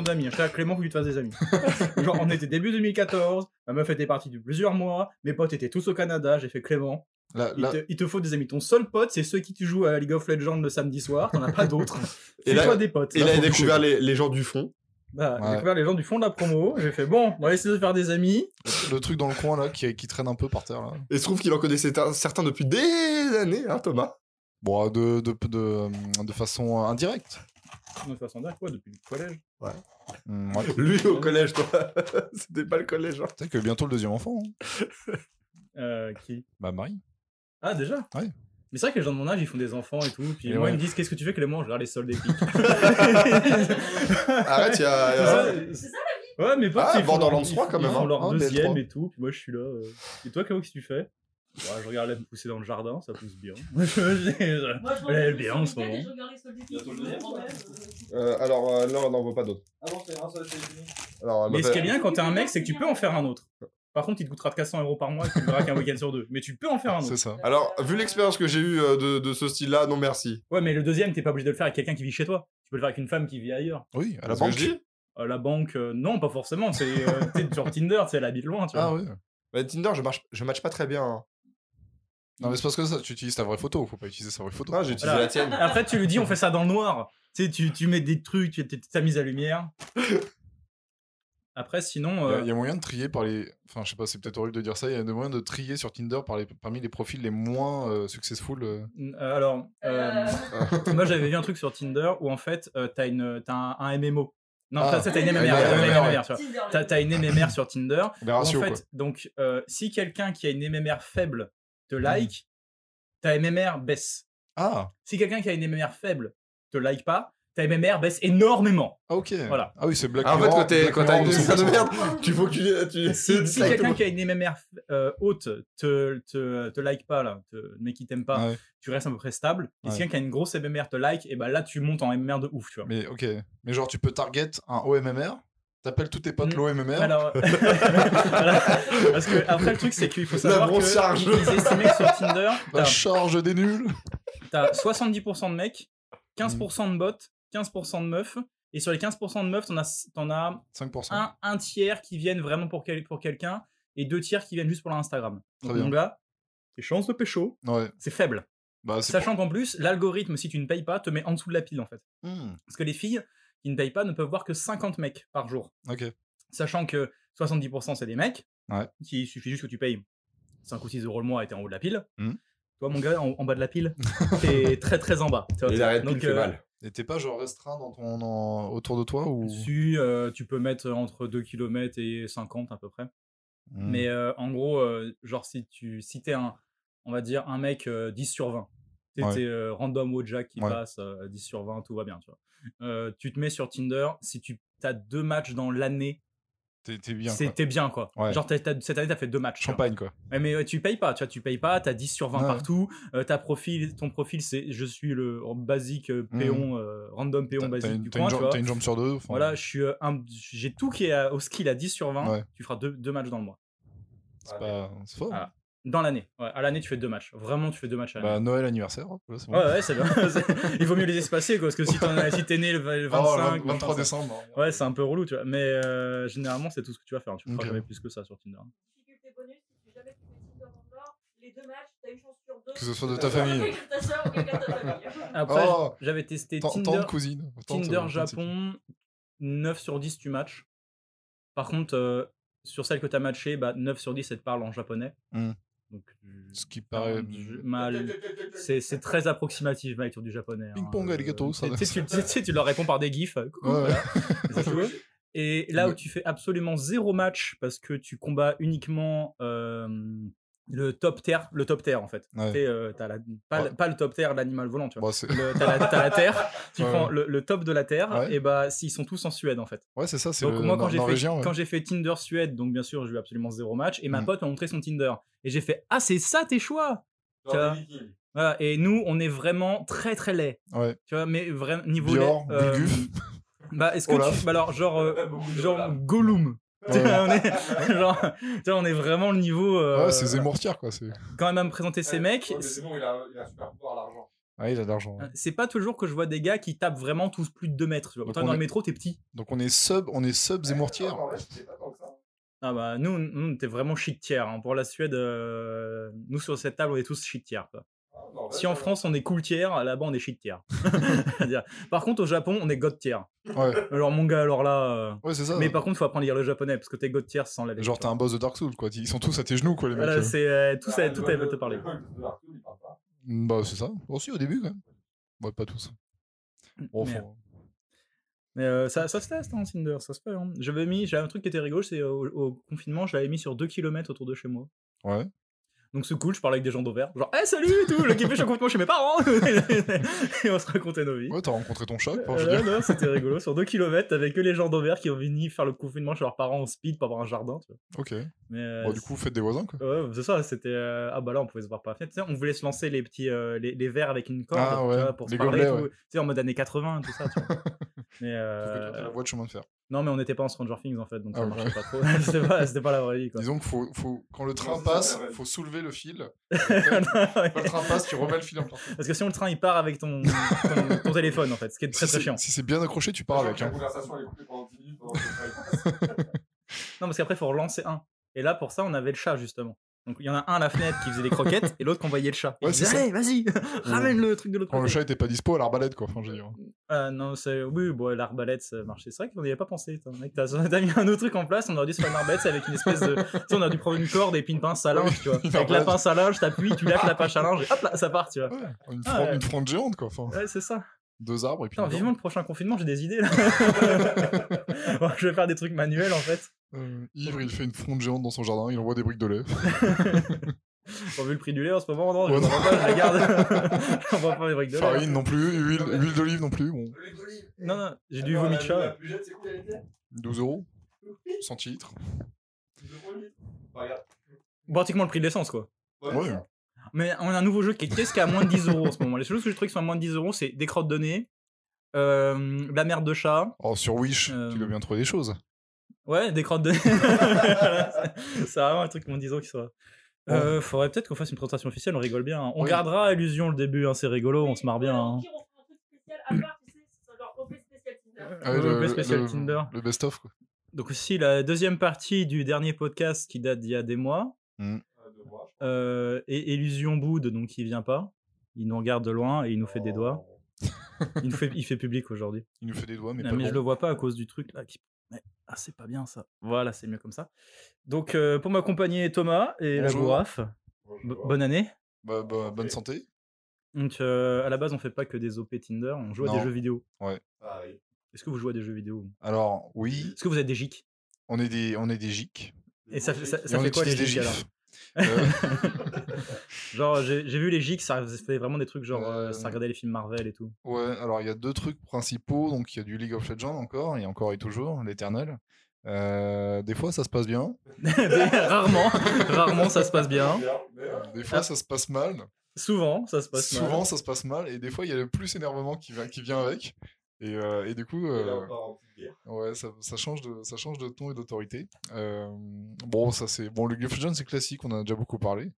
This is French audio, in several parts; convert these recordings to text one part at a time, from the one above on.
besoin d'amis. J'étais à Clément, faut que tu te fasses des amis. Genre, on était début 2014, ma meuf était partie depuis plusieurs mois, mes potes étaient tous au Canada, j'ai fait Clément. Là, Il, là- te, il te faut des amis. Ton seul pote, c'est ceux qui tu joues à League of Legends le samedi soir, t'en as pas d'autres. Et C'est là- toi des potes. Et là, il a découvert les, les gens du fond. J'ai Ouais. découvert les gens du fond de la promo, j'ai fait bon, on va essayer de faire des amis. le truc dans le coin là qui, qui traîne un peu par terre là. Et il se trouve qu'il en connaissait un- certains depuis des années, hein, Thomas? Bon, de, de, de, de façon indirecte. De toute façon, quoi, depuis le collège? Hmm, ouais. Lui, au collège, toi. C'était pas le collège. hein. Peut-être que bientôt le deuxième enfant. hein. Euh, qui? Bah, Marie. Ah, déjà? Ouais. Mais c'est vrai que les gens de mon âge, ils font des enfants et tout. Puis Et moi, ouais. ils me disent Qu'est-ce que tu fais, Clément Je regarde les soldes épiques. Arrête, il y a. il y a- Ouais, Ouais, mes potes, Ah, ils font Borderlands leur, 3 ils- quand ils même, font hein. leur deuxième BL3. et tout. Puis moi, je suis là. euh. Et toi, qu'est-ce que tu fais? Ouais, Je regarde la pousser dans le jardin, ça pousse bien. Moi, je Elle est regarde bien, les en ce soldes moment. euh, alors, euh, là, on n'en voit pas d'autres. Ah bon, c'est un seul, c'est fini. Alors, Mais ce qui est bien quand t'es un mec, c'est que tu peux en faire un autre. Par contre, il te coûtera 400 euros par mois et tu le verras qu'un week-end sur deux. Mais tu peux en faire un autre. C'est ça. Alors, vu l'expérience que j'ai eue euh, de, de ce style-là, non merci. Ouais, mais le deuxième, t'es pas obligé de le faire avec quelqu'un qui vit chez toi. Tu peux le faire avec une femme qui vit ailleurs. Oui, à la C'est ce que banque. je dis Euh, la banque, euh, non, pas forcément. C'est euh, t'es sur Tinder, tu sais, elle habite loin, tu vois. Ah oui. Bah, Tinder, je, marche, je match pas très bien. hein. Non, mais c'est parce que ça, tu utilises ta vraie photo. Faut pas utiliser sa vraie photo. Ah, j'ai utilisé Voilà. la tienne. Après, tu lui dis, on fait ça dans le noir. Tu sais, tu, tu mets des trucs, tu tu t'amuses à lumière. Après, sinon, Il y, a- euh, il y a moyen de trier par les. Enfin, je sais pas, c'est peut-être horrible de dire ça. Il y a des moyens de trier sur Tinder par les... parmi les profils les moins euh, successful. euh. euh, alors, euh, moi j'avais vu un truc sur Tinder où en fait, euh, t'as une, t'as un, un MMO. Non, Ah. t'as ça, t'as une MMR. t'as une MMR. Tinder, T'as t'as une sur Tinder. Les où en fait, quoi. donc, euh, si quelqu'un qui a une MMR faible te like, ta MMR baisse. Ah, Si quelqu'un qui a une MMR faible te like pas, ta MMR baisse énormément. ah, ok. Voilà. Ah oui, c'est Black Ah, en fait, Mirror- quand t'as une MMR de 100%. merde, tu faut que tu. tu Si, quelqu'un qui a une MMR euh, haute te, te, te like pas, là, te, mec qui t'aime pas, Ouais, tu restes à peu près stable. Et si quelqu'un qui a une grosse MMR te like, et ben là tu montes en MMR de ouf, tu vois. mais ok. Mais genre, tu peux target un OMMR, t'appelles tous tes potes Mm. l'OMMR. Alors, voilà. parce que après le truc c'est qu'il faut savoir grosse que charge. ils estimaient que sur Tinder, La charge des nuls. t'as 70% de mecs, 15% de bots, 15% de meufs, et sur les 15% de meufs, t'en as, t'en as 5%. un, un tiers qui viennent vraiment pour, quel- pour quelqu'un, et deux tiers qui viennent juste pour l'Instagram. Très Donc gars, tes chances de pécho, Ouais. c'est faible. Bah, Sachant qu'en plus, l'algorithme, si tu ne payes pas, te met en dessous de la pile en fait. Hmm, Parce que les filles qui ne payent pas ne peuvent voir que 50 mecs par jour. Sachant que 70% c'est des mecs, Ouais. qui il suffit juste que tu payes 5 ou 6 euros le mois et t'es en haut de la pile. Mhm. Toi, mon gars, en, en bas de la pile, t'es très très en bas. Et de Donc, pile fait euh, mal. Et t'es pas genre restreint dans ton, en- autour de toi ou? Euh, tu peux mettre entre 2 km et 50 à peu près. Hmm. Mais euh, en gros, euh, genre si tu si t'es un, on va dire un mec euh, 10 sur 20, t'es Ouais. euh, random ou jack qui Ouais. passe euh, 10 sur 20, tout va bien, tu vois. Euh, tu te mets sur Tinder, si tu as deux matchs dans l'année, T'es bien. t'es bien quoi. Ouais. Genre t'as- t'as- cette année t'as fait deux matchs. Champagne quoi. Ouais, mais ouais, tu payes pas, tu vois, tu payes pas, t'as 10 sur 20 Ouais. partout, euh, ta profil, ton profil c'est je suis le basique euh, péon, euh, random péon basique du coin, t'as une jambe sur deux. Voilà, je suis euh, un- j'ai tout qui est à- au skill à 10 sur 20, Ouais. tu feras deux, deux matchs dans le mois. C'est pas. C'est fort. Ah. Dans l'année. Ouais, à l'année, tu fais deux matchs. Vraiment, tu fais deux matchs à Bah, l'année. Noël, anniversaire. là, c'est bon. Ouais, ouais, c'est bien. Il vaut mieux les espacer, quoi, parce que si t'es né le v- le Oh, 25, le 23 25, décembre. Ouais, c'est un peu relou, tu vois. Mais euh, généralement, c'est tout ce que tu vas faire. hein. Tu feras Ok. jamais plus que ça sur Tinder. Difficulté bonus, si jamais tu fais Tinder en or, les deux matchs, t'as une chance sur deux. Que ce soit de ta famille. Après, Oh. j'avais testé Tant- Tinder, cousine. Tinder Japon, 9 sur 10 tu matches. Par contre, euh, sur celle que tu as matché, bah, 9 sur 10 elle te parle en japonais. Hmm. Donc, Ce qui paraît. mal. C'est c'est très approximatif, mec, sur du japonais. Ping hein. pong, Euh, arigato, ça- tu sais, tu, tu sais, tu leur réponds par des gifs. Coucou, Ouais, voilà. Et là où tu fais absolument zéro match parce que tu combats uniquement euh, le top terre, le top terre en fait. Ouais. Euh, la, pas, Ouais. le- pas le top terre, l'animal volant, tu vois. Bon, T'as la, terre, tu Ouais, prends le, le top de la terre, Ouais. et bah s'ils sont tous en Suède en fait. Ouais, c'est ça. C'est Donc le moi quand j'ai fait, quand j'ai fait Tinder Suède, donc bien sûr j'ai eu absolument zéro match, et ma Mm. pote m'a montré son Tinder. Et j'ai fait ah c'est ça tes choix. Voilà, et nous on est vraiment très très laid. Ouais. Tu vois, mais vraiment niveau Bior, lait, euh. Bah est-ce que Olaf. tu, bah alors genre euh, genre. Gollum. Ouais. on est genre, tu vois, on est vraiment le niveau. euh, Ouais, c'est Zemmourtière quoi. c'est- Quand même à me présenter ces mecs. Ouais, mais c'est bon, il a, il a super pouvoir, l'argent. Ah, il a de l'argent. ouais. C'est pas toujours que je vois des gars qui tapent vraiment tous plus de 2 mètres. dans est- le métro, t'es petit. Donc on est sub, on est sub Zemmourtière. Ah bah, nous, nous on était vraiment chic tiers. hein. Pour la Suède, euh, nous sur cette table, on est tous chic tiers. quoi. Si en France, on est cool tiers, là-bas, on est chic tiers. Par contre, au Japon, on est god tiers. Ouais, Alors, mon gars, alors là. euh, ouais c'est ça. Mais par contre, faut apprendre à lire le japonais parce que t'es god tiers sans la Genre t'es un boss de Dark Souls quoi. Ils sont tous à tes genoux quoi les mecs. Voilà, euh. c'est euh, tout, ça, tout elle veut te parler. Bah c'est ça. Aussi au début quand même. Ouais, pas tous. Bon, Mais, faut- mais, euh, ça, ça se teste, hein, Tinder, ça se fait. hein. J'avais mis, j'avais un truc qui était rigolo, c'est au, au confinement, je l'avais mis sur 2 km autour de chez moi. Ouais. Donc c'est cool, je parlais avec des gens d'Auvert, genre, hey, salut et tout, le kiffé, je suis en confinement chez mes parents Et on se racontait nos vies. Ouais, t'as rencontré ton chat quoi. je Euh, non, c'était rigolo. Sur 2 km, t'avais que les gens d'Auvert qui ont venu faire le confinement chez leurs parents en speed pour avoir un jardin. Tu vois. Ok. Mais, euh, Bon, du coup, faites des voisins quoi. Ouais, c'est ça, c'était. euh, Ah bah là, on pouvait se voir par la fenêtre. Tu sais, on voulait se lancer les petits euh, les, les verres avec une corde Ah tu ouais, vois, pour se parler. gobelets, ouais. Tu sais, en mode années 80, tout ça. Tu vois. mais euh, la voie de chemin de fer. Non, mais on n'était pas en Stranger Things en fait, donc ça Ah, marchait ouais. pas trop. c'était, pas, c'était pas la vraie vie quoi. Disons qu'il faut, faut, quand le train passe, la vie. faut soulever le fil. Ouais. Quand le train passe, tu remets le fil en place. Parce que sinon, le train il part avec ton, ton, ton téléphone en fait, ce qui est très Si très c'est- chiant. Si c'est bien accroché, tu pars avec. La Hein. conversation elle est coupée pendant 10 minutes. pendant que le train passe. Non, parce qu'après, il faut relancer un. Et là, pour ça, on avait le chat justement. Donc il y en a un à la fenêtre qui faisait des croquettes et l'autre qui envoyait le chat. Ouais, il allez, vas-y, ramène le truc de l'autre Quand le côté. chat était pas dispo à l'arbalète quoi. Enfin, je veux dire. Ah non, c'est. Oui, bon, l'arbalète, ça marchait. C'est vrai qu'on n'y avait pas pensé. T'as mis un autre truc en place, on aurait dû se faire une arbalète avec une espèce de. Tu sais, on aurait dû prendre une corde et puis une pince à linge, tu vois. Avec la pince à linge, t'appuies, tu lâches la pince à linge et hop là, ça part, tu vois. Ouais, une, Ah, ouais. une fronde géante quoi. Enfin, Ouais, c'est ça. deux arbres et puis. Putain, vivement le prochain confinement, j'ai des idées là. Bon, je vais faire des trucs manuels en fait. Euh, Ivre, il fait une fronde géante dans son jardin, il envoie des briques de lait. Bon, vu le prix du lait en ce moment, non, Ouais, pas, je la garde. On va pas les briques de lait. Farine non plus, huile, huile d'olive non plus. Bon. Non, non, j'ai du Attends, vomi la- de chat. La plus jeune, c'est combien elle était? 12 euros, centilitres. 12 euros le litre. Enfin, Regarde. Pratiquement le prix de l'essence quoi. Ouais. Mais on a un nouveau jeu qui est qu'est-ce qui est à moins de 10 euros en ce moment? Les choses que je trouve qui sont à moins de 10 euros, c'est des crottes de nez, euh, la merde de chat, Oh, sur Wish, Euh, tu dois bien trouver des choses. Ouais, des crottes de nez. c'est vraiment un truc 10 euros qui soit. Euh, faudrait peut-être qu'on fasse une présentation officielle, on rigole bien. hein. On Oui. gardera Illusion le début, hein, c'est rigolo, on se marre bien. hein. Au pire, on fera un truc spécial à part, tu sais, c'est genre OP spécial Tinder. Ah ouais, le- le, le spécial le- Tinder. Le best-of, quoi. Donc aussi la deuxième partie du dernier podcast qui date d'il y a des mois. Ah, crois. Euh, et Illusion Boud, donc il vient pas. Il nous regarde de loin et il nous fait des doigts. Il, nous fait, il fait public aujourd'hui. Il nous fait des doigts, mais Mais, pas mais bon. je le vois pas à cause du truc là. Qui... Ah, c'est pas bien ça. Voilà, c'est mieux comme ça. Donc, euh, pour m'accompagner, Thomas et la. Gouraf. Bonne année. Bah, bah, bonne santé. Donc, euh, à la base, on fait pas que des OP Tinder, on joue à des jeux vidéo. Ah oui. Est-ce que vous jouez à des jeux vidéo Alors, oui, Est-ce que vous êtes des geeks? On est des, on est des gics. Et ça, fait- ça, Et ça on fait quoi les geeks alors? Genre, j'ai vu les geeks, ça fait vraiment des trucs genre, euh, Euh, ça regardait les films Marvel et tout. ouais, alors il y a deux trucs principaux. Donc, il y a du League of Legends encore, et encore et toujours, l'éternel. Euh, des fois, ça se passe bien. rarement, rarement ça se passe bien. Des fois, ça se passe mal. Souvent, ça se passe mal. Souvent, ça se passe mal. Et des fois, il y a le plus énervement qui vient avec. Et, euh, et du coup, euh. Ouais, ça, ça change de, ça change de ton et d'autorité. Euh, bon, ça c'est bon. Le League of Legends c'est classique, on en a déjà beaucoup parlé.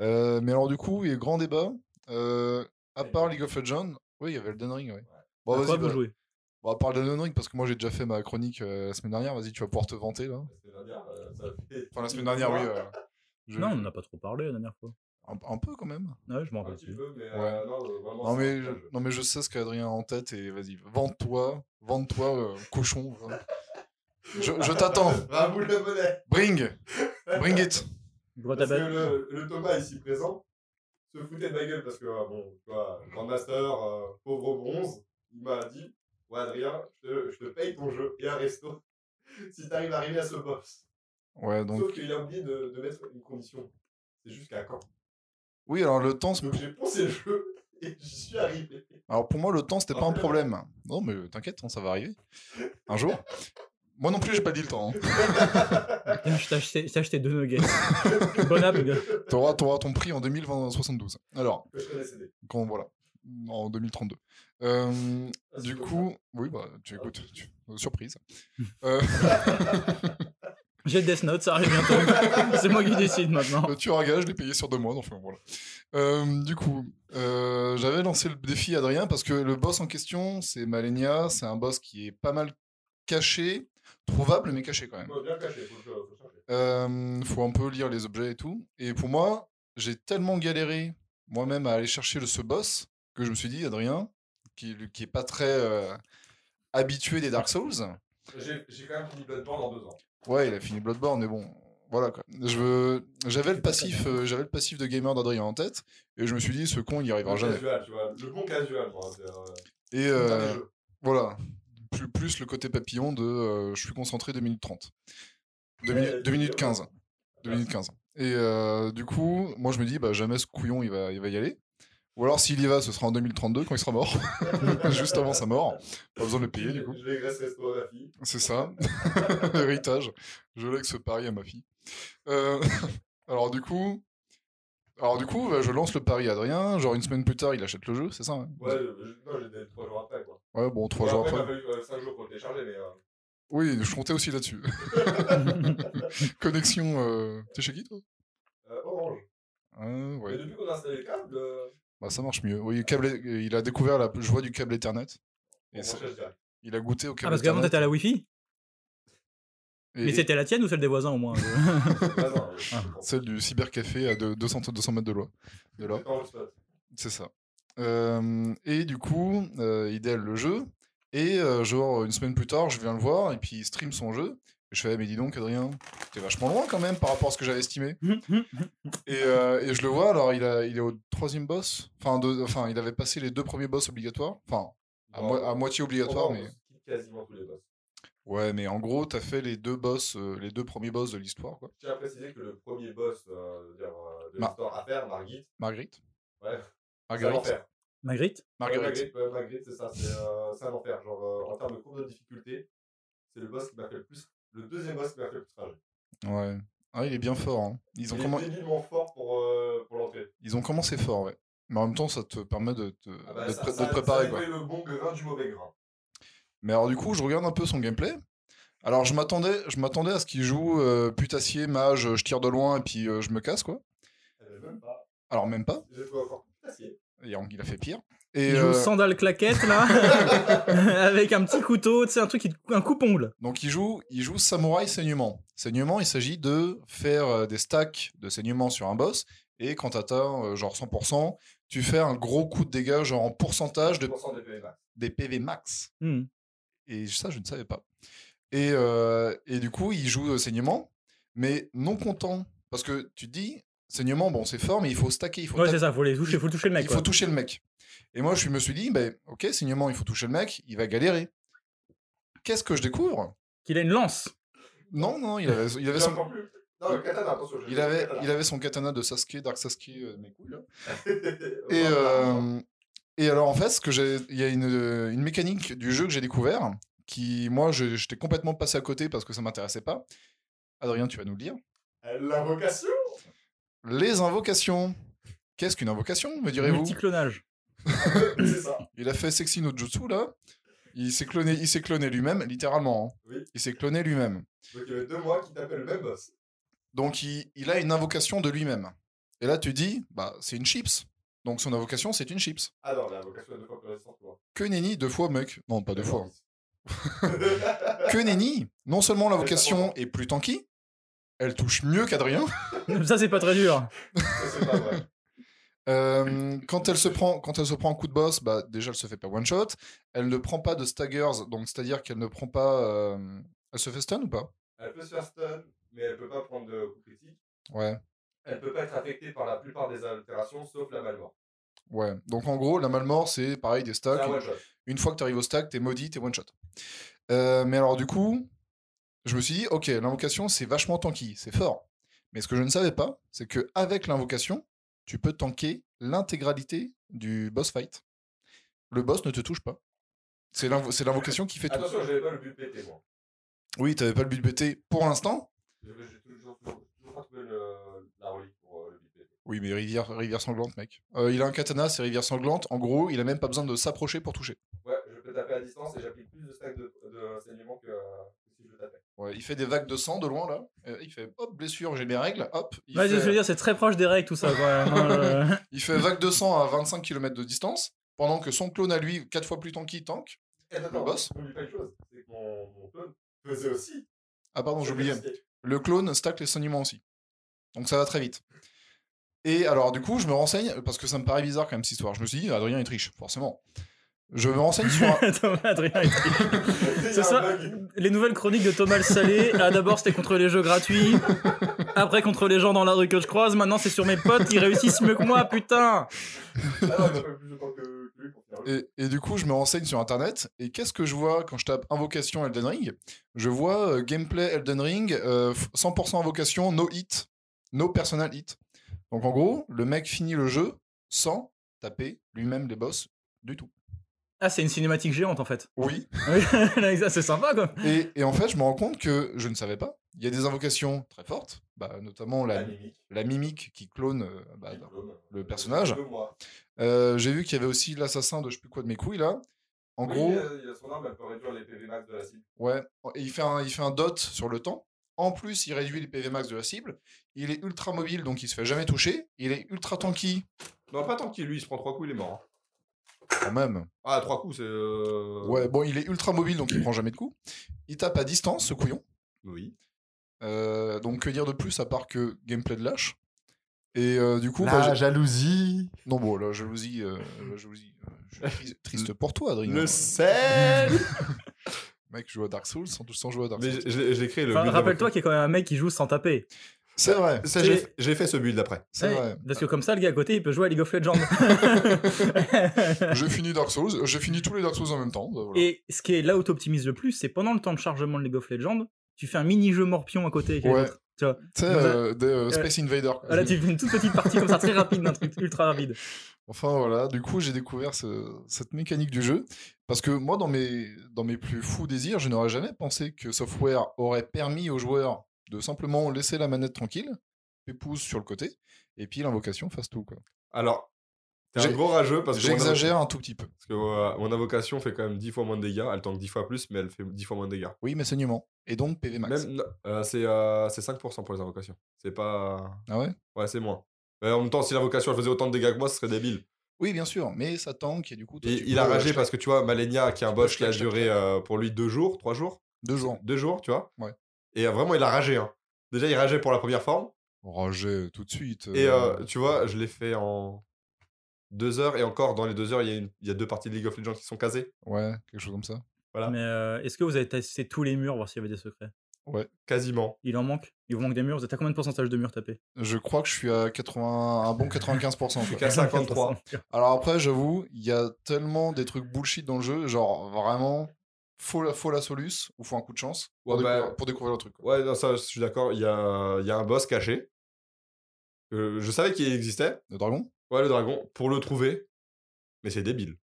Euh, mais alors du coup, il y a grand débat. Euh, à part League of Legends, oui, il y avait Elden Ring. Ouais. Bon, À vas-y, bah, jouez? bon, à part Elden Ring parce que moi j'ai déjà fait ma chronique euh, la semaine dernière. Vas-y, tu vas pouvoir te vanter là. La semaine dernière, euh, ça fait- Enfin la semaine dernière, oui. euh, je- Non, on n'a pas trop parlé la dernière fois. Un, un peu quand même. Ouais, je m'en Un rappelle petit plus. peu, mais Ouais. euh, non, vraiment, Non c'est mais, je, non mais je sais ce qu'Adrien a en tête et vas-y, vante-toi, vante-toi, euh, cochon. Je, je t'attends. Raboule le bonnet. Bring, bring it. Parce que le, le Thomas ici présent se foutait de ma gueule parce que, euh, bon, tu vois, Grandmaster, euh, pauvre bronze, il m'a dit Ouais, Adrien, je te, je te paye ton jeu et un resto si t'arrives à arriver à ce boss. Ouais, donc Sauf qu'il a oublié de, de mettre une condition. C'est jusqu'à quand? Oui, alors le temps, c'est- Donc j'ai poncé le jeu et j'y suis arrivé. Alors pour moi, le temps, c'était pas un problème. Non, mais t'inquiète, hein, ça va arriver. Un jour. Moi non plus, j'ai pas dit le temps. hein. Je t'ai acheté, je t'ai acheté deux nuggets. bon app, gars. T'auras, t'auras ton prix en 2072. Alors, Que je connais quand, voilà. En 2032. Euh, Ah, du coup, oui, bah, tu écoutes. tu- euh, surprise. Euh, J'ai Death Note, ça arrive bientôt. c'est moi qui décide maintenant. tueur à gage, je l'ai payé sur deux mois. Enfin, voilà. Euh, du coup, euh, j'avais lancé le défi à Adrien parce que le boss en question, c'est Malenia. C'est un boss qui est pas mal caché, trouvable, mais caché quand même. Ouais, bien caché, faut, le- faut. Euh, faut un peu lire les objets et tout. Et pour moi, j'ai tellement galéré moi-même à aller chercher le, ce boss que je me suis dit, Adrien, qui, qui est pas très euh, habitué des Dark Souls, J'ai j'ai quand même fini Bloodborne en deux ans. Ouais, il a fini Bloodborne, mais bon, voilà quoi. Je veux- j'avais le passif, euh, j'avais le passif de gamer d'Adrien en tête, et je me suis dit, ce con, il y arrivera Le jamais. casual, tu vois. Le bon casual, quoi. euh, Et euh, voilà, plus, plus le côté papillon de, euh, je suis concentré 2 minutes 30, 2, Ouais, minutes, tu deux minutes dis, 15. 2 minutes 15. Et du coup, moi je me dis, bah, jamais ce couillon il va, il va y aller. Ou alors s'il y va, ce sera en 2032 quand il sera mort. Juste avant sa mort. Pas besoin de le payer du coup. Je vais resto à ma fille. C'est ça. Héritage. Je lègue ce pari à ma fille. Euh, alors du coup. Alors du coup, bah, je lance le pari à Adrien. Genre une semaine plus tard, il achète le jeu, c'est ça hein? Ouais, je- non, j'ai trois jours après, quoi. Ouais, bon, trois jours après. après. Il m'a fallu 5 jours pour le télécharger, mais. euh, Oui, je comptais aussi là-dessus. Connexion. Euh... T'es chez qui toi? Orange. Ah, Mais ouais. depuis qu'on a installé le câble, Bah ça marche mieux. Oui, câble... il a découvert la joie du câble Ethernet. Et ça- il a goûté au Ah, câble parce qu'avant, t'étais à la Wi-Fi? Et- Mais c'était la tienne ou celle des voisins au moins Ah. Celle du cybercafé à de- 200, 200 mètres de là. De là. C'est ça. Euh, et du coup, euh, il déle le jeu. Et euh, genre, une semaine plus tard, je viens le voir et puis il stream son jeu. Je fais, mais dis donc, Adrien, t'es vachement loin quand même par rapport à ce que j'avais estimé. Et, euh, et je le vois, alors il, a, il est au troisième boss. Enfin, deux- enfin, il avait passé les deux premiers boss obligatoires. Enfin, à, Bon, mo- à moitié obligatoire, mais. quasiment tous les boss. Ouais, mais en gros, t'as fait les deux boss, euh, les deux premiers boss de l'histoire, quoi. Je tiens à préciser que le premier boss euh, euh, de Ma- l'histoire à faire, Margit, Marguerite ouais, Marguerite Marguerite. Marguerite, ouais, Marguerite, c'est ça, c'est euh, c'est un enfer. Genre, euh, en termes de courbe de difficulté, c'est le boss qui m'a fait le plus. Le deuxième plus rager. Ouais. Ah, il est bien fort. hein. Ils, ont Il commen- est fort pour, euh, pour l'entrée. Ils ont commencé fort, ouais. Mais en même temps, ça te permet de te, Ah bah, de te ça- de te préparer, ça quoi. le bon grain du mauvais grain. Mais alors, du coup, je regarde un peu son gameplay. Alors, je m'attendais, je m'attendais à ce qu'il joue euh, putassier, mage, je tire de loin et puis euh, je me casse, quoi. Même pas. Alors, même pas. Il a fait pire. Et Il joue euh, sandales claquettes là, avec un petit couteau, tu sais, un truc, qui... un coupe-ongle. donc, il joue, il joue samouraï saignement. Saignement, il s'agit de faire euh, des stacks de saignement sur un boss. Et quand t'atteins euh, genre 100%, tu fais un gros coup de dégâts, genre en pourcentage de, 10% des PV max. des PV max. Hmm. Et ça, je ne savais pas. Et, euh, et du coup, il joue saignement, mais non content. Parce que tu te dis, saignement, bon, c'est fort, mais il faut stacker, il faut, Ouais, c'est ça, faut, les toucher, faut toucher le mec. il quoi. faut toucher le mec. Et moi, je me suis dit, ben, ok, saignement, il faut toucher le mec, il va galérer. Qu'est-ce que je découvre? Qu'il a une lance. Non, non, il avait, il son. Non, le katana, attention. il le avait, katana. il avait son katana de Sasuke, Dark Sasuke, euh, mes couilles, là. Et Et, euh, et alors, en fait, ce que j'ai, il y a une, euh, une mécanique du jeu que j'ai découvert, qui, moi, je- j'étais complètement passé à côté parce que ça m'intéressait pas. Adrien, tu vas nous le dire. L'invocation? Les invocations. Qu'est-ce qu'une invocation, me direz-vous Multiclonage. C'est ça. Il a fait Sexy no Jutsu, là. Il s'est cloné, il s'est cloné lui-même, littéralement. hein. Oui. Il s'est cloné lui-même. Donc il y avait deux mois qui le même boss. Donc, il, il a une invocation de lui-même. Et là, tu dis, bah, c'est une chips. Donc, son invocation, c'est une chips. Ah non, l'invocation est deux fois plus récente, toi. Que nenni, deux fois, mec. Non, pas deux fois. que Que nenni, non seulement l'invocation est plus tanky, elle touche mieux qu'Adrien. ça, c'est pas très dur. C'est pas vrai. Euh, quand, elle se prend, quand elle se prend un coup de boss, bah, déjà, elle se fait pas one shot. Elle ne prend pas de staggers, donc c'est-à-dire qu'elle ne prend pas. euh, Elle se fait stun ou pas? Elle peut se faire stun, mais elle peut pas prendre de coup critique. Ouais. Elle peut pas être affectée par la plupart des altérations, sauf la malmort. Ouais. Donc en gros, la malmort, c'est pareil des C'est stacks. un one shot. Une fois que tu arrives au stack, t'es maudit, t'es one shot. Euh, mais alors du coup, je me suis dit, ok, l'invocation, c'est vachement tanky, c'est fort. Mais ce que je ne savais pas, c'est que avec l'invocation, tu peux tanker l'intégralité du boss fight. Le boss ne te touche pas. C'est l'invo- c'est l'invocation qui fait tout. Attention, j'avais pas le but péter, moi. Oui, t'avais pas le but péter pour l'instant. J'ai toujours, toujours, toujours pas trouvé le- la relique pour euh, le but péter. Oui, mais rivière, rivière sanglante, mec. Euh, il a un katana, c'est rivière sanglante. En gros, il a même pas besoin de s'approcher pour toucher. Ouais, je peux taper à distance et j'applique plus de stacks de, de saignement que, euh, Ouais, il fait des vagues de sang de loin là. Euh, il fait hop, blessure, j'ai mes règles, hop. Ouais, je veux dire, c'est très proche des règles, tout ça. Quoi. Je- il fait vague de sang à 25 km de distance, pendant que son clone à lui, 4 fois plus tanky, tank. Et attends, boss. N'oublie pas une chose, c'est que mon, mon clone faisait aussi. Ah pardon, j'oubliais. Le clone stack les soignements aussi. Donc ça va très vite. Et alors du coup, je me renseigne, parce que ça me paraît bizarre quand même cette histoire. Je me suis dit, Adrien il triche, forcément. Je me renseigne sur un... Thomas Adrien C'est ça, les nouvelles chroniques de Thomas le Salé. Ah, D'abord, c'était contre les jeux gratuits. Après, contre les gens dans la rue que je croise. Maintenant, c'est sur mes potes qui réussissent mieux que moi, putain. Ah. Et, et du coup, je me renseigne sur Internet. Et qu'est-ce que je vois quand je tape Invocation Elden Ring Je vois euh, gameplay Elden Ring, euh, f- 100% invocation, no hit, no personal hit. Donc en gros, le mec finit le jeu sans taper lui-même les boss du tout. Ah, c'est une cinématique géante en fait. Oui. Ça, c'est sympa quoi. Et, et en fait, je me rends compte que je ne savais pas. Il y a des invocations très fortes, bah, notamment la, La mimique. la mimique qui clone euh, bah, qui clone. le personnage. Euh, J'ai vu qu'il y avait aussi l'assassin de je sais plus quoi de mes couilles là. En Oui, gros, euh, il a son arme, elle peut réduire les PV max de la cible. ouais, et il fait, un, il fait un dot sur le temps. En plus, il réduit les PV max de la cible. Il est ultra mobile, donc il se fait jamais toucher. Il est ultra tanky, Non, pas qu'il lui, il se prend trois coups, il est mort. Quand même. Ah, trois coups, c'est. euh, Ouais, bon, il est ultra mobile, donc il prend jamais de coups. Il tape à distance, ce couillon. Oui. Euh, donc, que dire de plus à part que gameplay de lâche? Et euh, du coup, La bah, jalousie. non, bon, la jalousie, euh, la jalousie euh, je suis triste, triste pour toi, Adrien. Le sel. mec joue à Dark Souls sans, sans jouer à Dark Mais Souls. je- je l'ai je l'ai créé le. Enfin, Rappelle-toi qu'il y a quand même un mec qui joue sans taper. C'est vrai, Ça, j'ai fait ce build après. c'est Ouais, vrai. Parce que comme ça, le gars à côté, il peut jouer à League of Legends. J'ai fini Dark Souls, j'ai fini tous les Dark Souls en même temps. voilà. Et ce qui est là où t'optimises le plus, c'est pendant le temps de chargement de League of Legends, tu fais un mini-jeu morpion à côté. avec Ouais. Tu vois. Tu sais, euh, des euh, Space Invader. quoi. Ah, là, tu fais une toute petite partie comme ça, très rapide, d'un truc ultra rapide. Enfin voilà, du coup j'ai découvert ce- cette mécanique du jeu. Parce que moi, dans mes, dans mes plus fous désirs, je n'aurais jamais pensé que Software aurait permis aux joueurs de simplement laisser la manette tranquille, pépouze sur le côté, et puis l'invocation fasse tout. quoi. Alors, t'es un gros rageux parce que. J'exagère un tout petit peu. Parce que euh, mon invocation fait quand même 10 fois moins de dégâts. Elle tank 10 fois plus, mais elle fait 10 fois moins de dégâts. Oui, mais saignement. Et donc PV max. Euh, c'est euh, c'est 5% pour les invocations. C'est pas. Ah ouais? Ouais, c'est moins. Mais en même temps, si l'invocation faisait autant de dégâts que moi, ce serait débile. Oui, bien sûr, mais ça tank et du coup. toi, Et tu il a ragé parce que tu vois, Malenia, qui est un boss qui a duré euh, pour lui 2 jours, 3 jours, Deux jours. 2 jours, tu vois? Ouais. Et euh, vraiment, il a ragé. Hein. Déjà, il rageait pour la première forme. Rager tout de suite. Et euh, euh, tu vois, je l'ai fait en 2 heures. Et encore, dans les 2 heures, il y, a une- il y a deux parties de League of Legends qui sont casées. Ouais, quelque chose comme ça. Voilà. Mais euh, est-ce que vous avez testé tous les murs, voir s'il y avait des secrets? Quasiment. Il en manque? Il vous manque des murs? Vous êtes à combien de pourcentage de murs tapés? Je crois que je suis à 80, un bon 95%. quoi. qu'à 53. Alors après, j'avoue, il y a tellement des trucs bullshit dans le jeu, genre vraiment, faut la, faut la solus ou faut un coup de chance pour, Ouais, bah, découvrir, pour découvrir le truc. quoi. Ouais, non, ça, je suis d'accord. Il y a, y a un boss caché. Euh, je savais qu'il existait. Le dragon, Ouais, le dragon. Pour le trouver. Mais c'est débile.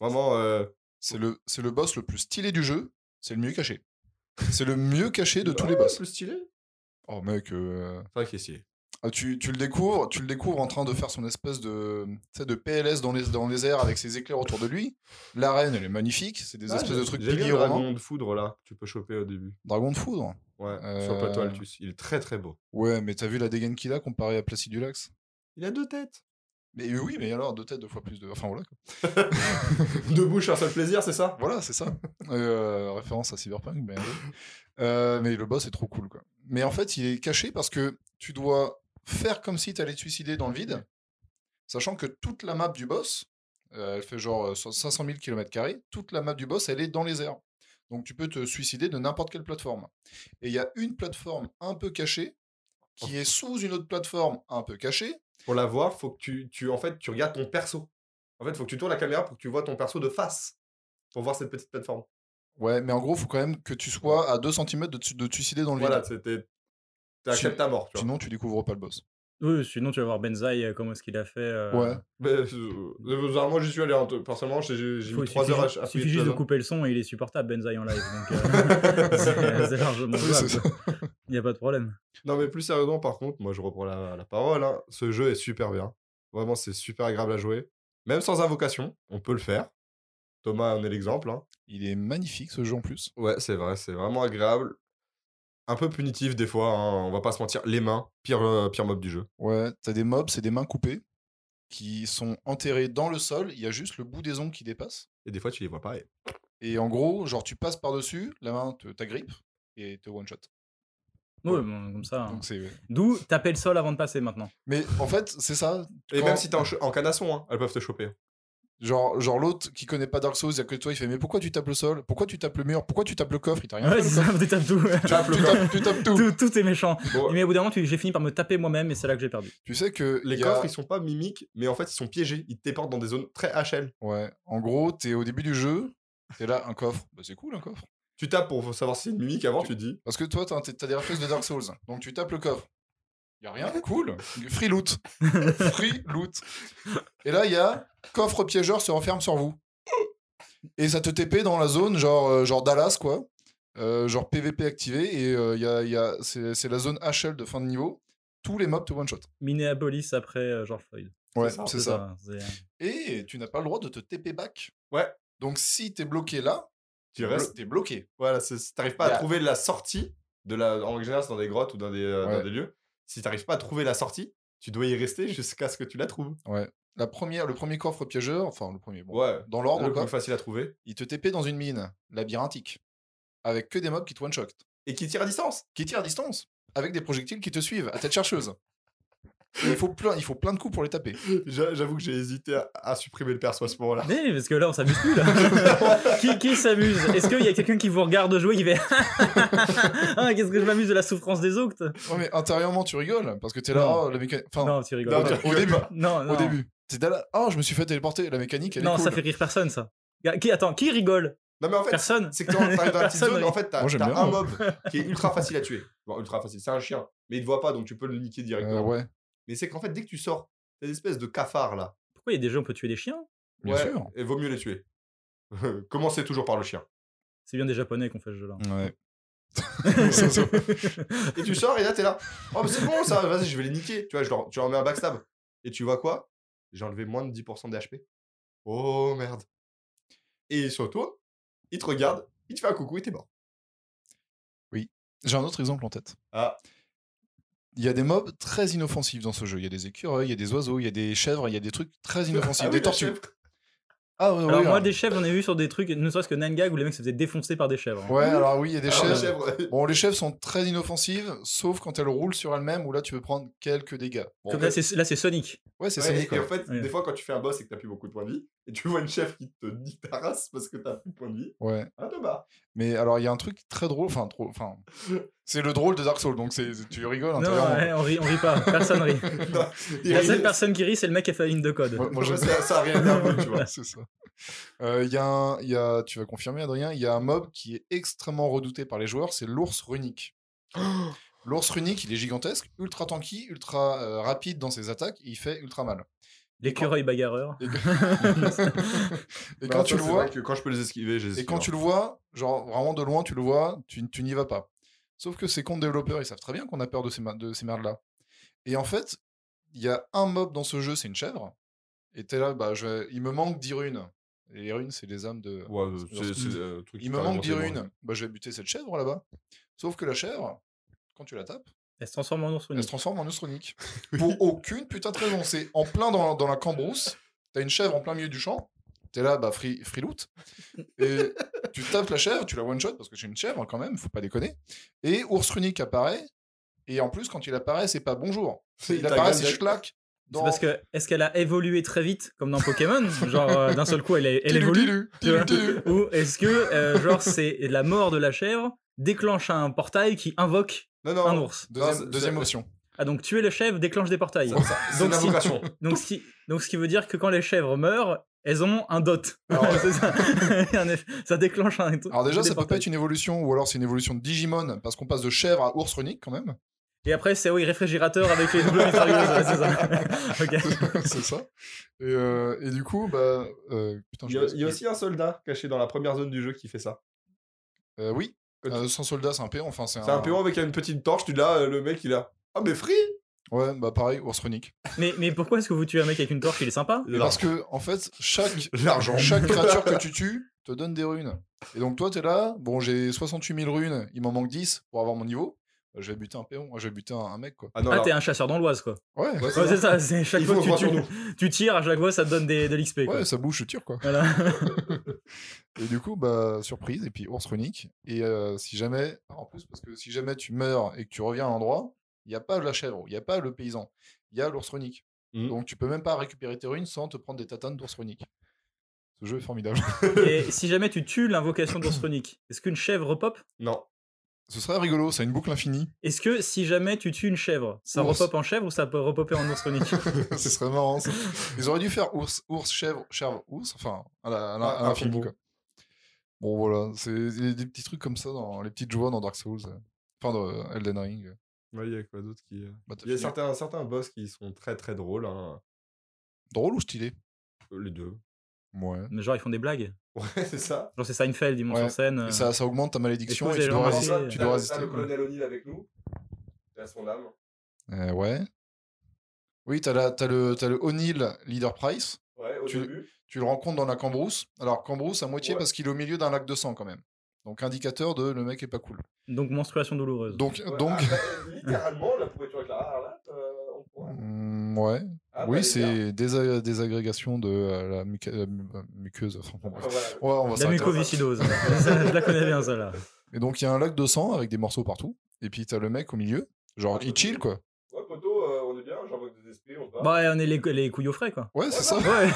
Vraiment. euh, c'est le, le boss le plus stylé du jeu, c'est le mieux caché. C'est le mieux caché de tous les boss. plus stylé? Oh mec, euh, C'est vrai qu'il est stylé. Tu, tu le découvres, tu le découvres en train de faire son espèce de, de PLS dans les, dans les airs avec ses éclairs autour de lui. L'arène, elle est magnifique, c'est des Ah, espèces de trucs J'ai vu romains. dragon de foudre là, que tu peux choper au début. Dragon de foudre? Ouais, Euh, sur Plateau Altus. Il est très très beau. Ouais, mais t'as vu la dégaine qu'il a comparé à Placidulax Il a deux têtes. Mais oui, mais alors deux têtes, deux fois plus de. Enfin voilà. quoi. deux bouches, un seul plaisir, c'est ça? Voilà, c'est ça. Euh, référence à Cyberpunk, mais, euh, mais le boss est trop cool, quoi. Mais en fait, il est caché parce que tu dois faire comme si tu allais te suicider dans le vide, sachant que toute la map du boss, euh, elle fait genre euh, 500 000 km, toute la map du boss, elle est dans les airs. Donc tu peux te suicider de n'importe quelle plateforme. Et il y a une plateforme un peu cachée qui est sous une autre plateforme un peu cachée. Pour la voir, faut que tu, tu, en fait, tu regardes ton perso. En fait, faut que tu tournes la caméra pour que tu vois ton perso de face. Pour voir cette petite plateforme. Ouais, mais en gros, il faut quand même que tu sois à 2 cm de, te- de te suicider dans le Voilà, vide. c'était. T'acceptes ta mort, tu vois. Sinon, tu découvres pas le boss. Oui, sinon tu vas voir Benzaï, euh, comment est-ce qu'il a fait. euh, Ouais. Mais, euh, euh, moi, j'y suis allé. hein, personnellement, j'ai j'ai faut- mis il 3 suffit, heures à, à il suffit juste de couper le son et il est supportable, Benzaï en live. Donc, euh, c'est c'est largement Oui, c'est jouable. Il n'y a pas de problème. Non, mais plus sérieusement, par contre, moi, je reprends la, la parole. hein. Ce jeu est super bien. Vraiment, c'est super agréable à jouer. Même sans invocation, on peut le faire. Thomas en est l'exemple. hein. Il est magnifique ce jeu en plus. Ouais, c'est vrai, c'est vraiment agréable. Un peu punitif des fois, hein, on va pas se mentir. Les mains, pire, euh, pire mob du jeu. Ouais, t'as des mobs, c'est des mains coupées qui sont enterrées dans le sol. Il y a juste le bout des ongles qui dépasse. Et des fois, tu les vois pas. et- Et en gros, genre, tu passes par-dessus, la main t'agrippe et te one-shot. Ouais, bon, comme ça. hein. D'où taper le sol avant de passer maintenant. Mais en fait, c'est ça. Et Quand- même si t'es en, en canasson, hein, elles peuvent te choper. Genre, genre l'autre qui connaît pas Dark Souls, il y a que toi, il fait Mais pourquoi tu tapes le sol? Pourquoi tu tapes le mur? Pourquoi tu tapes le coffre? Il t'a rien Ouais, fait. ça, tu tapes tout. Tu tapes, tu tapes- tu tapes tout. tout. Tout est méchant. Bon, Mais au bout d'un moment, tu- j'ai fini par me taper moi-même et c'est là que j'ai perdu. Tu sais que. les y a- coffres, ils sont pas mimiques, mais en fait, ils sont piégés. Ils te téléportent dans des zones très HL. Ouais, en gros, t'es au début du jeu, t'es là, un coffre. Bah, c'est cool, un coffre. Tu tapes pour savoir si c'est une mimique avant, tu te dis. Parce que toi, t'as t'as des réflexes de Dark Souls. Donc tu tapes le coffre. Y a rien, cool. Free loot. Free loot. Et là, il y a coffre piégeur se referme sur vous. Et ça te TP dans la zone, genre, euh, genre Dallas, quoi. Euh, genre PVP activé. Et euh, y a, y a, c'est c'est la zone HL de fin de niveau. Tous les mobs te one-shot. Minneapolis après euh, George Floyd. Ouais, c'est ça. Et tu n'as pas le droit de te TP back. Ouais, Donc si t'es bloqué là, tu restes. t'es bloqué. Voilà, c'est- t'arrives pas à a- trouver la sortie de la. En général, c'est dans des grottes ou dans des, euh, dans des lieux. Si t'arrives pas à trouver la sortie, tu dois y rester jusqu'à ce que tu la trouves. Ouais. La première, le premier coffre piégeur, enfin le premier, bon, Ouais. dans l'ordre, Le quoi, plus facile à trouver. il te TP dans une mine labyrinthique, avec que des mobs qui te one-shot, Et qui tire à distance. qui tirent à distance, avec des projectiles qui te suivent, à tête chercheuse. Il, faut plein, il faut plein de coups pour les taper. J'a- J'avoue que j'ai hésité à, à supprimer le perso à ce moment-là. Mais parce que là, on s'amuse plus là. qui qui s'amuse? Est-ce qu'il y a quelqu'un qui vous regarde jouer qui fait Ah, qu'est-ce que je m'amuse de la souffrance des autres? Ouais, mais intérieurement, tu rigoles, parce que t'es là, Non. oh, la mécanique. Enfin, Non, tu rigoles. Non, au début. Non, non. au début. T'es là, oh, je me suis fait téléporter, la mécanique, elle Non, est cool. ça fait rire personne ça. Qui, attends, qui rigole? Non, mais en fait, Personne? c'est que t'arrives dans la petite zone, en fait, t'as un mob qui est ultra facile à tuer. Bon, ultra facile, c'est un chien. Mais il te voit pas, donc tu peux le niquer Euh, directement. ouais, Mais c'est qu'en fait, dès que tu sors, t'as des espèces de cafards là. Pourquoi il y a des où on peut tuer des chiens? Bien Ouais, sûr. Et vaut mieux les tuer. Commencez toujours par le chien. C'est bien des japonais qu'on fait ce jeu là. Ouais. Et tu sors et là, t'es là. Oh, mais c'est bon ça, vas-y, je vais les niquer. Tu vois, je leur, tu leur mets un backstab. Et tu vois quoi? J'ai enlevé moins de 10% de HP. Oh merde. Et sur toi, il te regarde, il te fait un coucou et t'es mort. J'ai un autre exemple en tête. Ah, Il y a des mobs très inoffensifs dans ce jeu. Il y a des écureuils, il y a des oiseaux, il y a des chèvres, il y a des trucs très inoffensifs. Ah oui, des tortues. Ah ouais, Alors moi, des chèvres, j'en ai vu sur des trucs, ne serait-ce que Nangag où les mecs se faisaient défoncer par des chèvres. hein. Ouais, alors oui, il y a des Alors, la chèvres. chèvre, Bon, les chèvres sont très inoffensives, sauf quand elles roulent sur elles-mêmes, où là tu peux prendre quelques dégâts. Bon, Comme là, c'est là, c'est Sonic. ouais, c'est Ouais, ça. et, et en fait, Ouais. des fois, quand tu fais un boss et que t'as plus beaucoup de points de vie, et tu vois une chef qui te dit ta race parce que t'as plus de points de vie, Ouais. ah. Mais alors, il y a un truc très drôle, enfin, trop, enfin, c'est le drôle de Dark Souls, donc c'est, tu rigoles Non, intérieurement. ouais, on rit, on rit pas. Personne rit. Non, La seule personne qui rit, c'est le mec qui a fait la ligne de code. Moi, moi, je- ça, ça a rien à tu vois. c'est ça. Euh, Il y, a un- y a, tu vas confirmer, Adrien, il y a un mob qui est extrêmement redouté par les joueurs, c'est l'ours runique. L'ours runique, il est gigantesque, ultra tanky, ultra euh, rapide dans ses attaques, et il fait ultra mal. L'écureuil bagarreur. Et, et Bah, quand tu ça, le vois, que quand je peux les esquiver, et quand tu le vois, genre vraiment de loin, tu le vois, tu, tu n'y vas pas. Sauf que ces comptes développeurs, ils savent très bien qu'on a peur de ces, ma- de ces merdes-là. Et en fait, il y a un mob dans ce jeu, c'est une chèvre. Et t'es là, bah, je il me manque 10 runes. Et les runes, c'est les âmes de. Ouais, euh, c'est lorsque- c'est le truc qui Il me manque 10 dans tes mains. runes. Bah, je vais buter cette chèvre là-bas. Sauf que la chèvre, quand tu la tapes, Elle se transforme en ours elle Sonic. se transforme en ostronique. Pour aucune putain de raison. C'est en plein dans, dans la cambrousse. T'as une chèvre en plein milieu du champ. T'es là, bah, free, free loot. Et tu tapes la chèvre, tu la one-shot parce que c'est une chèvre quand même, faut pas déconner. Et ours runique apparaît. Et en plus, quand il apparaît, c'est pas bonjour. Il apparaît, c'est schlack. C'est parce que, est-ce qu'elle a évolué très vite, comme dans Pokémon? Genre, euh, d'un seul coup, elle, est- elle évolue. Ou est-ce que, euh, genre, c'est la mort de la chèvre déclenche un portail qui invoque Non, non. un ours Deuxième, option. Ah, donc tuer les chèvres déclenche des portails. ça- ça- C'est Donc, une si- invocation. Donc ce, qui, donc, ce qui veut dire que quand les chèvres meurent, elles ont un dot. Alors- C'est ça. En effet, ça déclenche un. Alors déjà, ça peut pas être une évolution, ou alors c'est une évolution de Digimon, parce qu'on passe de chèvre à ours runique quand même. Et après, c'est oui, réfrigérateur avec les doubles ouais, c'est ça. ok. c'est ça. Et, euh, et du coup, bah... euh, putain, Il je y, a, sais il y a pas. aussi un soldat caché dans la première zone du jeu qui fait ça. Euh, oui, Euh, sans soldat, c'est un péon. Enfin, c'est un péon avec une petite torche, tu l'as, euh, le mec il a. Ah, mais free Ouais, bah pareil, runique. Mais, mais pourquoi est-ce que vous tuez un mec avec une torche? Il est sympa Parce que, en fait, chaque, L'argent. chaque créature que tu tues te donne des runes. Et donc toi, t'es là, bon, j'ai 68 000 runes, il m'en manque 10 pour avoir mon niveau. Bah, je vais buter un péon, je vais buter un, un mec, quoi. Ah non, Ah, t'es un chasseur dans l'Oise, quoi. Ouais, Ouais, c'est ça, c'est chaque Il fois faut que tu, tu tires, à chaque fois, ça te donne des, de l'XP, ouais, ça bouge, je tire, quoi. Voilà. Et du coup, bah, surprise, et puis ours runique. Et euh, si jamais, en plus, parce que si jamais tu meurs et que tu reviens à un endroit, il n'y a pas la chèvre, il n'y a pas le paysan, il y a l'ours runique. Mhm. Donc tu peux même pas récupérer tes runes sans te prendre des tatanes d'ours runique. Ce jeu est formidable. Et si jamais tu tues l'invocation d'Orsronic, est-ce qu'une chèvre pop? Non. Ce serait rigolo, c'est une boucle infinie. Est-ce que si jamais tu tues une chèvre, ça Ours. repop en chèvre ou ça peut repopper en Orsronic Ce serait marrant. ça. Ils auraient dû faire ours, ours, chèvre, chèvre, ours, enfin, à la- à la- Un- à un l'infini, quoi. Bon, voilà, c'est des, des petits trucs comme ça, dans les petites joies dans Dark Souls. euh. Enfin, dans euh, Elden Ring. Ouais, il y a quoi d'autre qui. euh, Bah, Il y a certains, certains boss qui sont très très drôles. hein. Drôle ou stylé? Euh, Les deux. Ouais. Mais genre, ils font des blagues. Ouais, c'est ça. Genre, c'est Seinfeld, ils montent Ouais. sur scène. Et euh, ça, ça augmente ta malédiction et les tu dois résister. euh, Tu T'as- dois résister. le colonel O'Neill avec nous? Il a son âme. Euh, ouais. Oui, t'as la- t'as le, t'as le O'Neill Leader Price. Ouais, au Tu- début. Tu le rencontres dans la Cambrousse. Alors, Cambrousse à moitié Ouais. parce qu'il est au milieu d'un lac de sang quand même. Donc, indicateur de le mec est pas cool. Donc, menstruation douloureuse. Donc, Ouais, donc ah, bah, littéralement, la pourriture avec la Harlate, euh, on pourra. mm, ouais. Ah, bah, oui, c'est désagrégation de euh, la, muca- la mu- euh, muqueuse. Enfin, bon, gars. bref. Voilà. Ouais, on va La là. mucoviscidose. Ça, je la connais bien, celle-là. Et donc, il y a un lac de sang avec des morceaux partout. Et puis, t'as le mec au milieu. Genre, Ah, il chill, quoi. Ouais, poteau, euh, on est on va. Bah, ouais, on est les, les couilles au frais, quoi. Ouais, c'est ça. Ouais.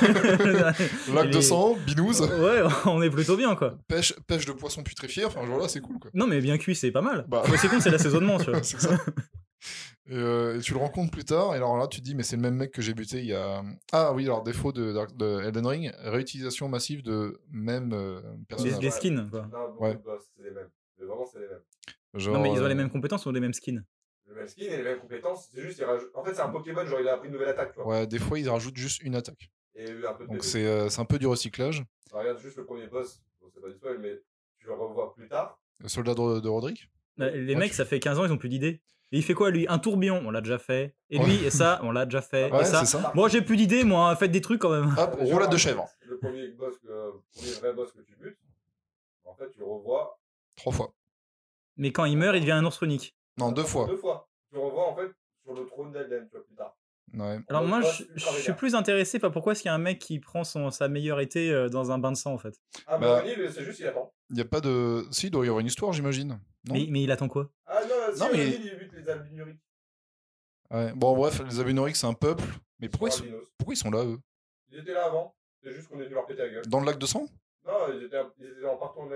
Lac de sang, binouze, Ouais, on est plutôt bien, quoi. pêche, pêche de poissons putréfiés. Enfin, voilà, c'est cool, quoi. Non, mais bien cuit, c'est pas mal. Bah. Ouais, c'est con, c'est l'assaisonnement, tu vois. c'est ça. Et, euh, et tu le rencontres plus tard, et alors là, tu te dis, mais c'est le même mec que j'ai buté il y a. Ah oui, alors défaut de, Elden Ring, réutilisation massive de même euh, Des, personnage. des skins, quoi. Non, Ouais. c'est les mêmes. Mais vraiment, c'est les mêmes. Genre, Non, mais ils ont euh, les mêmes compétences ou les mêmes skins? Le même skin et les mêmes compétences, c'est juste, il rajoute... en fait, c'est un Pokémon, genre il a appris une nouvelle attaque. Ouais, des fois, ils rajoutent juste une attaque. Et un peu de Donc c'est euh, c'est un peu du recyclage. Alors, regarde juste le premier boss, bon, c'est pas du spoil, mais tu le revois plus tard. Le soldat de, de Roderick? Bah, Les Ouais, mecs, tu- ça fait 15 ans, ils ont plus d'idées. Et il fait quoi, lui? Un tourbillon, on l'a déjà fait. Et lui, et ça, on l'a déjà fait. Ouais, et ça. c'est ça. Moi, j'ai plus d'idées, moi, faites des trucs quand même. Hop, roulade de chèvre. Le premier boss, que... premier vrai boss que tu butes, en fait, tu le revois Trois fois. Mais quand il meurt, il devient un ours runique. Non, deux fois. Deux fois. Tu revois en fait sur le trône d'Elden, tu vois, plus tard. Ouais. Alors moi, je, suis plus intéressé par pourquoi est-ce qu'il y a un mec qui prend son, sa meilleure été euh, dans un bain de sang, en fait. Ah, Bah- bah, c'est juste, il attend. Il n'y a pas de. Si, il doit y avoir une histoire, j'imagine. Mais, mais il attend quoi? Ah non, si, Non, mais- il bute les albinuriques. Ouais. Bon, bref, les Abunoriques, c'est un peuple. Mais pourquoi ils, sont... albinos. pourquoi ils sont là, eux? Ils étaient là avant, c'est juste qu'on est dû leur péter la gueule. Dans le lac de sang? Non, ils étaient, ils étaient en partant de.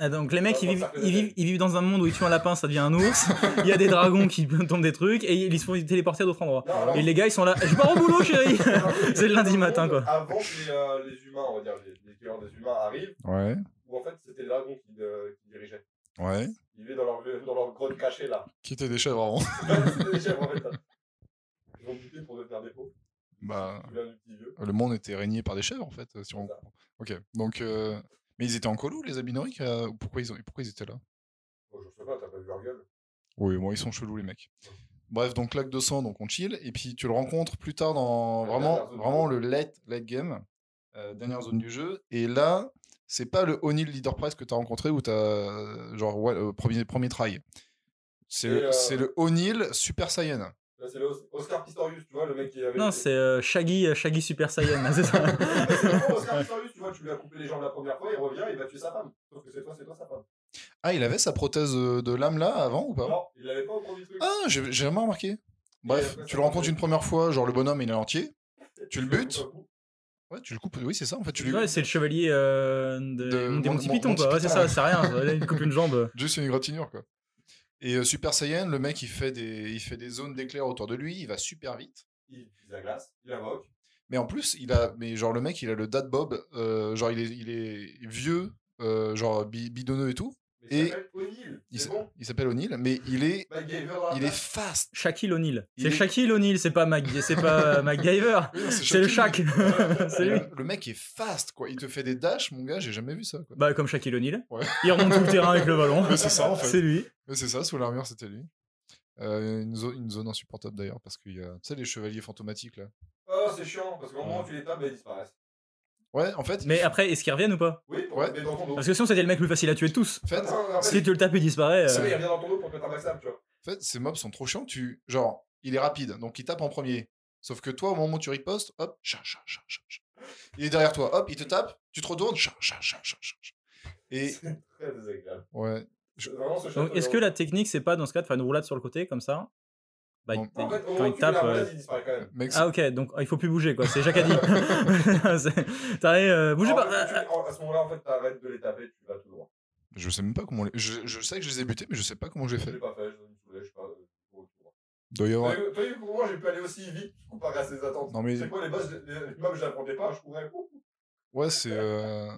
Ah, Donc les mecs, ils vivent, ils, vivent, ils vivent dans un monde où ils tuent un lapin, ça devient un ours. Il y a des dragons qui tombent des trucs et ils se font téléporter à d'autres endroits. Non, alors- Et les gars, ils sont là. Je pars au boulot, chérie C'est le lundi matin, monde, quoi. Avant que les, euh, les humains, on va dire, les, les clients des humains arrivent, Ouais. où en fait c'était les dragons qui, euh, qui dirigeaient. Ouais. Ils vivaient dans leur, dans leur grotte cachée là. Qui étaient des chèvres avant c'était des chèvres en fait. Ils ont buté pour devenir des faux. Bah. Le monde était régné par des chèvres, en fait. Si on... Ok. Donc. euh, Mais ils étaient en colo, les Abunoriques euh, pourquoi, ils ont... pourquoi ils étaient là? Bon, je sais pas, t'as pas vu leur gueule? Oui, moi, ils sont chelous, les mecs. Bref, donc lac de sang, donc on chill. Et puis tu le rencontres plus tard dans La vraiment, vraiment le late, late game, euh, dernière zone du jeu. Et là, c'est pas le O'Neill Leader Price que tu as rencontré où tu as genre ouais, euh, premier, premier try. C'est le, euh, c'est le O'Neill Super Saiyan. Là, c'est Oscar Pistorius, tu vois, le mec qui avait. Non, c'est euh, Shaggy, euh, Shaggy Super Saiyan, c'est ça c'est Oscar Pistorius, tu vois, tu lui as coupé les jambes la première fois, il revient, il va tuer sa femme. Sauf que c'est toi, c'est toi sa femme. Ah, il avait sa prothèse euh, de lame là avant ou pas? Non, il l'avait pas au premier truc. Ah, j'ai jamais remarqué. Bref, tu le rencontres une première fois, genre le bonhomme il est entier. tu le butes. Ouais, tu le coupes. Oui, c'est ça en fait. Tu lui Ouais, c'est le chevalier euh, de, De des Mon- Monty Mon- Python, quoi. Ouais, c'est ça, c'est rien. Il coupe une jambe. Juste une égratignure, quoi. Et euh, Super Saiyan, le mec, il fait des, il fait des zones d'éclair autour de lui, il va super vite. Il utilise la glace, il invoque. Mais en plus, il a, mais genre le mec, il a le dad bob, euh, genre il est, il est vieux, euh, genre bi- bidonneux et tout. Il s'appelle O'Neill. Bon. O'Neill, mais il est, MacGyver il est fast. Shaquille O'Neal. Il C'est est- Shaquille O'Neal, c'est pas, Mac... c'est pas MacGyver. Oui, non, C'est le. Shaq. c'est lui. Le, mec est fast, quoi. Il te fait des dashs, mon gars, j'ai jamais vu ça, quoi. Bah, comme Shaquille. Ouais. Il remonte tout le terrain avec le ballon. C'est ça, en fait. C'est lui. Mais c'est ça, sous l'armure, c'était lui. Euh, une, zo- une zone insupportable d'ailleurs, parce qu'il y a, tu sais, les chevaliers fantomatiques là. Oh, c'est chiant, parce qu'au moment où tu les tapes, bah, ils disparaissent. Ouais, en fait, Mais après, est-ce qu'ils reviennent ou pas? Oui, pour Ouais. dans ton dos. Parce que sinon, c'était le mec le plus facile à tuer de tous. en fait, en fait, Si tu le tapes, il disparaît. euh, il revient dans ton dos pour te mettre un maximum, tu vois. En fait, ces mobs sont trop chiants. Tu... Genre, il est rapide, donc il tape en premier. Sauf que toi, au moment où tu ripostes, hop, chat, chat, chat, chat, chat. Il est derrière toi, hop, il te tape, tu te retournes, chat, chat, chat, chat, chat, chat. Et C'est très désagréable. ouais, château, est-ce que la technique, c'est pas dans ce cas de faire une roulade sur le côté, comme ça? Bah, il- En- fait, Quand il tape. euh, roulade, il même. Ah, ok, donc il faut plus bouger, quoi. C'est Jacques a dit. T'arrives, euh, bougez En pas. fait, tu- en- À ce moment-là, en fait, t'arrêtes de les taper, tu vas tout droit. je sais même pas comment. les- Je, je sais que je les ai butés, mais je sais pas comment j'ai Je fait. l'ai pas fait, je je sais pas. euh, tout droit. Il doit y avoir. T'as vu- pour moi, j'ai pu aller aussi vite comparé à ses attentes? Non, mais- C'est quoi les boss, les les mobs, je l'affrontais pas, je courais. Ouais, c'est. Euh...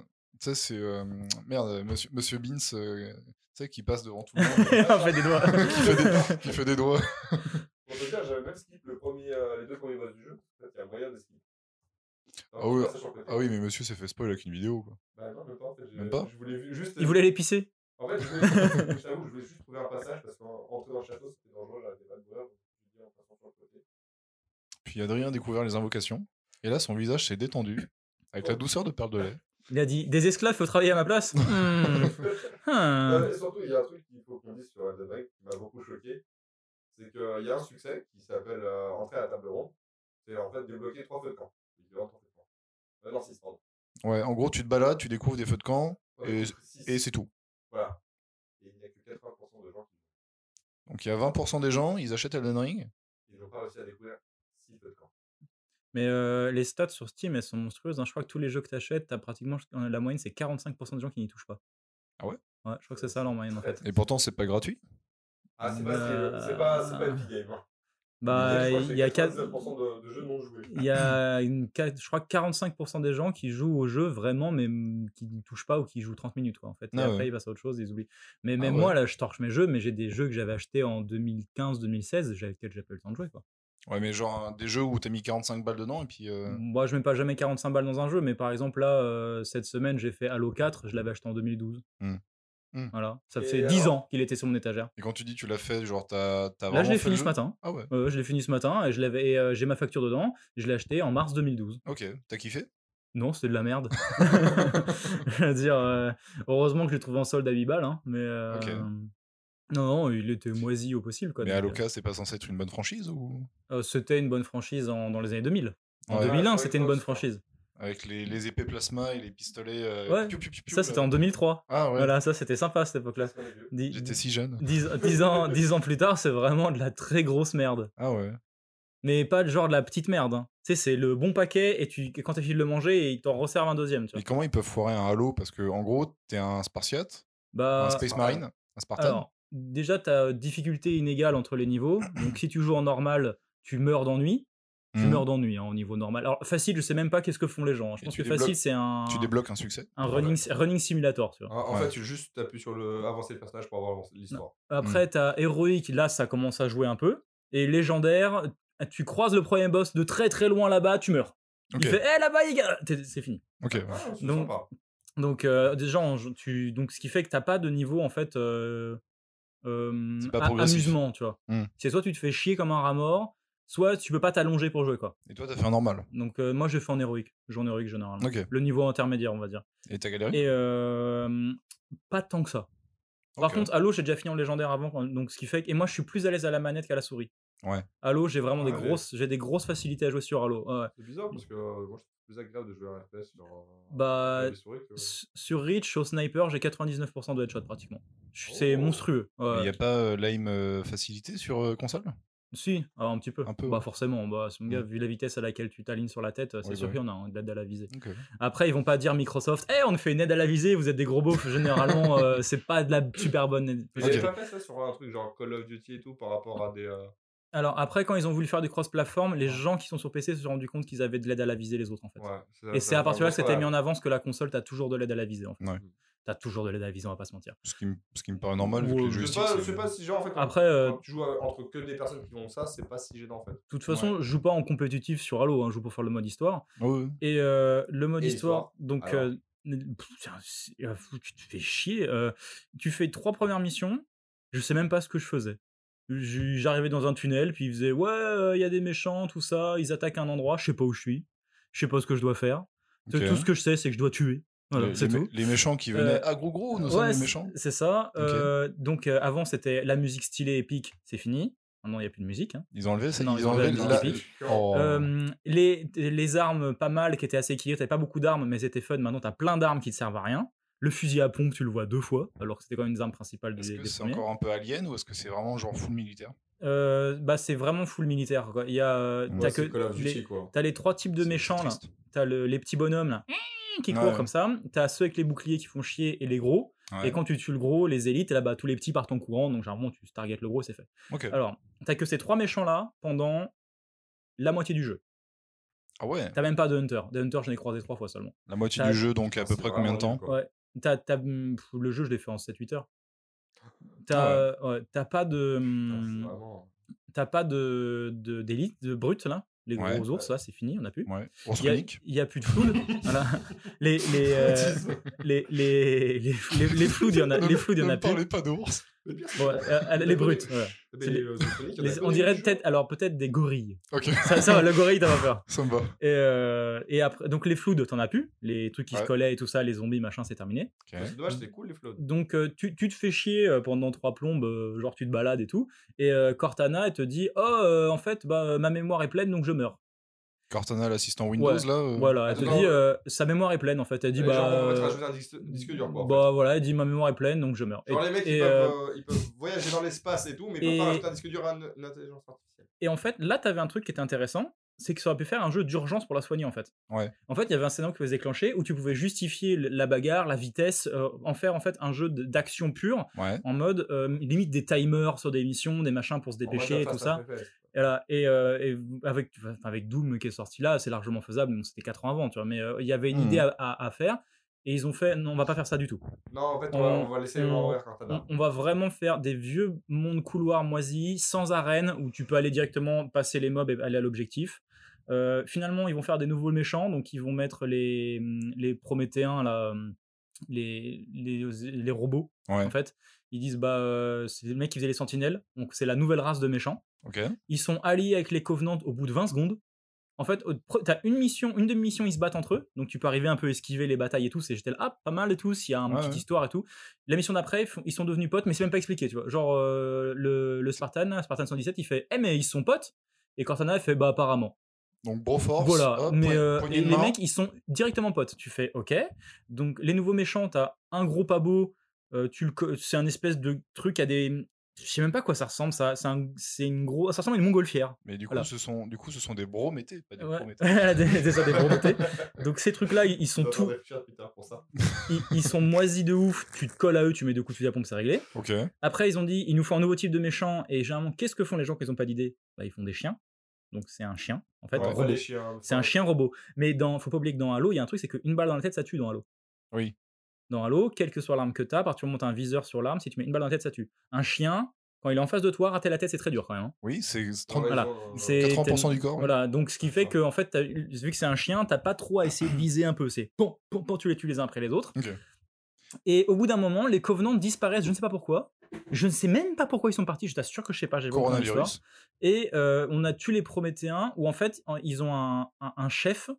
Tu sais, c'est. euh, Merde, monsieur, monsieur Beans, euh, tu sais, qui passe devant tout le monde, On fait des doigts. qui, fait des... qui fait des doigts. J'avais même skip le premier, euh, les deux premiers boss du jeu. En fait, il y a moyen de skip. Ah oui, côté. Ah oui, mais monsieur s'est fait spoil avec une vidéo, quoi. Bah non, même pas. En fait, j'ai- Même pas Je voulais vu- juste. Il voulait les pisser. En fait, je voulais, je t'avoue, je voulais juste trouver un passage parce qu'entrer dans le château, c'était dangereux, j'arrêtais pas de mourir. Donc, je me suis dit, en passant sur le côté. Puis Adrien a découvert les invocations. Et là, son visage s'est détendu. Avec la douceur de perle de lait. Il a dit Des esclaves, faut travailler à ma place? Hmm. Non, Hmm. mais surtout, il y a un truc qu'il faut qu'on dise sur Elden Ring qui m'a beaucoup choqué. C'est qu'il y a un succès qui s'appelle euh, Entrer à la table ronde. C'est en fait débloquer trois feux de camp. Équivalent trois feux de camp. Euh, non, 6, pardon. Ouais, en gros, tu te balades, tu découvres des feux de camp, Ouais, Et- six. c'est tout. Voilà. Et il n'y a que 80% de gens qui Donc il y a 20% des gens, ils achètent Elden Ring. qui n'ont pas réussi à découvrir 6 feux de camp. Mais euh, les stats sur Steam, elles sont monstrueuses. hein. Je crois que tous les jeux que t'achètes, t'as pratiquement. La moyenne, c'est 45% des gens qui n'y touchent pas. Ah ouais? Ouais, je crois que c'est ça leur moyenne en fait. Et pourtant, c'est pas gratuit. Ah, c'est pas, Euh, c'est pas, c'est pas Epic Game. Hein. Bah, il y a c'est quatre- 99% de, de jeux non joués. Il y a une, je crois que 45% des gens qui jouent au jeu vraiment, mais mm, qui ne touchent pas ou qui jouent 30 minutes, quoi, en fait. Et Ah après, ouais. ils passent à autre chose, ils oublient. Mais Ah même ouais. moi, là, je torche mes jeux, mais j'ai des jeux que j'avais achetés en 2015-2016, j'avais peut-être j'ai pas eu le temps de jouer, quoi. Ouais, mais genre hein, des jeux où t'as mis 45 balles dedans et puis. euh, Moi, je mets pas jamais 45 balles dans un jeu, mais par exemple, là, euh, cette semaine, j'ai fait Halo 4, je l'avais acheté en 2012. Hmm. Hmm. Voilà. Ça Et fait 10 alors ans qu'il était sur mon étagère. Et quand tu dis tu l'as fait, genre t'as t'as Là, je l'ai fait fini ce matin. Ah ouais. Euh, je l'ai fini ce matin et je l'avais, et, euh, j'ai ma facture dedans. Je l'ai acheté en mars 2012. Ok, t'as kiffé? Non, c'était de la merde. je veux dire, euh, heureusement que je l'ai trouvé en solde à 8 balles, hein, mais euh, Ok. non, non, il était moisi au possible. Quoi, Mais c'est pas censé être une bonne franchise ou? Euh, c'était une bonne franchise en- dans les années 2000. En Ouais. 2001, Ouais, c'était une bonne franchise. Avec les, les épées plasma et les pistolets. euh, Ouais, piou, piou, piou, piou, Ça, c'était en 2003. Ah ouais. Voilà, ça, c'était sympa à cette époque-là. J'étais si jeune. dix- dix ans, dix ans plus tard, c'est vraiment de la très grosse merde. Ah ouais. Mais pas de genre de la petite merde. hein. Tu sais, c'est le bon paquet et tu, quand t'as fini de le manger, ils t'en resservent un deuxième. Tu vois. Mais comment ils peuvent foirer un Halo? Parce que en gros, t'es un Spartiate, Bah, un Space Marine, un Spartan. Alors, déjà, tu as difficulté inégale entre les niveaux. Donc, si tu joues en normal, tu meurs d'ennui. Tu Mhm. meurs d'ennui hein, au niveau normal. Alors, facile, je sais même pas qu'est-ce que font les gens. Je Et pense que facile, c'est un, Tu débloques un succès. un running, running simulator. Tu vois. En, en Ouais. fait, tu juste appuies sur le avancer le personnage pour avoir l'histoire. Après, tu as héroïque, là, ça commence à jouer un peu. Et légendaire, tu croises le premier boss de très très loin là-bas, tu meurs. Ok. Il fait Eh là-bas, les gars C'est fini. Ok. ouais. Ah, Donc, sympa. Donc, euh, déjà, tu, donc, ce qui fait que t'as pas de niveau, en fait, euh, euh, pas amusement, tu vois. Hmm. C'est soit tu te fais chier comme un rat mort, soit tu peux pas t'allonger pour jouer, quoi. Et toi, t'as fait un normal. Donc, euh, moi, j'ai fait en héroïque. Je joue en héroïque, généralement. Ok. Le niveau intermédiaire, on va dire. Et t'as galéré Et euh, pas tant que ça. Par contre, Halo, j'ai déjà fini en légendaire avant, donc ce qui fait que. Et moi, je suis plus à l'aise à la manette qu'à la souris. Ouais. Halo, j'ai vraiment des grosses, j'ai des grosses facilités à jouer sur Halo. Ouais. C'est bizarre parce que euh, moi je trouve plus agréable de jouer à FPS sur euh, Bah, clavier souris que- S- Sur Reach, au sniper, j'ai 99% de headshot pratiquement. C'est Oh. monstrueux. Ouais. Il n'y a pas euh, l'aim euh, facilité sur euh, console? Si, ah, un petit peu. Un peu, Bah ouais. forcément, bah, ce gars, Mm. vu la vitesse à laquelle tu t'alignes sur la tête, c'est Oui, sûr bah qu'il y en a un de l'aide à la visée. Après, ils vont pas dire Microsoft, Eh, on fait une aide à la visée, vous êtes des gros beaufs. Généralement, euh, c'est pas de la super bonne aide. Vous Ok. avez pas fait ça sur un truc genre Call of Duty et tout par rapport à des. euh, Alors après, quand ils ont voulu faire du cross-platform, les gens qui sont sur PC se sont rendus compte qu'ils avaient de l'aide à la visée les autres en fait. Ouais, ça- Et c'est à partir de là que ça- c'était mis en avance que la console, t'as toujours de l'aide à la visée en fait. Ouais. T'as toujours de l'aide à la visée, on va pas se mentir. Ce qui, me, ce qui me paraît normal vu Ouais, que les je sais pas, je si genre en fait. quand- Après, euh, quand tu joues entre que des personnes qui font ça, c'est pas si gênant en fait. De toute façon, je joue pas en compétitif sur Halo, hein, je joue pour faire le mode histoire. Ouais, ouais. Et euh, le mode Et histoire, donc Alors euh, pff, euh, tu te fais chier. euh, tu fais trois premières missions, je sais même pas ce que je faisais. J'arrivais dans un tunnel, puis ils faisaient ouais, il y a des méchants, tout ça, ils attaquent un endroit, je sais pas où je suis, je sais pas ce que je dois faire. Tout ce que je sais, c'est que je dois tuer. Voilà, les, c'est les mé- tout. les méchants qui venaient. Euh, ah, gros gros, nous sommes Ouais, les c'est- méchants. C'est ça. Euh, donc euh, avant, c'était la musique stylée épique, c'est fini. Maintenant, il n'y a plus de musique. hein. Ils ont enlevé ça. Non, ils ils ont enlevé enlevé la- la musique Oh. Euh, les, les armes pas mal, qui étaient assez équilibrées, t'avais pas beaucoup d'armes, mais c'était fun. Maintenant, t'as plein d'armes qui te servent à rien. Le fusil à pompe, tu le vois deux fois, alors que c'était quand même une arme principale des, Est-ce que des c'est premiers. encore un peu alien ou est-ce que c'est vraiment genre full militaire? Euh, bah, c'est vraiment full militaire. Quoi. Il y a, euh, Ouais, t'as que Duty, les, quoi. t'as les trois types de C'est- méchants là. T'as le- les petits bonhommes là qui courent Ouais. comme ça. T'as ceux avec les boucliers qui font chier et les gros. Ouais. Et quand tu tues le gros, les élites, et là, bah, tous les petits partent en courant. Donc, généralement, tu targetes le gros, c'est fait. Ok. Alors, t'as que ces trois méchants là pendant la moitié du jeu. Ah ouais. T'as même pas de Hunter. Des Hunter, j'en ai croisé trois fois seulement. La moitié du jeu, donc à peu près combien de temps. Ouais. T'as, t'as- pff, le jeu, je l'ai fait en 7-8 heures. T'as, Ah ouais, t'as pas de. Vraiment- T'as pas de, de, d'élite, de brutes là? Les gros Ouais. ours, là, c'est fini, on a plus. Ouais. Il y a, plus de voilà. Les, les, euh, les, les, les, les, les floods, il y en a, les il y en a plus. pas d'ours. Mais bien, Bon, euh, euh, les voilà. c'est les, les- euh, Les- pas on dirait peut-être, alors peut-être des gorilles. Ok, Ça, ça va, le gorille, t'as pas peur. ça me va. Et, euh, et après, donc les floods, t'en as plus. Les trucs qui se collaient et tout ça, les zombies, machin, c'est terminé. Ok. C'est dommage, c'était cool les. Donc euh, tu, tu te fais chier pendant trois plombes, genre tu te balades et tout. Et euh, Cortana, elle te dit Oh, en fait, bah, ma mémoire est pleine, donc je meurs. Cortana, l'assistant Windows, Ouais. là. euh, Voilà, elle te dit euh, Sa mémoire est pleine, en fait. Elle dit Et Bah. genre, on va te euh, rajouter un disque, disque dur, quoi. bah voilà, elle dit Ma mémoire est pleine, donc je meurs. Genre, et, les mecs, et, ils, peuvent, euh, ils peuvent voyager dans l'espace et tout, mais ils peuvent pas rajouter un disque dur à une, intelligence artificielle. et en fait, là, t'avais un truc qui était intéressant c'est que ça aurait pu faire un jeu d'urgence pour la soigner, en fait. Ouais. En fait, il y avait un scénario qui pouvait se déclencher où tu pouvais justifier la bagarre, la vitesse, euh, en faire en fait un jeu d'action pure, Ouais. en mode euh, limite des timers sur des missions, des machins pour se dépêcher et tout ça. Là, et, euh, et avec, enfin, avec Doom qui est sorti là, c'est largement faisable. Bon, c'était 4 ans avant, tu vois, mais euh, il y avait une idée à, à- à faire. Et ils ont fait, non, on va pas faire ça du tout. Non, en fait, on, va, On- on va laisser on-. On, on va vraiment faire des vieux mondes couloirs moisis, sans arène, où tu peux aller directement passer les mobs et aller à l'objectif. Euh, finalement, ils vont faire des nouveaux méchants, donc ils vont mettre les, les Prométhéens, là, les, les, les robots, Ouais. en fait. Ils disent, bah, euh, c'est les mecs qui faisaient les sentinelles, donc c'est la nouvelle race de méchants. Ils sont alliés avec les Covenants au bout de 20 secondes. En fait, t'as une mission, une demi-mission, ils se battent entre eux, donc tu peux arriver un peu esquiver les batailles et tout. C'est j'étais là, ah, pas mal et tout. S'il y a une Ouais, petite ouais. histoire et tout. La mission d'après, ils sont devenus potes, mais c'est même pas expliqué, tu vois. Genre euh, le, le Spartan, Spartan 117, il fait, eh mais ils sont potes. Et Cortana elle fait, bah apparemment. Donc, Broforce. Voilà, hop, mais euh, les main. mecs, ils sont directement potes. Tu fais OK. Donc, les nouveaux méchants, t'as un gros pabo, euh, tu c'est un espèce de truc à des. Je sais même pas à quoi ça ressemble, ça. C'est un... c'est une gros. Ça ressemble à une montgolfière. Mais du coup, Voilà. ce sont, du coup, ce sont des brométés, pas des Ouais. prométhées. des, des. Donc, ces trucs-là, ils ils sont ça. Ils, ils sont moisis de ouf. Tu te colles à eux, tu mets deux coups de fusil à pompe, c'est réglé. Ok. Après, ils ont dit, il nous faut un nouveau type de méchant. Et généralement, qu'est-ce que font les gens qui n'ont pas d'idée? Bah, Ils font des chiens. Donc, c'est un chien, en fait. Ouais, robot. les chiens, C'est un chien robot. Mais dans, faut pas oublier que dans Halo, il y a un truc, c'est qu'une balle dans la tête, ça tue dans Halo. Oui. Dans Halo, quelle que soit l'arme que tu as, à partir du moment où tu as un viseur sur l'arme, si tu mets une balle dans la tête, ça tue. Un chien, quand il est en face de toi, rater la tête, c'est très dur quand même. hein. Oui, c'est c'est Ah 30 ouais, voilà. ils ont- C'est- 80% du corps. Voilà, donc ce qui fait que, en fait, vu que c'est un chien, t'as pas trop à essayer de viser un peu. C'est bon, bon, bon, tu les tues les uns après les autres. Et au bout d'un moment, les Covenants disparaissent, je ne sais pas pourquoi. Je ne sais même pas pourquoi ils sont partis, je t'assure que je sais pas, j'ai. Coronavirus. Et euh, on a tué les Prométhéens, où en fait, en- ils ont un, un- un chef,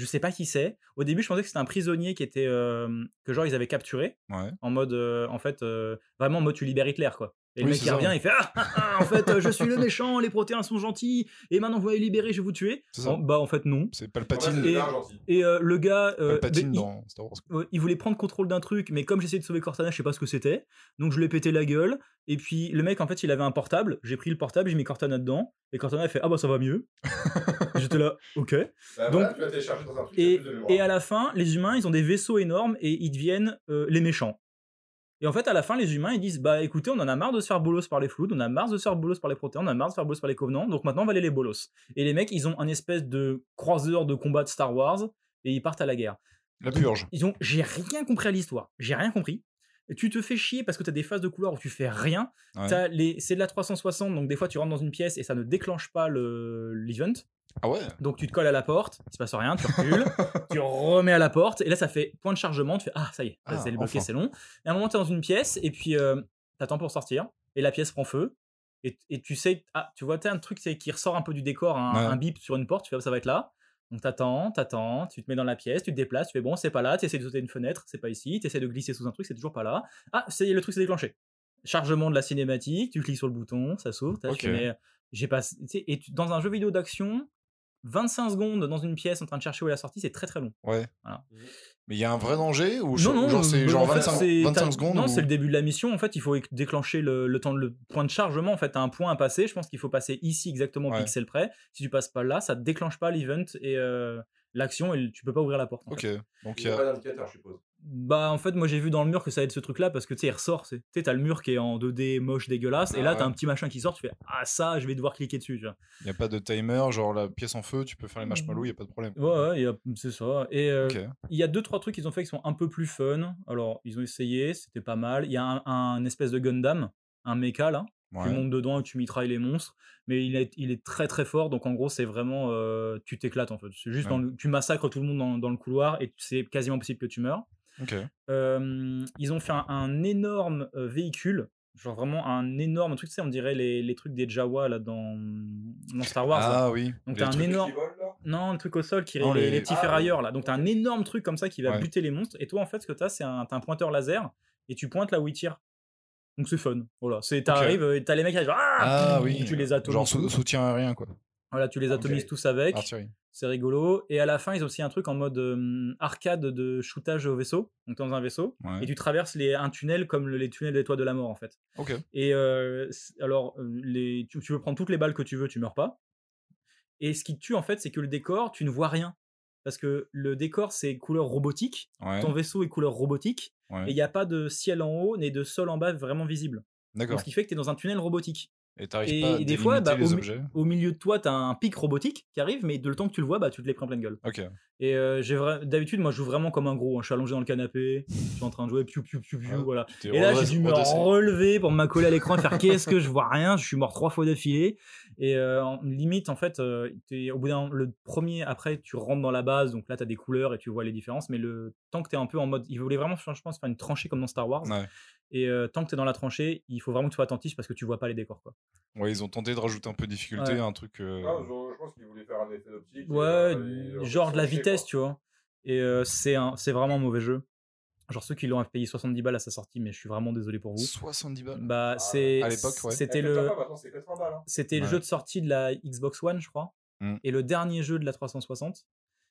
je sais pas qui c'est. Au début, je pensais que c'était un prisonnier qui était. euh, que genre, ils avaient capturé, Ouais. en mode. euh, en fait, euh, vraiment en mode tu libères Hitler, quoi. Et le mec il ça, revient, il fait ah, ah, ah, en fait, je suis le méchant, les Protéins sont gentils, et maintenant vous allez libérer, je vais vous tuer. En- bah, en fait, non. C'est En fait, Palpatine. Et-. Et euh, le gars. euh, Palpatine il- dans Star Wars. Il voulait prendre contrôle d'un truc, mais comme j'essayais de sauver Cortana, je sais pas ce que c'était. Donc je lui ai pété la gueule. Et puis le mec, en fait, il avait un portable. J'ai pris le portable, j'ai mis Cortana dedans. Et Cortana a fait Ah bah ça va mieux. J'étais là, ok. Bah, donc- voilà, tu vas télécharger dans un truc. Et, de et à la fin, les humains, ils ont des vaisseaux énormes et ils deviennent euh, les méchants. Et en fait, à la fin, les humains, ils disent Bah écoutez, on en a marre de se faire bolos par les floods, on a marre de se faire bolos par les protéins, on a marre de se faire bolos par les covenants, donc maintenant on va aller les bolos. Et les mecs, ils ont un espèce de croiseur de combat de Star Wars et ils partent à la guerre. La purge. Ils ont, j'ai rien compris à l'histoire. J'ai rien compris. Tu te fais chier parce que t'as des phases de couloir où tu fais rien. Ouais. Les, c'est de la 360, donc des fois tu rentres dans une pièce et ça ne déclenche pas le l'event. Ah ouais Donc tu te colles à la porte, il se passe rien, tu recules, tu remets à la porte et là ça fait point de chargement. Tu fais ah ça y est, Ah, c'est bloqué, enfin. c'est long. Et à un moment t'es dans une pièce et puis euh, t'attends pour sortir et la pièce prend feu. Et, et tu sais, ah, tu vois, t'as un truc qui ressort un peu du décor, un, Ouais. un bip sur une porte, tu fais ça va être là. Donc t'attends, t'attends, tu te mets dans la pièce, tu te déplaces, tu fais bon, c'est pas là, tu essaies de sauter une fenêtre, c'est pas ici, tu essaies de glisser sous un truc, c'est toujours pas là. Ah, c'est le truc s'est déclenché. Chargement de la cinématique, tu cliques sur le bouton, ça s'ouvre, tac, Ok. tu mets- j'ai pas, et tu- dans un jeu vidéo d'action, 25 secondes dans une pièce en train de chercher où est la sortie, c'est très très long. Ouais. Voilà. Mais il y a un vrai danger ou Non, non, genre c'est genre en fait, 25, c'est- 25 t'as- secondes Non, ou- c'est le début de la mission. En fait, il faut éc- déclencher le, le temps, le point de chargement. En fait, t'as un point à passer. Je pense qu'il faut passer ici exactement au Ouais. pixel près. Si tu passes pas là, ça déclenche pas l'event et euh, l'action et tu peux pas ouvrir la porte. Ok. fait. Donc Il y a a... pas d'indicateur, je suppose. Bah, en fait, moi j'ai vu dans le mur que ça aide ce truc-là parce que tu sais, il ressort. Tu sais, t'as le mur qui est en 2D moche, dégueulasse. et Ah là, ouais. t'as un petit machin qui sort. Tu fais Ah, ça, je vais devoir cliquer dessus. tu vois. y a pas de timer, genre la pièce en feu, tu peux faire les marshmallows, il y a pas de problème. Ouais, ouais, a- c'est ça. Et euh. Il y a deux trois trucs qu'ils ont fait qui sont un peu plus fun. Alors ils ont essayé, c'était pas mal. Il y a un, un espèce de Gundam, un mecha là. Tu montes dedans et tu mitrailles les monstres, mais il est, il est très très fort. Donc en gros c'est vraiment euh, tu t'éclates en fait. C'est juste Ouais. dans le- tu massacres tout le monde dans, dans le couloir et c'est quasiment possible que tu meurs. Euh, ils ont fait un, un énorme euh, véhicule. Genre vraiment un énorme truc, tu sais, on dirait les, les trucs des Jawa là dans, dans Star Wars. là. Ah oui. Donc t'as un énorme. Non, le truc au sol qui Non, les, les- petits Ah, ferrailleurs là. Donc t'as un énorme truc comme ça qui va Ouais. buter les monstres. Et toi en fait ce que t'as c'est un, pointeur laser et tu pointes là où il tire. Donc c'est fun. Voilà, c'est t'arrives euh, et t'as les mecs qui arrivent, ah, Ah oui. tu les atomises. Genre sou- soutien aérien quoi. Voilà, tu les atomises tous avec. C'est rigolo. Et à la fin ils ont aussi un truc en mode euh, arcade de shootage au vaisseau. Donc t'es dans un vaisseau Ouais. et tu traverses les, un tunnel comme le- les tunnels des toits de la mort en fait. Ok. Et euh, alors, euh, les, tu, tu peux prendre toutes les balles que tu veux, tu meurs pas. Et ce qui te tue, en fait, c'est que le décor, tu ne vois rien. Parce que le décor, c'est couleur robotique. Ouais. Ton vaisseau est couleur robotique. ouais. Et il n'y a pas de ciel en haut, ni de sol en bas vraiment visible. Ce qui fait que tu es dans un tunnel robotique. Et t'arrives Et, pas et des fois, bah, au, mi- au milieu de toi, tu as un pic robotique qui arrive, mais de le temps que tu le vois, bah, tu te les prends plein de gueule. Ok. Et euh, j'ai d'habitude, moi, je joue vraiment comme un gros. hein. Je suis allongé dans le canapé, je suis en train de jouer, piou, piou, piou, piou, Ah, voilà. T'es Et là, j'ai dû me relever pour m'accoler à l'écran et faire qu'est-ce que je vois? Rien. Je suis mort trois fois d'affilée. Et euh, limite, en fait, euh, t'es- au bout d'un le premier, après, tu rentres dans la base. Donc là, tu as des couleurs et tu vois les différences. Mais le tant que tu es un peu en mode. Ils voulaient vraiment, je pense, faire une tranchée comme dans Star Wars. Ouais. Et euh, tant que tu es dans la tranchée, il faut vraiment que tu sois attentif parce que tu vois pas les décors. Quoi. Ouais, ils ont tenté de rajouter un peu de difficulté, Ouais. un truc. euh, Ah, je, je pense qu'ils voulaient faire un effet d'optique. et, Ouais, euh, et- genre de la vitesse, quoi. tu vois. Et euh, c'est un- c'est vraiment un mauvais jeu. Genre ceux qui l'ont payé 70 balles à sa sortie, mais je suis vraiment désolé pour vous. 70 balles. Bah, Ah, c'est à l'époque, ouais. c'était Eh, le 80, maintenant, c'est 80 balles. hein. c'était le Ouais. jeu de sortie de la Xbox One, je crois. Mm. Et le dernier jeu de la 360,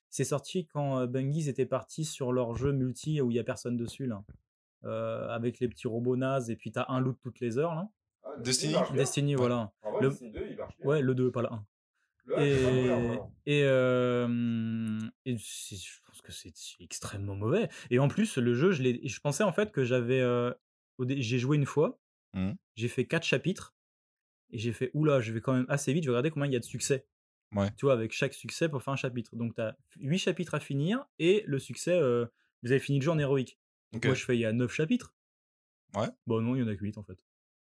c'est sorti quand Bungie était parti sur leur jeu multi où il y a personne dessus là. Euh, avec les petits robots nazes et puis t'as un loot toutes les heures là. Ah, Destiny. Destiny, voilà. En vrai, Le- Destiny 2, il marche bien. Ouais, le 2, pas le 1. Le 1, c'est pas mauvais, Et, et, euh, et je pense que c'est extrêmement mauvais. Et en plus, le jeu, je, l'ai- je pensais en fait que j'avais. euh, j'ai joué une fois, Mhm. j'ai fait 4 chapitres, et j'ai fait oula, je vais quand même assez vite, je vais regarder combien il y a de succès. Ouais. Tu vois, avec chaque succès pour faire un chapitre. Donc, tu as 8 chapitres à finir, et le succès, euh, vous avez fini le jeu en héroïque. Moi, je fais il y a 9 chapitres. Ouais. Bon, non, il y en a que 8 en fait.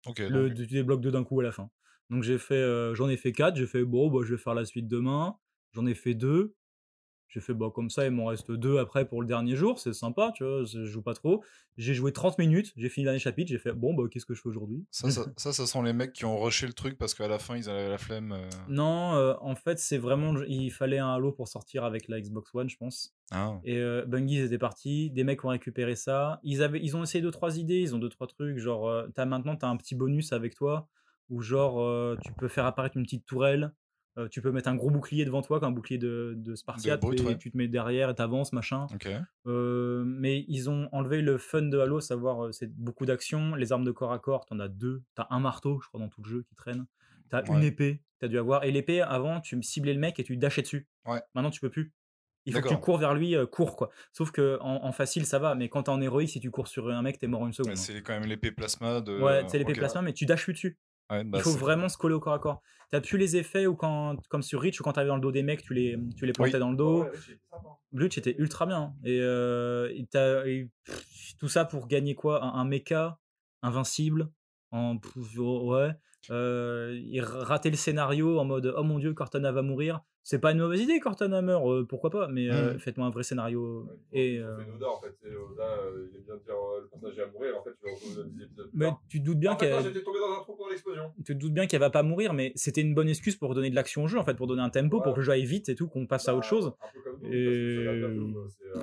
Ok. Le, donc- tu débloques deux d'un coup à la fin. Donc j'ai fait, euh, j'en ai fait quatre. J'ai fait bon, bah, je vais faire la suite demain. J'en ai fait deux. J'ai fait bah comme ça, il m'en reste deux après pour le dernier jour. C'est sympa, tu vois. Je joue pas trop. J'ai joué 30 minutes. J'ai fini le dernier chapitre. J'ai fait bon, bah qu'est-ce que je fais aujourd'hui? Ça, ça, ça, ça sont les mecs qui ont rushé le truc parce qu'à la fin, ils avaient la flemme. euh. Non, euh, en fait, c'est vraiment, il fallait un Halo pour sortir avec la Xbox One, je pense. Ah. Et euh, Bungie ils étaient partis, des mecs ont récupéré ça. Ils, avaient, ils ont essayé deux trois idées, ils ont deux trois trucs. Genre, as, maintenant, tu as un petit bonus avec toi où, genre, tu peux faire apparaître une petite tourelle. Euh, tu peux mettre un gros bouclier devant toi, comme un bouclier de, de Spartiate, et ouais. tu te mets derrière et t'avances, machin. Ok. Euh, mais ils ont enlevé le fun de Halo, savoir euh, c'est beaucoup d'action. Les armes de corps à corps, t'en as deux. T'as un marteau, je crois, dans tout le jeu qui traîne. T'as une épée, t'as dû avoir. Et l'épée, avant, tu ciblais le mec et tu dashais dessus. Ouais. Maintenant, tu peux plus. Il faut que tu cours vers lui, euh, cours quoi. Sauf que en, en facile, ça va, mais quand t'es en héroïque, si tu cours sur un mec, t'es mort en une seconde. Hein. c'est quand même l'épée plasma de. Ouais, c'est l'épée plasma, mais tu dashes plus dessus. Ouais, bah, Il faut vraiment se coller au corps à corps. T'as plus les effets ou quand, comme sur Reach, ou quand t'arrives dans le dos des mecs, tu les, tu les plantais Oui. dans le dos. Ouais, ouais. Bleach était ultra bien. Et, euh, et t'as- et pff, tout ça pour gagner quoi? Un, un mecha invincible? En pff, oh, ouais. Euh, et rater le scénario en mode oh mon dieu Cortana va mourir? C'est pas une mauvaise idée, Cortana meurt, euh, pourquoi pas, mais euh, Mm. faites-moi un vrai scénario. Ouais, et, euh, fait Oda en fait. C'est Oda, euh, il aime bien dire euh, le personnage va mourir. En fait, tu vas retrouver dans 10 épisodes. mais tard. tu te doutes bien en fait, moi, qu'elle j'étais tombé dans un trou pour l'explosion. tu te doutes bien qu'elle va pas mourir, mais c'était une bonne excuse pour donner de l'action au jeu, en fait, pour donner un tempo, pour que le jeu aille vite et tout, qu'on passe à autre Bah, chose. Un peu comme Doom, Et- parce que c'est de Doom, c'est, euh,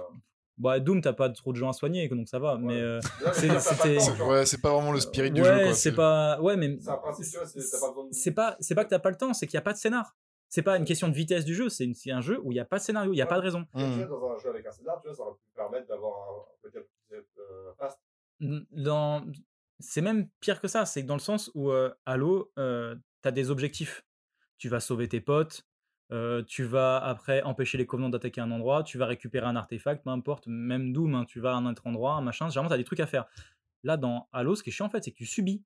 Bah, Doom, t'as pas trop de gens à soigner, donc ça va, mais. Ouais. euh, C'est- mais tu vois. Ouais, c'est pas vraiment le spirit du ouais, jeu. quoi, c'est pas. Ouais, mais. C'est c'est- pas de. C'est pas, c'est pas que t'as pas le temps, c'est qu'il n'y a pas de scénar. C'est pas une question de vitesse du jeu, c'est un jeu où il n'y a pas de scénario, il n'y a Ouais. pas de raison. Tu vois, dans un jeu avec un scénar, tu vois, ça aurait pu te permettre d'avoir un peut-être euh, fast. Dans... C'est même pire que ça, c'est que dans le sens où euh, Halo, euh, t'as des objectifs. Tu vas sauver tes potes, euh, tu vas après empêcher les Covenants d'attaquer un endroit, tu vas récupérer un artefact, peu importe, même Doom, hein, tu vas à un autre endroit, un machin, généralement t'as des trucs à faire. Là, dans Halo, ce qui est chiant en fait, c'est que tu subis.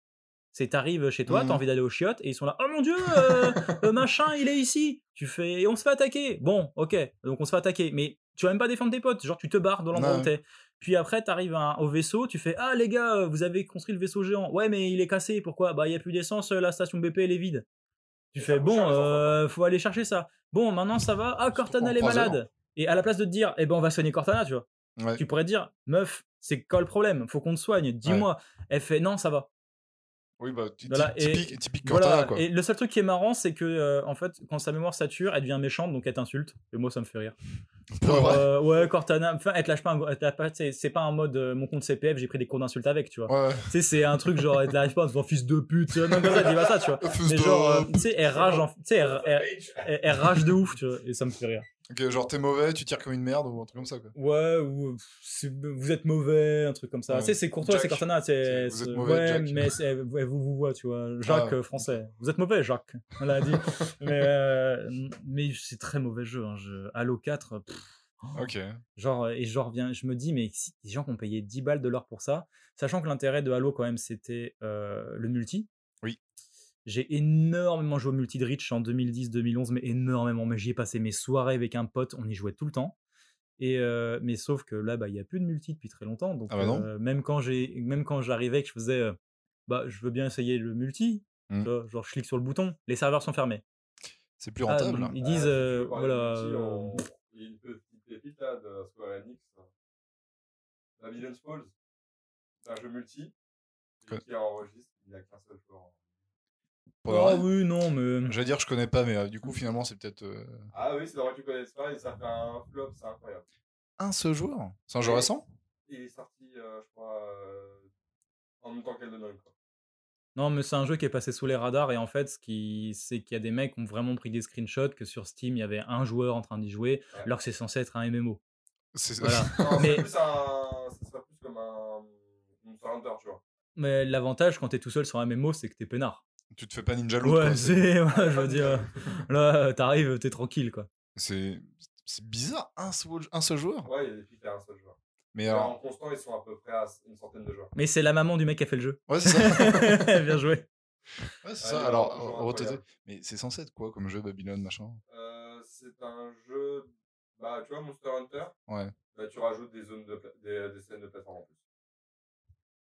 C'est t'arrives chez toi, t'as envie d'aller aux chiottes, et ils sont là, oh mon dieu, euh, le machin, il est ici. Tu fais, et on se fait attaquer. Bon, ok, donc on se fait attaquer, mais tu vas même pas défendre tes potes, genre tu te barres de l'endroit Ouais. où t'es. Puis après, t'arrives au vaisseau, tu fais, ah les gars, euh, vous avez construit le vaisseau géant. Ouais, mais il est cassé, pourquoi? Bah, il y a plus d'essence, euh, la station BP, elle est vide. Tu fais, bon, euh, faut aller chercher ça. Bon, maintenant ça va. Ah, Cortana, elle est malade. Et à la place de te dire, eh ben, on va soigner Cortana, tu vois. Ouais. Tu pourrais dire, meuf, c'est quoi le problème? Faut qu'on te soigne, dis-moi. Elle fait, non, ça va. Oui, bah, Voilà, ty- et- typique, typique Cortana, Voilà. quoi. Et le seul truc qui est marrant, c'est que, euh, en fait, quand sa mémoire sature, elle devient méchante, donc elle t'insulte. Et moi, ça me fait rire. Genre, euh, ouais, Cortana, enfin, elle te lâche pas un, c'est pas un mode euh, mon compte CPF, j'ai pris des cours d'insulte avec, tu vois. Ouais. Tu sais, c'est un truc genre, elle te lâche pas en disant fils de pute, non, comme ça, elle dit pas ça, tu vois. Mais genre, euh, tu sais, elle rage, en- tu sais, elle, elle- elle- elle rage de ouf, tu vois, et ça me fait rire. Ok, genre t'es mauvais, tu tires comme une merde ou un truc comme ça, quoi. Ouais, ou euh, vous êtes mauvais, un truc comme ça. Ouais. Tu sais, c'est courtois, c'est Cortana, c'est. Vous êtes c'est- mauvais, ouais, Jack. mais ouais, vous vous voit, tu vois. Jacques Ah. euh, français. Vous êtes mauvais, Jacques. On l'a dit. mais euh, mais c'est très mauvais jeu. Hein. Je... Halo 4, pff, Ok. genre, et je reviens, je me dis, mais si des gens qui ont payé 10 balles de l'or pour ça, sachant que l'intérêt de Halo, quand même, c'était euh, le multi. J'ai énormément joué au multi de Reach en 2010-2011, mais énormément. Mais j'y ai passé mes soirées avec un pote, on y jouait tout le temps. Et euh, mais sauf que là, bah, il y a plus de multi depuis très longtemps. Donc Ah bah euh, même quand j'ai, même quand j'arrivais, que je faisais, euh, bah, je veux bien essayer le multi. Mm. vois, genre, je clique sur le bouton, les serveurs sont fermés. C'est plus Ah, rentable. donc, ils Ah, disent, euh, parler voilà. Il y a une petite pépite là de Square Enix. Babylon's Falls. C'est un jeu multi. Que- Qui enregistre, il n'y a qu'un seul joueur. Ah oui, non, mais J'allais dire, je connais pas, mais euh, du coup, finalement, c'est peut-être euh, Ah oui, c'est vrai que tu connais pas et ça fait un flop, c'est incroyable. un seul joueur? C'est un jeu Oui. récent? Il est sorti, euh, je crois, euh, en même temps qu'Elden Ring. Quoi. Non, mais c'est un jeu qui est passé sous les radars et en fait, ce qui, c'est qu'il y a des mecs qui ont vraiment pris des screenshots que sur Steam, il y avait un joueur en train d'y jouer, Ouais. alors que c'est censé être un MMO. C'est Voilà. Non, Mais- c'est plus un. Ça plus comme un. Monster Hunter, tu vois. Mais l'avantage quand t'es tout seul sur un MMO, c'est que t'es peinard. Tu te fais pas Ninja Loot. Ouais, quoi. c'est, ouais, je veux dire, là, t'arrives, t'es tranquille, quoi. C'est c'est bizarre, un seul, un seul joueur. Ouais, il y a des filles qui un seul joueur. Mais alors, en constant, ils sont à peu près à une centaine de joueurs. Mais c'est la maman du mec qui a fait le jeu. ouais, c'est ça. Bien joué. Ouais, c'est Ouais, ça. Alors. Mais c'est censé être quoi comme jeu Babylone, machin? Euh, c'est un jeu. Bah, tu vois, Monster Hunter, Ouais. bah, tu rajoutes des zones de pla- des, des scènes de plateforme en plus.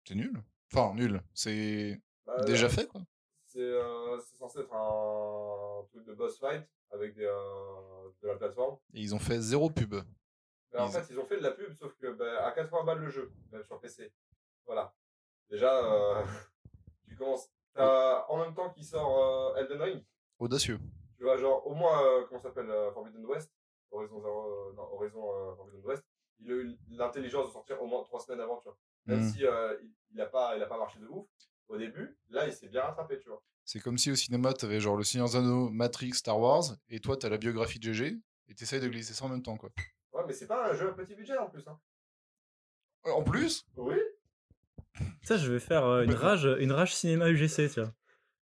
C'est nul. Enfin, nul. C'est Bah, déjà fait, quoi. C'est euh, c'est censé être un truc de boss fight avec des, euh, de la plateforme. Et ils ont fait zéro pub. Mais en fait, ils ont fait de la pub, sauf que bah, à 80 balles le jeu, même sur PC. Voilà. Déjà, euh, tu commences. t'as- en même temps qu'il sort Elden Ring, Audacieux. tu vois, genre, au moins, comment ça s'appelle Forbidden West? Horizon, Zero, non, Horizon Forbidden West. Il a eu l'intelligence de sortir au moins 3 semaines avant, tu vois. Même Mm. si euh, il, il a pas, il a pas marché de ouf au début, là, il s'est bien rattrapé, tu vois. C'est comme si au cinéma, t'avais genre Le Seigneur Anneaux, Matrix, Star Wars, et toi, t'as la biographie de GG, et t'essayes de glisser ça en même temps, quoi. Ouais, mais c'est pas un jeu à petit budget en plus. Hein. Euh, En plus? Oui. Ça, je vais faire euh, une Complètement. rage, une rage cinéma UGC, tu vois.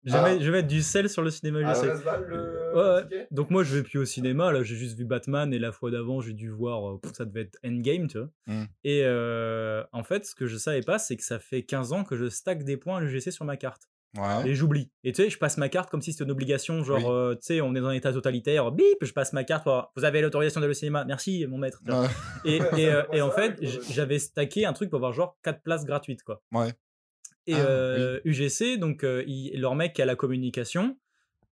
Je, Ah. vais, mettre- je vais mettre du sel sur le cinéma À UGC. 13 balles le Ouais, ouais. ticket Donc moi je vais plus au cinéma, là j'ai juste vu Batman et la fois d'avant j'ai dû voir, euh, ça devait être Endgame tu vois. Mm. Et euh, en fait ce que je savais pas c'est que ça fait 15 ans que je stack des points à l'UGC sur ma carte. Ouais. Et j'oublie. Et tu sais je passe ma carte comme si c'était une obligation, genre Oui. euh, tu sais on est dans un état totalitaire, bip je passe ma carte, pour- vous avez l'autorisation d'aller au cinéma, merci mon maître. Ouais. Et, euh, en fait j'avais stacké un truc pour avoir genre 4 places gratuites quoi. Ouais. Et Ah, euh, UGC, donc euh, il- leur mec qui a la communication,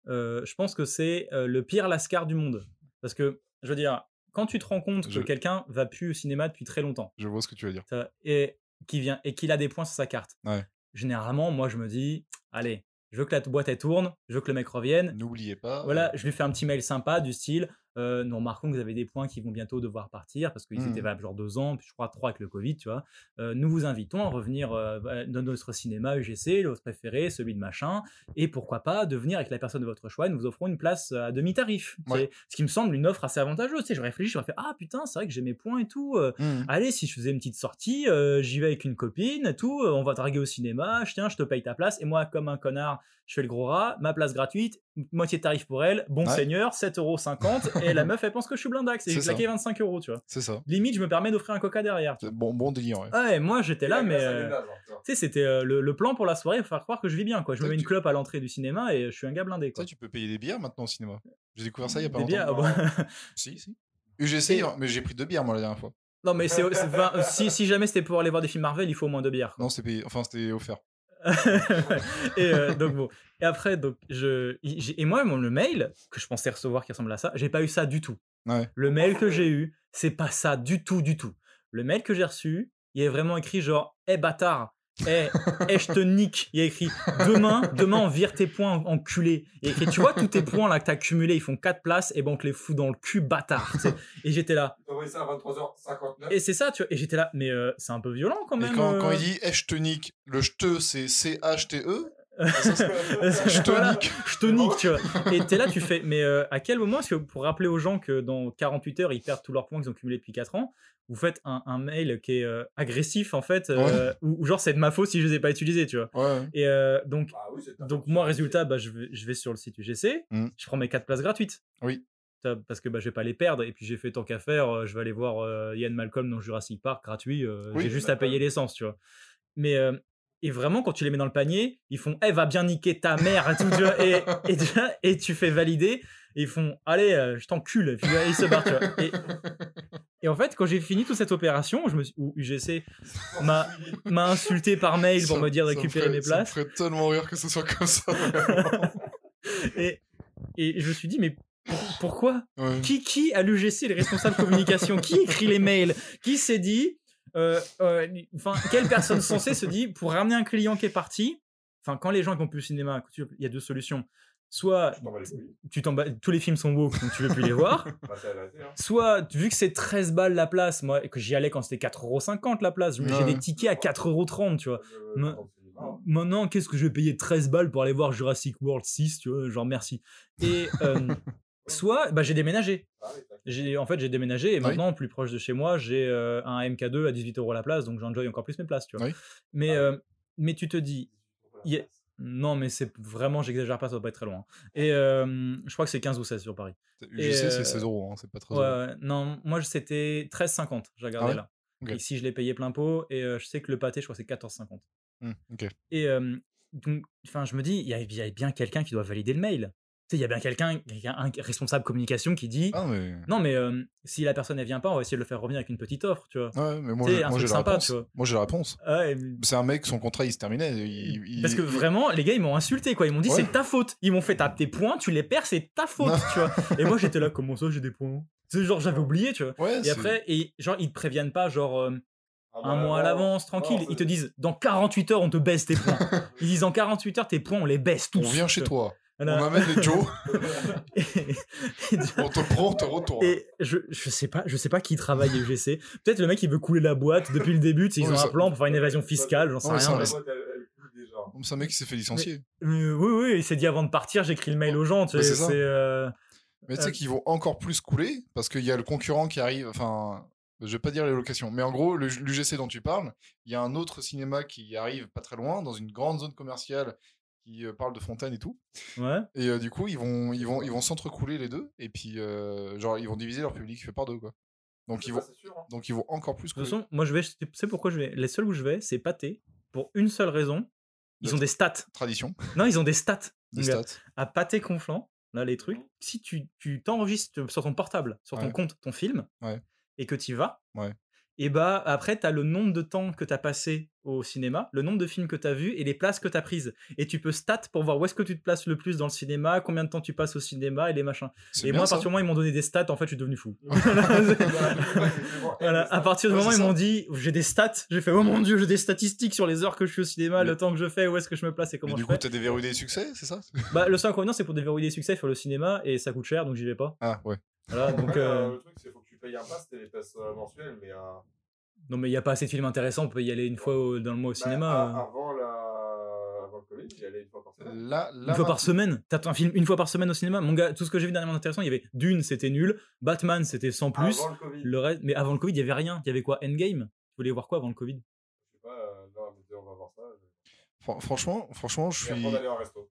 euh, je pense que c'est euh, le pire lascar du monde. Parce que, je veux dire, quand tu te rends compte que quelqu'un va plus au cinéma depuis très longtemps, Je vois ce que tu veux dire. et qui vient et qu'il a des points sur sa carte. Ouais. Généralement, moi, je me dis, allez, je veux que la boîte elle tourne, je veux que le mec revienne. N'oubliez pas. Voilà, je lui fais un petit mail sympa du style, euh, nous remarquons que vous avez des points qui vont bientôt devoir partir parce qu'ils étaient valables genre deux ans, puis je crois trois avec le Covid, tu vois. Euh, nous vous invitons à revenir euh, bah, dans notre cinéma UGC, le votre préféré, celui de machin, et pourquoi pas de venir avec la personne de votre choix et nous vous offrons une place à demi-tarif. Ouais. Ce qui me semble une offre assez avantageuse. Tu sais, je réfléchis, je me fais, ah putain, c'est vrai que j'ai mes points et tout. Mhm. Allez, si je faisais une petite sortie, j'y vais avec une copine, et tout, on va draguer au cinéma, je tiens, je te paye ta place, et moi, comme un connard, je fais le gros rat, ma place gratuite, moitié de tarif pour elle, bon Ouais. seigneur, 7,50€, et la meuf, elle pense que je suis blindax, et C'est j'ai claqué 25 euros, tu vois. C'est ça. Limite, je me permets d'offrir un coca derrière. Bon, bon délire, ouais. Ouais, moi, j'étais là, mais... Euh, genre, tu sais, c'était euh, le, le plan pour la soirée, pour faire croire que je vis bien, quoi. Je me mets une tu- clope à l'entrée du cinéma, et je suis un gars blindé, Tu quoi. tu peux payer des bières maintenant au cinéma. J'ai découvert ça il y a pas Des longtemps. bières, ah bah- Si, si. UGC, mais j'ai pris deux bières moi la dernière fois. non, mais c'est, si, si jamais c'était pour aller voir des films Marvel, il faut au moins deux bières. quoi. Non, c'était payé. Enfin, c'était offert. et euh, donc bon. Et après, donc je et moi mon le mail que je pensais recevoir qui ressemble à ça, j'ai pas eu ça du tout. Ouais. Le mail que j'ai eu, c'est pas ça du tout, du tout. Le mail que j'ai reçu, il est vraiment écrit genre, hé bâtard, hé, hé, je te nique. Il y a écrit demain, demain on vire tes points en- enculé. Il y a écrit, tu vois tous tes points là que t'as accumulés, ils font 4 places, et ben on te les fout dans le cul, bâtard. Et j'étais là. Il t'a envoyé ça à 23h59. Et c'est ça, tu vois. Et j'étais là, mais euh, c'est un peu violent quand Et même. quand, quand euh. il dit eh, je te nique, le je te c'est C-H-T-E. Je te nique. Je te nique, tu vois. Et t'es là, tu fais, mais euh, à quel moment est-ce que pour rappeler aux gens que dans 48 heures, ils perdent tous leurs points qu'ils ont cumulés depuis 4 ans, vous faites un, un mail qui est euh, agressif, en fait, euh, ou, ou genre c'est de ma faute si je les ai pas utilisés, tu vois. Ouais. Et euh, donc, Ah oui, donc moi, résultat, bah, je, vais, je vais sur le site UGC, Mm. je prends mes 4 places gratuites. Oui. Parce que bah, je vais pas les perdre, et puis j'ai fait tant qu'à faire, je vais aller voir euh, Ian Malcolm dans Jurassic Park gratuit, euh, Oui, j'ai juste à Malcolm. payer l'essence, tu vois. Mais euh, et vraiment, quand tu les mets dans le panier, ils font Eh, va bien niquer ta mère et tu. Et, et, fais valider, et ils font Allez, euh, je t'encule. Et ils se barrent, tu vois. Et, et en fait, quand j'ai fini toute cette opération, je me suis, où UGC m'a m'a insulté par mail pour Ça- me dire de récupérer ferait- mes Ça me places. ferait tellement rire que ce soit comme ça. Et, et je me suis dit Mais pour- pourquoi? Ouais. qui, qui à l'UGC les responsables communication? Qui écrit les mails? Qui s'est dit euh, euh, Enfin, quelle personne censée se dit pour ramener un client qui est parti Enfin, quand les gens qui vont plus au cinéma, il y a deux solutions. Soit tu t'en tous les films sont woke, donc tu veux plus les voir. Bah. Soit, vu que c'est 13 balles la place, moi, et que j'y allais quand c'était 4,50€ la place, j'ai Ouais. des tickets à 4,30€, tu vois. Euh, Me-. Maintenant, qu'est-ce que je vais payer 13 balles pour aller voir Jurassic World 6, tu vois, genre merci. Et euh, soit, bah, j'ai déménagé. Ah. J'ai, en fait, j'ai déménagé et Oui. maintenant, plus proche de chez moi, j'ai euh, un MK2 à 18 euros la place, donc j'enjoy encore plus mes places, tu vois. Oui. Mais, Ah euh, mais tu te dis, Il y a- non, mais c'est vraiment, j'exagère pas, ça doit pas être très loin. Et euh, je crois que c'est 15 ou 16 sur Paris. Je sais, c'est 16 euros, hein, c'est pas très Ouais, non, moi c'était 13,50, j'ai regardé Ah là. Ok. Ici, je l'ai payé plein pot et euh, je sais que le pâté, je crois que c'est 14,50. Hmm, ok. Et euh, donc, enfin, je me dis, il y, a- il y a bien quelqu'un qui doit valider le mail. Tu sais, il y a bien quelqu'un, quelqu'un- un responsable communication qui dit, Ah, mais. non, mais euh, si la personne elle vient pas, on va essayer de le faire revenir avec une petite offre, tu vois. Ouais, mais moi, Tu sais, j'ai- la sympa, réponse. tu vois. Moi j'ai la réponse. Ouais, mais- C'est un mec, son contrat il se terminait. il- il- Parce que vraiment, les gars, ils m'ont insulté, quoi. Ils m'ont dit, Ouais. c'est ta faute. Ils m'ont fait, t'as tes points, tu les perds, c'est ta faute, Non. tu vois. Et moi, j'étais là, comment ça, j'ai des points? C'est genre, j'avais oublié, tu vois. Ouais, Et après, et genre, ils te préviennent pas, genre, euh, Ah, un bah, mois à l'avance, tranquille. Non, Ils te disent, dans 48 heures, on te baisse tes points. Ils disent, en 48 heures, tes points, on les baisse tous. on vient chez toi, Voilà. on amène les Joe, Et, et- on te prend, on te retourne. et je, je sais pas, je sais pas qui travaille au GC. Peut-être le mec, il veut couler la boîte depuis le début, ils ont ça- un plan pour faire une évasion fiscale, j'en sais rien. ça, mais-. C'est un mec qui s'est fait licencier. Euh, oui, oui, il s'est dit avant de partir, j'écris le mail aux gens, tu sais, c'est euh, Mais tu sais Euh, qu'ils vont encore plus couler parce qu'il y a le concurrent qui arrive. Enfin, je vais pas dire les locations, mais en gros, le- l'UGC dont tu parles, il y a un autre cinéma qui arrive pas très loin, dans une grande zone commerciale qui euh, parle de fontaine et tout. Ouais. Et euh, du coup, ils vont, ils vont, ils vont s'entrecouler les deux, et puis euh, genre ils vont diviser leur public fait par deux quoi. Donc ils vont, c'est sûr, hein. donc ils vont encore plus De toute façon, moi je vais, tu sais pourquoi je vais? Les seuls où je vais, c'est pâté, pour une seule raison, ils De- ont des stats. Tradition, Non, ils ont des stats. des stats. À pâté conflant, là les trucs, si tu tu t'enregistres sur ton portable, sur ton Ouais. compte, ton film, Ouais. et que tu y vas, Ouais. Et bah après, tu as le nombre de temps que tu as passé au cinéma, le nombre de films que tu as vus et les places que tu as prises. Et tu peux stat pour voir où est-ce que tu te places le plus dans le cinéma, combien de temps tu passes au cinéma et les machins. Et moi, à partir du moment où ils m'ont donné des stats, en fait, je suis devenu fou. Voilà, à partir du Ouais, moment où ils m'ont dit j'ai des stats, j'ai fait oh mon dieu, j'ai des statistiques sur les heures que je suis au cinéma, Mais- le temps que je fais, où est-ce que je me place et comment du je coup, fais. t'as déverrouillé des succès, c'est ça? Bah, le seul inconvénient, c'est pour déverrouiller des succès, faire le cinéma et ça coûte cher donc j'y vais pas. Ah, ouais. Voilà, donc. Euh, euh, le truc, c'est faut que tu payes un pass, c'était les passes mensuelles, mais Non, mais il n'y a pas assez de films intéressants, on peut y aller une fois au- dans le mois au bah, cinéma. a- euh. Avant, la... avant le Covid, j'y allais une fois par semaine. Là, là, Une fois par semaine? T'as un film une fois par semaine au cinéma? Mon gars, tout ce que j'ai vu dernièrement intéressant, il y avait Dune, c'était nul. Batman, c'était sans plus. Avant le Covid. Le reste, mais avant le Covid, il y avait rien. Il y avait quoi? Endgame? Tu voulais voir quoi avant le Covid? Je sais pas, euh, non, mais on va voir ça. Fran- Franchement, franchement, je suis.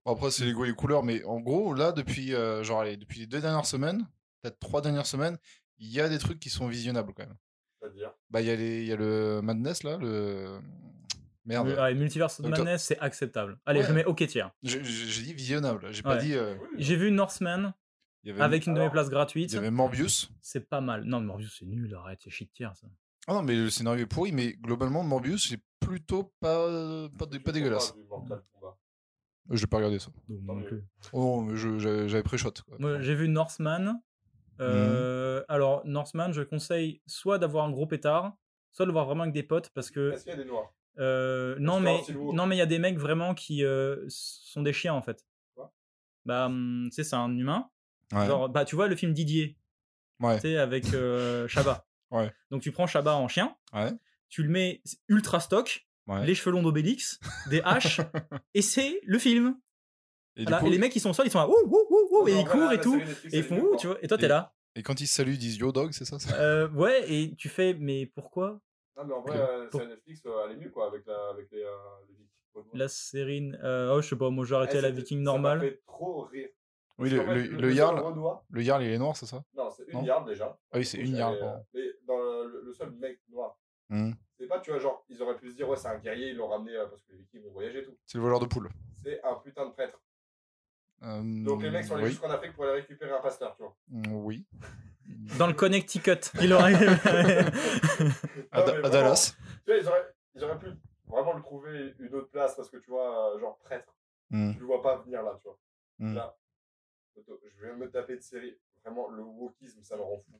après, c'est les goûts et les couleurs, mais en gros, là, depuis, euh, genre, allez, depuis les deux dernières semaines, peut-être trois dernières semaines, il y a des trucs qui sont visionnables quand même. C'est-à-dire? Bah, il y, a les- il y a le Madness, là, le. Merde. Ouais, Multiverse toi- Madness, c'est acceptable. Allez, Ouais. je mets OK tiers. J'ai dit visionnable, j'ai pas dit. euh, J'ai vu Northman il y avait- avec une de mes places Il gratuites. y avait Morbius. C'est pas mal. Non, Morbius, c'est nul, arrête, c'est shit tiers ça. Ah non, mais le scénario est pourri, mais globalement, Morbius, c'est plutôt pas, pas, dé- pas dégueulasse. Euh, Je l'ai pas regardé ça. Non mieux. plus. Oh non, j'avais pré-shot. j'ai vu Northman. Euh, Alors, Northman, je conseille soit d'avoir un gros pétard, soit de le voir vraiment avec des potes parce que Est-ce qu'il y a des noirs? Euh, non, mais non, mais il y a des mecs vraiment qui euh, sont des chiens en fait. Quoi Bah, hum, tu sais, c'est un humain. Ouais. Genre, bah, tu vois le film Didier, Ouais. tu sais, avec euh, Chabat. Ouais. Donc tu prends Chabat en chien, Ouais. tu le mets ultra stock, Ouais. les cheveux longs d'Obélix, des haches, et c'est le film. Et, du Voilà, coup- et les mecs ils sont au sol, ils sont là, ouh, ouh, ouh, ouh, et ils voilà, courent et la tout, et ils font ouh, tu vois, et toi t'es là. et quand ils se saluent, ils disent Yo Dog, c'est ça ça Euh, ouais, et tu fais, mais pourquoi Non, mais en vrai, euh, Pour- c'est Netflix, euh, elle est mieux, quoi, avec, la, avec les, euh, les la série euh, Oh, je sais pas, moi j'ai arrêté Eh, la Viking ça m'a normale. fait trop rire. Oui, le, le, le Jarl, Renoir- le Jarl, il est noir, c'est ça Non, c'est une yard déjà. Ah oui, c'est une euh, Mais dans le, le seul mec noir, Hmm. c'est pas, tu vois, genre, ils auraient pu se dire, ouais, c'est un guerrier, ils l'ont ramené parce que les vikings ont voyagé et tout. C'est le voleur de poule. C'est un putain de prêtre. Euh, Donc les mecs sont allés oui. jusqu'en Afrique pour aller récupérer un pasteur, tu vois. Mm, Oui. Dans le Connecticut, il aurait. À, Non, à Dallas. Tu vois, ils auraient, ils auraient pu vraiment le trouver une autre place parce que tu vois, euh, genre prêtre, Hmm. tu le vois pas venir là, tu vois. Hmm. Là, photo, je viens de me taper de série. Vraiment, le wokisme, ça me rend fou.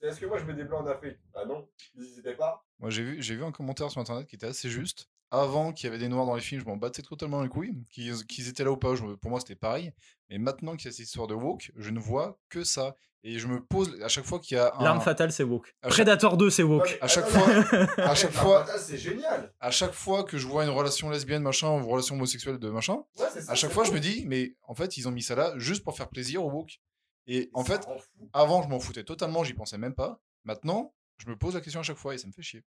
Est-ce que moi je mets des blancs en Afrique? Ah non, ils étaient pas. Moi, j'ai vu, j'ai vu un commentaire sur internet qui était assez juste. Avant qu'il y avait des noirs dans les films, je m'en battais totalement les couilles. Qu'ils, étaient là ou pas, je- pour moi, c'était pareil. Mais maintenant qu'il y a cette histoire de woke, je ne vois que ça. Et je me pose à chaque fois qu'il y a un. L'arme fatale, c'est woke. Chaque- Predator 2, c'est woke. mais À chaque fois, à chaque L'arme fois, fatale, c'est génial. à chaque fois que je vois une relation lesbienne, machin, ou une relation homosexuelle de machin, Ouais, ça, à chaque fois, je me dis, mais en fait, ils ont mis ça là juste pour faire plaisir au woke. Et en fait, avant, je m'en foutais totalement, j'y pensais même pas. Maintenant, je me pose la question à chaque fois et ça me fait chier.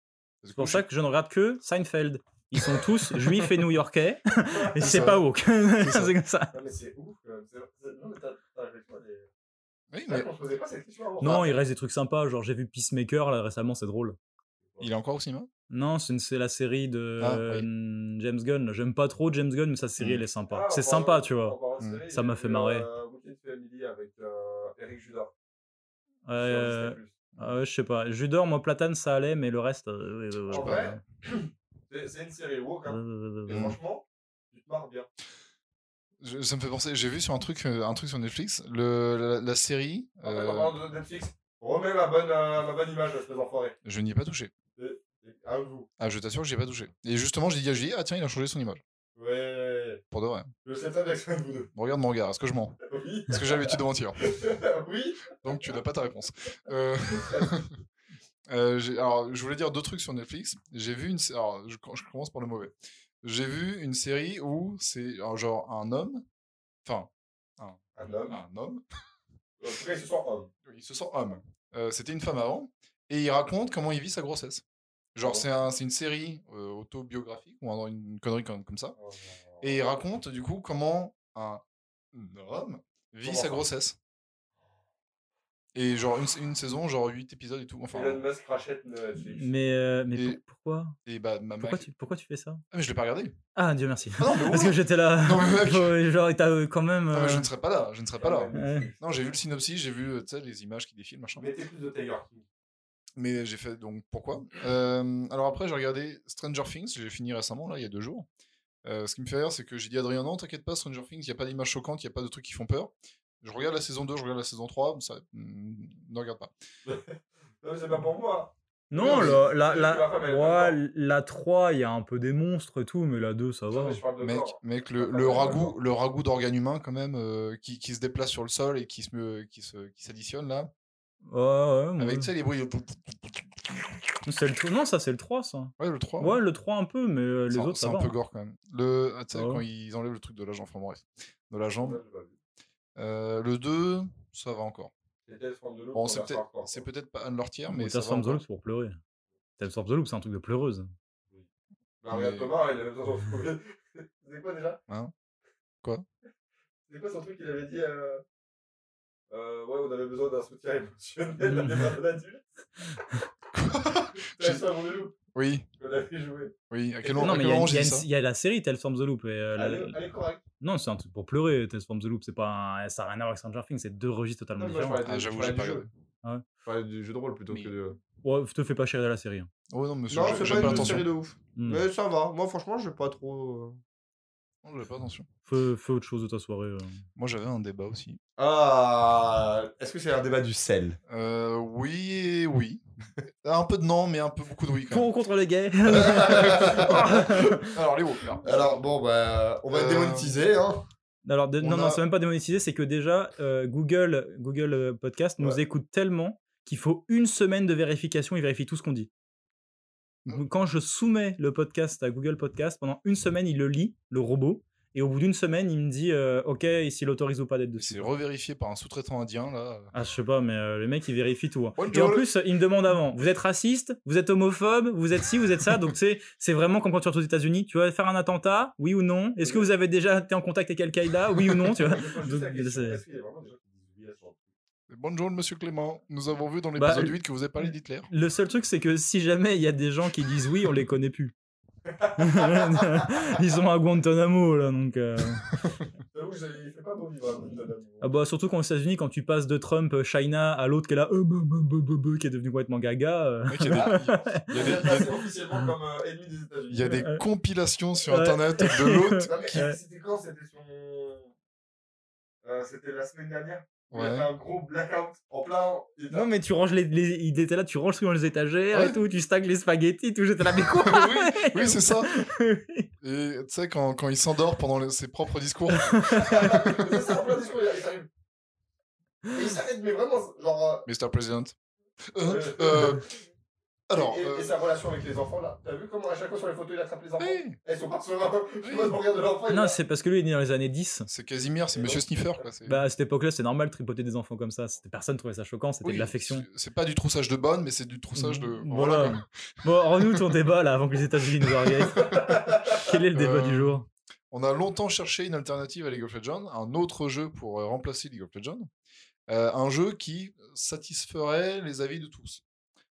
C'est pour ça que je ne regarde que Seinfeld. Ils sont tous juifs et new-yorkais. Et c'est pas woke. ça. c'est comme ça. Non, mais c'est ouf. Non, mais t'as, des. Oui. Non, il reste des trucs sympas. Genre, j'ai vu Peacemaker là récemment, c'est drôle. il est encore au cinéma? Non, c'est une- c'est la série de Ah, oui. euh, James Gunn. J'aime pas trop James Gunn, mais sa série, Mm. elle est sympa. Ah, c'est sympa, tu vois. Mm. série, Ça m'a fait marrer. Euh, avec euh, Eric Judor. Euh, euh, je sais pas. Judor, moi, Platane, ça allait, mais le reste. euh, En vrai, c'est, une série woke. Hein. Et franchement, tu te marres bien. Je- Ça me fait penser, j'ai vu sur un truc, euh, un truc sur Netflix, le, la, la série, En fait, euh, en parlant de Netflix, remets ma bonne, euh, ma bonne image, espèce d'enfoiré. je n'y ai pas touché. C'est- c'est À vous. Ah, je t'assure que j'y ai pas touché. Et justement, j'ai dit à Julie, ah tiens, il a changé son image. Ouais. Pour de vrai. Je sais de vous deux. Regarde mon regard, est-ce que je mens? Oui. Est-ce que j'ai l'habitude de mentir? Oui. Donc tu n'as pas ta réponse. Euh, euh, alors, je voulais dire deux trucs sur Netflix. J'ai vu une. Alors, je, je commence par le mauvais. J'ai vu une série où c'est genre un homme. Enfin, Un homme. un homme. En tout cas, ils se sont hommes. Il se sent homme. Euh, C'était une femme avant. Et il raconte comment il vit sa grossesse. Genre, Ah c'est un, une série euh, autobiographique ou un- une connerie comme, comme ça. Et il raconte du coup comment un homme vit Comment sa grossesse. Et genre une, une saison, genre 8 épisodes et tout. Enfin, Elon Musk rachète Netflix. Mais, euh, mais Et- pour- pourquoi? et bah, ma pourquoi mec- tu, pourquoi tu fais ça? Ah, mais je l'ai pas regardé. Ah, Dieu merci. Ah non, mais Parce que j'étais là. Non, mais mec. Genre, t'as euh, quand même. Mais je euh, ne serais pas là. Je ne serais pas là. Ouais. Non, j'ai vu le synopsis, j'ai vu tu sais, les images qui défilent, machin. Mettez plus de Tiger King. Mais j'ai fait donc pourquoi? Euh, Alors après, j'ai regardé Stranger Things, j'ai fini récemment, là, il y a deux jours. Euh, ce qui me fait rire, c'est que j'ai dit à Adrien, non, t'inquiète pas, Stranger Things, il n'y a pas d'images choquantes, il n'y a pas de trucs qui font peur. Je regarde la saison 2, je regarde la saison 3, ça, hmm, ne regarde pas. Non, c'est pas pour moi. Non, Oui, la, la, la, ouais, la 3, il y a un peu des monstres et tout, mais la 2, ça va. Mec, mec le, le ouais, ragoût, le ragoût d'organes humains, quand même, euh, qui, qui se déplace sur le sol et qui se, me- qui se, qui s'additionne là. Ouais, ouais, Avec, tu sais, les bruits. c'est le tr- Non, ça, c'est le 3, ça. Ouais, le 3. Ouais, le 3 un peu, mais euh, les C'est un- autres, c'est ça un va. peu hein. gore quand même. Le, ah, tu sais, Ouais. quand ils enlèvent le truc de la jambe, enfin bref, de la jambe. Euh, le 2, ça va encore. Bon, on c'est peut-être, c'est quoi. peut-être pas un de leurs tiers, mais va from the encore. Loop, c'est pour pleurer. Tales from the Loop, c'est un truc de pleureuse. Bah, regarde Mais- Thomas, il avait besoin de C'est quoi déjà? Hein? Quoi? C'est quoi son truc qu'il avait dit euh... euh, Ouais, on avait besoin d'un soutien émotionnel à des personnes adultes. Tales from the Loop, Oui, qu'on avait joué. oui. À quel, moment- non, mais il y, a- la série Tales from the Loop. Et, euh, la- Elle est, elle est correcte. Non, c'est un truc pour pleurer, Tales from the Loop. C'est pas un- Ça n'a rien à voir avec Stranger Things, c'est deux registres totalement Non, moi, je différents. Ah, de- j'avoue, j'ai pas jeu. Je parlais du jeu de rôle plutôt Mais- que de. Ouais, te fais pas chier de la série. hein. Oh non, monsieur, Non, j'ai- c'est pas une série de ouf. Hmm. Mais ça va. Moi, franchement, je vais pas trop. Euh. Non, j'avais pas attention. Fais, fais autre chose de ta soirée. euh. Moi, j'avais un débat aussi. Ah, est-ce que c'est un débat du sel? Euh, oui et oui. un peu de non, mais un peu beaucoup de oui quand Pour ou contre les gays? Alors, les Walkers. Alors, bon, bah, on va être Euh, démonétisé, hein. Alors, de- On non, non, a- c'est même pas démonétisé, c'est que déjà, euh, Google, Google euh, Podcast nous Ouais. écoute tellement qu'il faut une semaine de vérification, il vérifie tout ce qu'on dit. Donc, Quand je soumets le podcast à Google Podcast, pendant une semaine, il le lit, le robot, et au bout d'une semaine, il me dit euh, OK, s'il autorise ou pas d'être dessus. C'est revérifié par un sous-traitant indien, là. Ah, je sais pas, mais euh, le mec, il vérifie tout. hein. Et en plus, il me demande avant, vous êtes raciste, vous êtes homophobe, vous êtes ci, vous êtes ça. Donc, c'est vraiment comme quand tu rentres aux États-Unis. Tu vas faire un attentat, oui ou non? Est-ce que vous avez déjà été en contact avec Al-Qaïda, oui ou non tu vois? Donc, Bonjour, monsieur Clément. Nous avons vu dans Bah, l'épisode le- 8 que vous avez parlé d'Hitler. Le seul truc, c'est que si jamais il y a des gens qui disent oui, on les connaît plus. Ils sont à Guantanamo, là, donc. euh. J'avoue que j'ai- il fait pas beau vivre à Guantanamo. Ah bah, surtout qu'aux États-Unis, quand tu passes de Trump, euh, China à l'autre qui est là, euh, bah, bah, bah, bah, bah, qui est devenu complètement gaga. euh. Il y a des, euh, compilations sur internet de l'autre. C'était quand? C'était son. Euh, c'était la semaine dernière? Il y Ouais. avait un gros blackout en plein. Non, mais tu ranges les, les. Il était là, tu ranges tout dans les étagères Ouais. et tout, tu stacks les spaghettis, tout. J'étais là, mais quoi Oui, oui, c'est ça. Et tu sais, quand, quand il s'endort pendant le- ses propres discours, C'est plein discours, il s'arrive. Et il s'arrête, mais vraiment, genre. Mr. President. euh, Euh, euh, euh, alors, et, et- euh, et sa relation avec les enfants là. T'as vu comment à chaque fois sur les photos il attrape les enfants oui, Elles sont pas. Je regard de l'enfant. est Non, c'est parce que lui, il est né dans les années 10. c'est Casimir, c'est Monsieur Sniffer. Quoi. Bah, à cette époque-là, c'est normal de tripoter des enfants comme ça. Personne trouvait ça choquant, c'était Oui, de l'affection. c'est- pas du troussage de bonne, mais c'est du troussage de. Voilà. quoi. Bon, rends-nous ton débat là avant que les États-Unis nous organisent. Quel est le débat Euh, du jour? On a longtemps cherché une alternative à League of Legends, un autre jeu pour euh, remplacer League of Legends. Euh, un jeu qui satisferait les avis de tous.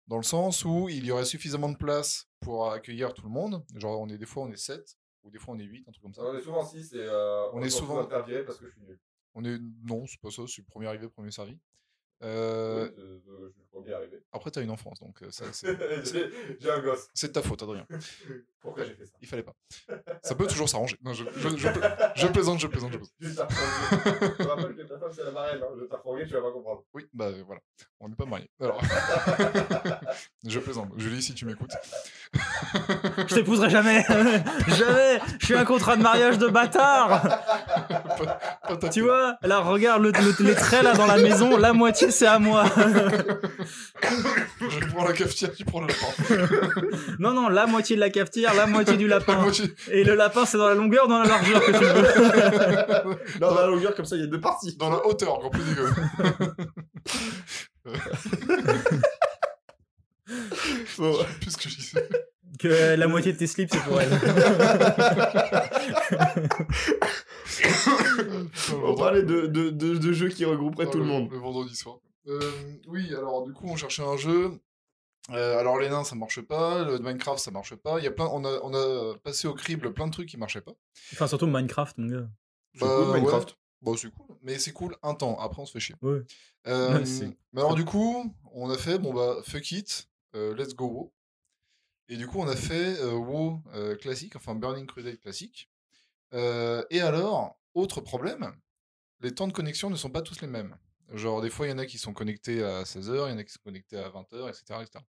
Dans le sens où il y aurait suffisamment de place pour accueillir tout le monde. Genre, on est, des fois, on est 7, ou des fois, on est 8, un truc comme ça. On est souvent 6 et euh, On est souvent- parce que je suis nul. On est... Non, c'est pas ça, c'est premier arrivé, premier servi. Euh, Oui, je. Après, t'as une enfance, donc euh, ça, c'est J'ai un gosse. c'est de ta faute, Adrien. Pourquoi j'ai fait ça? Il fallait pas. Ça peut toujours s'arranger. Non, je, je, je pla- je plaisante, je plaisante, je plaisante. Refourgué. Je te rappelle que ta femme c'est la marraine. Hein. Je t'ai refourgué, tu vas pas comprendre. Oui, bah euh, voilà. On n'est pas mariés. Alors, je plaisante. Julie, si tu m'écoutes. Je t'épouserai jamais Jamais Je suis un contrat de mariage de bâtard Pas Tu vois Là, regarde le, le- les traits là dans la maison, la moitié c'est à moi Je prends la cafetière, tu prends le lapin. Non, non, la moitié de la cafetière, la moitié du La lapin. moitié. Et le lapin, c'est dans la longueur ou dans la largeur que tu veux Dans la longueur, comme ça, il y a deux parties. Dans la hauteur, encore plus dégueu. Bon. Je sais plus ce que je disais. Que la moitié de tes slips, c'est pour elle. On parlait de, de, de, de jeux qui regrouperaient Dans tout le monde. Le vendredi soir. Euh, oui, alors du coup, on cherchait un jeu. Euh, alors les nains, ça marche pas. Le Minecraft, ça marche pas. Il y a plein, on a, on a passé au crible plein de trucs qui marchaient pas. Enfin, surtout Minecraft, mon gars. C'est cool, Bah, Minecraft. ouais. Bon, c'est cool, mais c'est cool un temps. Après, on se fait chier. Ouais. Euh, mais alors du coup, on a fait bon bah fuck it. euh, Let's Go. Et du coup, on a fait euh, WoW euh, classique, enfin Burning Crusade classique. Euh, et alors, autre problème, les temps de connexion ne sont pas tous les mêmes. Genre, des fois, il y en a qui sont connectés à 16h, il y en a qui sont connectés à 20h, etc., etc.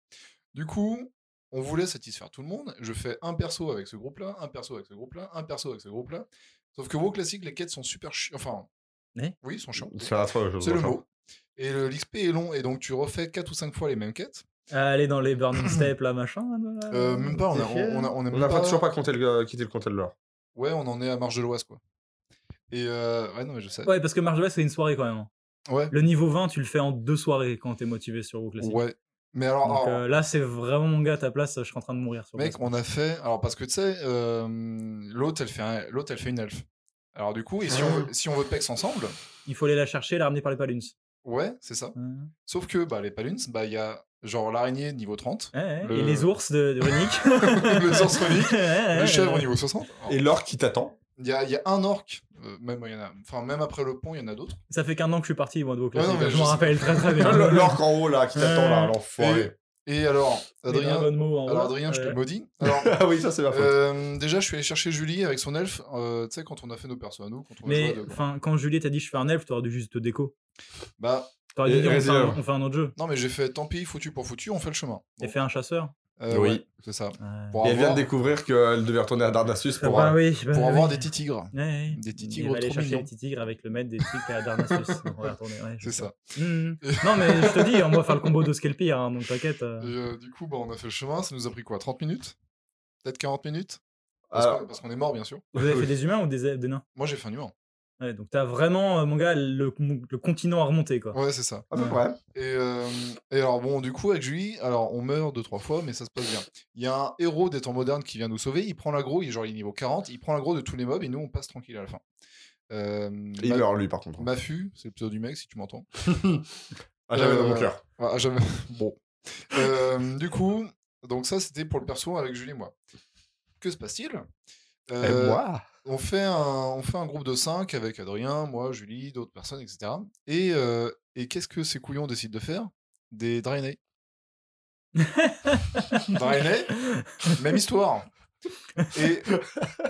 Du coup, on voulait satisfaire tout le monde. Je fais un perso avec ce groupe-là, un perso avec ce groupe-là, un perso avec ce groupe-là. Sauf que WoW classique, les quêtes sont super chiants. Enfin, oui, ils sont chiants. C'est le mot. Et l'XP est long, et donc tu refais 4 ou 5 fois les mêmes quêtes. Aller dans les Burning Steps, là, machin. là, Euh, même pas, on a, fier on a, on a On n'a pas... toujours pas compté le, quitté le compté de l'or. Ouais, on en est à Marge de l'Oise, quoi. Et euh... ouais, non, mais je sais. Ouais, parce que Marge de l'Ouest, c'est une soirée quand même. Ouais, Le niveau 20, tu le fais en deux soirées quand t'es motivé sur WoW classique. ouais. Mais alors, Donc alors, euh, là, c'est vraiment mon gars à ta place, je serais en train de mourir sur mec, place. on a fait. Alors, parce que tu sais, euh, l'autre, elle, fait un... l'autre, elle fait une elfe. Alors, du coup, et si, on veut, si on veut pex ensemble, Il faut aller la chercher, la ramener par les paluns. ouais, c'est ça. Ouais, Sauf que bah, les paluns, bah, il y a genre l'araignée niveau 30, ouais. Le- Et les ours de, de Runic. les ours runiques, Ouais, ouais, le chèvre ouais. niveau 60. Et l'or qui t'attend Il y a, il y a un orc, euh, même, il y en a... enfin, même après le pont, il y en a d'autres. Ça fait qu'un an que je suis parti, moi, de non, mais je m'en rappelle très très bien. L'or en haut là qui t'attend là, l'enfoiré. Et alors, Les Adrien, en alors. Adrien, je te maudis. Alors, Ah oui, ça c'est ma faute. euh, déjà, je suis allé chercher Julie avec son elfe, euh, tu sais, quand on a fait nos persos à nous, quand on a joué Mais à deux, quoi. enfin, quand Juliette t'a dit je fais un elfe, t'aurais dû juste te déco. Bah, T'aurais dit on fait, un, on fait un autre jeu. non, mais j'ai fait tant pis, foutu pour foutu, on fait le chemin. Et fait un chasseur. euh, Oui. ouais, c'est ça. Ouais. Pour Et elle vient de découvrir qu'elle devait retourner à Darnassus pour. bah euh, oui, bah pour avoir des petits tigres. Ouais, ouais. Des petits tigres va aller chercher les petits tigres avec le maître des trucs à Darnassus. C'est ça. Mhm. Non, mais je te dis, on va faire le combo de Skelpir, hein, donc t'inquiète. euh. Euh, du coup, bah, on a fait le chemin, ça nous a pris quoi 30 minutes? Peut-être 40 minutes? Parce qu'on- est mort, bien sûr. Vous avez fait des humains ou des, des nains? Moi, j'ai fait un humain. Ouais, donc t'as vraiment, euh, mon gars, le, le continent à remonter, quoi. Ouais, c'est ça. à peu près. Et, euh, et alors, bon, du coup, avec Julie, alors on meurt deux, trois fois, mais ça se passe bien. Il y a un héros des temps modernes qui vient nous sauver, il prend l'aggro, il, est genre, il est niveau 40, il prend l'aggro de tous les mobs et nous, on passe tranquille à la fin. Euh, Il meurt lui par contre. Mafu, c'est le pseudo du mec, si tu m'entends. Ah, j'avais dans mon cœur. Ah, jamais. Bon. Euh, du coup, donc ça, c'était pour le perso avec Julie et moi. Que se passe-t-il? Et moi? On fait, un, on fait un groupe de 5 avec Adrien, moi, Julie, d'autres personnes, etc. Et, euh, et qu'est-ce que ces couillons décident de faire? Des Draenei. Draenei, même histoire. Et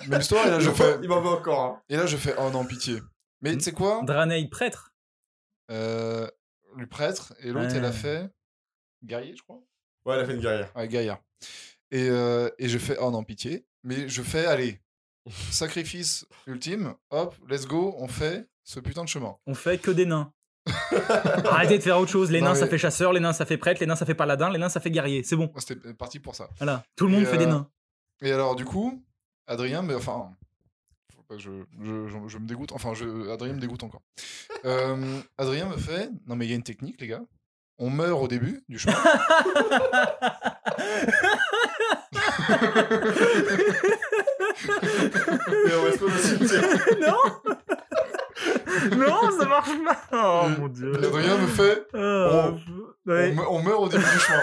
même histoire, et là je fais, Il m'en veut encore. hein. et là je fais, oh non, pitié. Mais tu sais quoi? Draenei prêtre? Euh, Le prêtre, et l'autre, elle a fait guerrier, je crois. Ouais, elle a fait une guerrière. Ouais, Gaïa. Et, euh, et je fais, oh non, pitié. Mais je fais, allez, sacrifice ultime, hop, let's go, on fait ce putain de chemin. On fait que des nains. Arrêtez de faire autre chose. Les Non, nains, ça fait chasseur, les nains, ça fait prêtre, les nains, ça fait paladin, les nains, ça fait guerrier. C'est bon. Moi, C'était parti pour ça. Voilà. Tout le monde Et, fait des euh, nains. Et alors, du coup, Adrien, mais enfin, faut pas que je, je, je- je me dégoûte, enfin, Adrien me dégoûte encore. Euh, Adrien me fait, non mais il y a une technique, les gars. On meurt au début du chemin. Et on reste pas au cimetière. non Non, ça marche pas. Oh mon dieu. Adrien me fait, ouais. on, me- on meurt au début du chemin.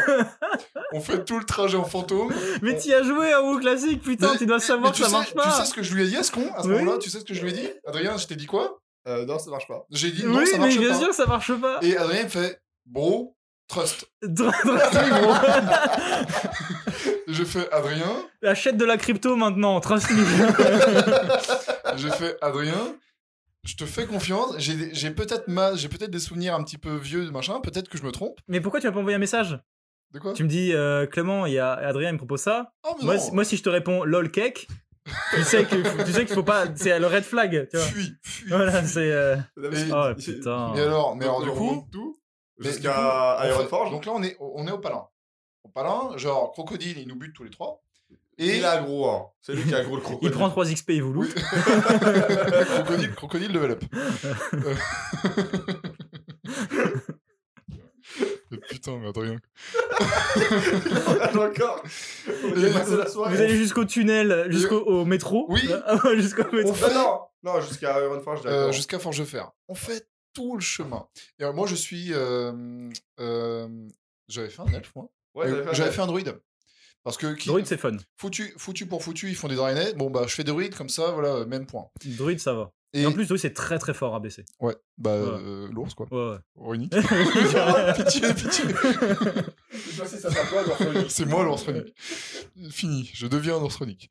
On fait tout le trajet en fantôme. Mais on- t'y as joué à WoW classique, putain, Mais- tu dois mais- savoir mais que ça sais- marche pas. Tu sais ce que je lui ai dit à ce con À ce Oui. moment-là, tu sais ce que je lui ai dit? Adrien, je t'ai dit quoi? Euh, non, ça marche pas. J'ai dit non, oui, ça mais marche bien pas. sûr, ça marche pas. Et Adrien me fait, bro, trust. J'ai fait, Adrien, Achète de la crypto maintenant, trust me. j'ai fait, Adrien, je te fais confiance. J'ai j'ai peut-être ma- j'ai peut-être des souvenirs un petit peu vieux, machin. Peut-être que je me trompe. mais pourquoi tu m'as pas envoyé un message? De quoi? Tu me dis, euh, Clément, il y a Adrien, il me propose ça. Oh, mais Moi, non. si, moi, si je te réponds lol cake, tu sais que tu sais qu'il faut pas. C'est le red flag, tu vois. Fuis, fuis. Voilà, c'est. euh, Et- Oh putain. Et alors, mais alors du coup, tout mais jusqu'à du coup, on fait- Ironforge. Donc là, on est, on est au palin. Au palin, genre crocodile, il nous bute tous les trois. Et Il a gros, hein. C'est lui qui a gros le crocodile. Il prend 3 XP, il vous loue. Oui. crocodile, crocodile level up. Euh. Mais Putain, mais encore. Et- est passé la Vous allez jusqu'au tunnel, jusqu'au au métro. Oui. jusqu'au métro. Fait non. Non, jusqu'à Euh. Jusqu'à Forgefer. On fait tout le chemin. Et alors, moi, je suis. euh, euh, J'avais fait un elfe, moi. Ouais, Euh, J'avais fait un druide. Parce que qui- Druide, c'est fun. foutu, foutu pour foutu, ils font des draenei. Bon, bah, je fais des druides comme ça, voilà, même point. Druide, ça va. Et, Et, en plus, oui, c'est très très fort à baisser. ouais, bah, Ouais. euh, l'ours, quoi. Ouais, ouais. Pitié, pitié. À C'est moi l'ours Ronique. Fini, je deviens un ours Ronique.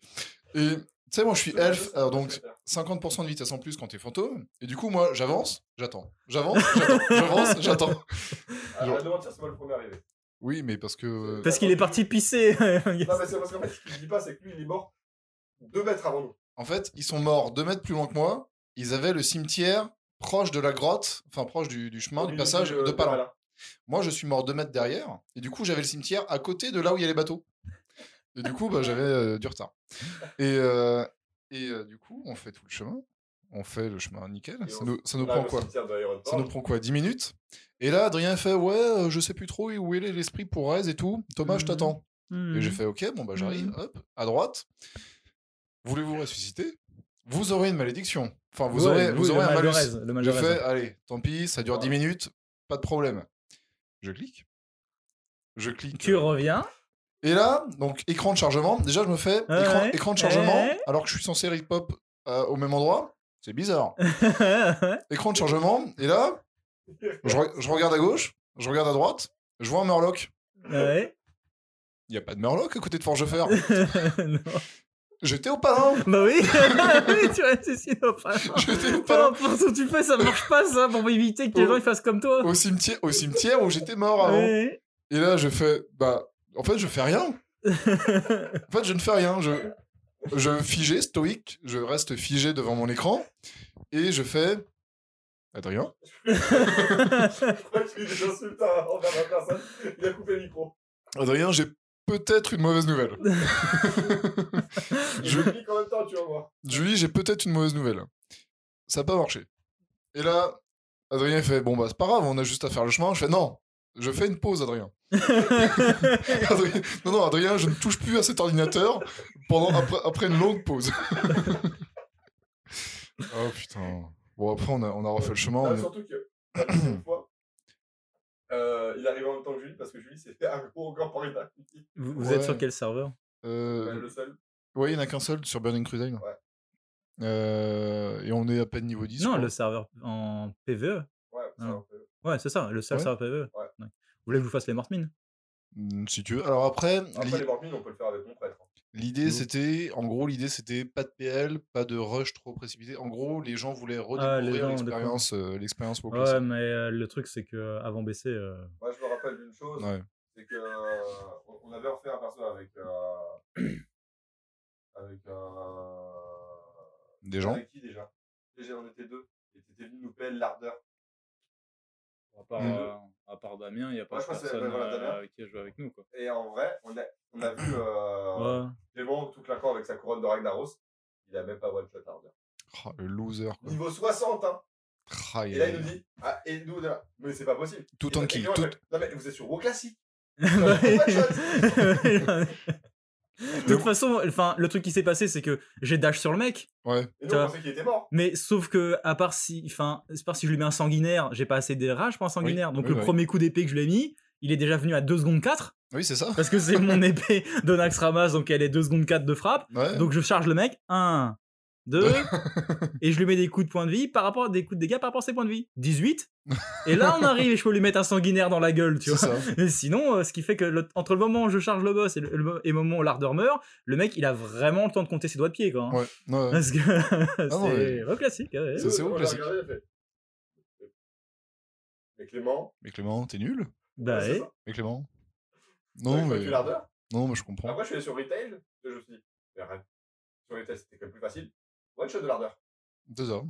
Et tu sais, moi je suis elfe, alors donc 50% de vitesse en plus quand t'es fantôme. Et du coup, moi j'avance, j'attends. J'avance, j'attends. J'avance, j'attends. Alors, la demande, c'est moi le premier arrivé. Oui, mais parce que. Parce qu'il est parti pisser. Non, mais c'est parce qu'en fait, ce qu'il dit pas, c'est que lui, il est mort deux mètres avant nous. En fait, ils sont morts deux mètres plus loin que moi. Ils avaient le cimetière proche de la grotte, enfin proche du, du chemin, du passage euh, de Palan. Palin. Moi, je suis mort deux mètres derrière. Et du coup, j'avais le cimetière à côté de là où il y a les bateaux. Et du coup, bah, j'avais euh, du retard. Et, euh, et euh, du coup, on fait tout le chemin. On fait le chemin nickel. Ça on- nous, ça nous on prend quoi Ça nous prend quoi 10 minutes? Et là, Adrien fait Ouais, euh, je sais plus trop où il est l'esprit pour Rez et tout. Thomas, je Mhm. t'attends. Et j'ai fait Ok, bon, bah j'arrive. Mhm. Hop, à droite. Voulez-vous ressusciter? Vous aurez une malédiction. Enfin, vous Ouais, aurez, vous un malus. Rez, le Je fais Allez, tant pis, ça dure 10 minutes. Pas de problème. Je clique. Je clique. Tu euh, reviens. et là, donc écran de chargement. Déjà, je me fais Ouais, écran, ouais. écran de chargement Ouais. alors que je suis censé rip-pop euh, au même endroit. C'est bizarre. écran de chargement. Et là, je, re- je regarde à gauche, je regarde à droite, je vois un Murloc. ouais. Il n'y a pas de Murloc à côté de Forgefer. non. J'étais au pain. Bah oui, oui tu restes au pas. J'étais au pain. importe où tu fais, ça marche pas ça pour éviter que les gens ils fassent comme toi. Au cimetière, au cimetière où j'étais mort avant. Ouais. Et là, je fais, bah, en fait, je fais rien. En fait, je ne fais rien. Je, je figé, stoïque, je reste figé devant mon écran et je fais. Adrien a des insultes envers ma personne. Il a coupé le micro. Adrien, j'ai peut-être une mauvaise nouvelle. Je clique en même temps, tu vas voir. Julie, j'ai peut-être une mauvaise nouvelle. Ça n'a pas marché. Et là, Adrien fait Bon, bah, c'est pas grave, on a juste à faire le chemin. Je fais Non, je fais une pause, Adrien. Adrien- Non, non, Adrien, je ne touche plus à cet ordinateur pendant, après, après une longue pause. oh putain. Bon, après, on a, on a refait le chemin. Est- Surtout que, la deuxième fois, euh, il arrive en même temps que Julie parce que Julie s'est fait un gros corporita. Vous, vous Ouais. êtes sur quel serveur? Euh, le seul. ouais, il n'y en a qu'un seul sur Burning Crusade. Ouais. Euh, et on est à peine niveau 10. je Non, le serveur en PVE. Ouais, Ah. un peu. Ouais, c'est ça, le seul Ouais. serveur PVE. Ouais. Vous voulez que je vous fasse les mortes-mines Mm, Si tu veux. Alors après, Après, les morts on peut le faire avec mon prêtre. hein. L'idée Mmh. c'était, en gros, l'idée c'était pas de PL, pas de rush trop précipité. En gros, les gens voulaient Ah, redécouvrir l'expérience, euh, l'expérience WoW Ouais, mais euh, le truc c'est que euh, avant BC, euh, Moi, je me rappelle d'une chose. Ouais. c'est que euh, on- avait refait un perso avec euh, avec euh, Des gens. avec qui déjà? Déjà on était deux et t'étais venu nous payer l'ardeur à part, Mm. euh, à part Damien, il n'y a pas Ouais, que personne voilà, euh, Damien. qui a joué avec nous. Quoi. et en vrai on a on a vu euh, Ouais. Clément tout claquant avec sa couronne de Ragnaros il a même pas one shot l'ardeur Ah, le loser. Quoi. niveau 60 hein et il là il nous dit ah et nous là mais c'est pas possible Tout Et il fait, non mais vous êtes sur WoW classique De toute façon, enfin, le truc qui s'est passé, c'est que j'ai dash sur le mec, Ouais. et Tu on pensait qu'il était mort mais sauf que à part si, enfin, à part si je lui mets un sanguinaire, j'ai pas assez de rage pour un sanguinaire. Donc oui, le oui. premier coup d'épée que je lui ai mis, il est déjà venu à 2 secondes 4 Oui, c'est ça. parce que c'est mon épée de Nax Ramas, donc elle est 2 secondes 4 de frappe. Ouais. Donc je charge le mec, 1, 2, et je lui mets des coups de points de vie par rapport des coups de dégâts par rapport à ses points de vie. 18. Et là on arrive et je peux lui mettre un sanguinaire dans la gueule, tu c'est vois. ça. Et sinon, euh, ce qui fait que le- entre le moment où je charge le boss et le, le- et le moment où l'ardeur meurt, le mec il a vraiment le temps de compter ses doigts de pied quoi. hein. Ouais. ouais. Parce que c'est non, mais- ouais, classique. ouais. Ça, c'est classique. regardé, fait. mais Clément? Mais Clément, t'es nul? Bah ouais, c'est ouais. Mais Clément? Non, mais. l'ardeur Non, mais je comprends. Après, je suis allé sur Retail, et je me suis dit, mais arrête. Sur Retail, c'était quand même plus facile. One shot de l'ardeur. Deux heures.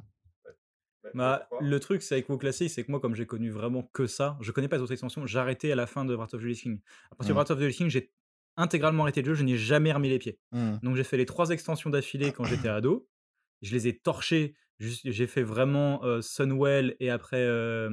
Mais Bah, le truc, c'est avec WoW Classic, c'est que moi, comme j'ai connu vraiment que ça, je connais pas les autres extensions, j'ai arrêté à la fin de Wrath of the Lich King. À partir de. Wrath of the Lich King, j'ai intégralement arrêté le jeu, je n'y ai jamais remis les pieds. Hmm. Donc j'ai fait les trois extensions d'affilée quand j'étais ado. Je les ai torchées. J'ai fait vraiment euh, Sunwell et après euh,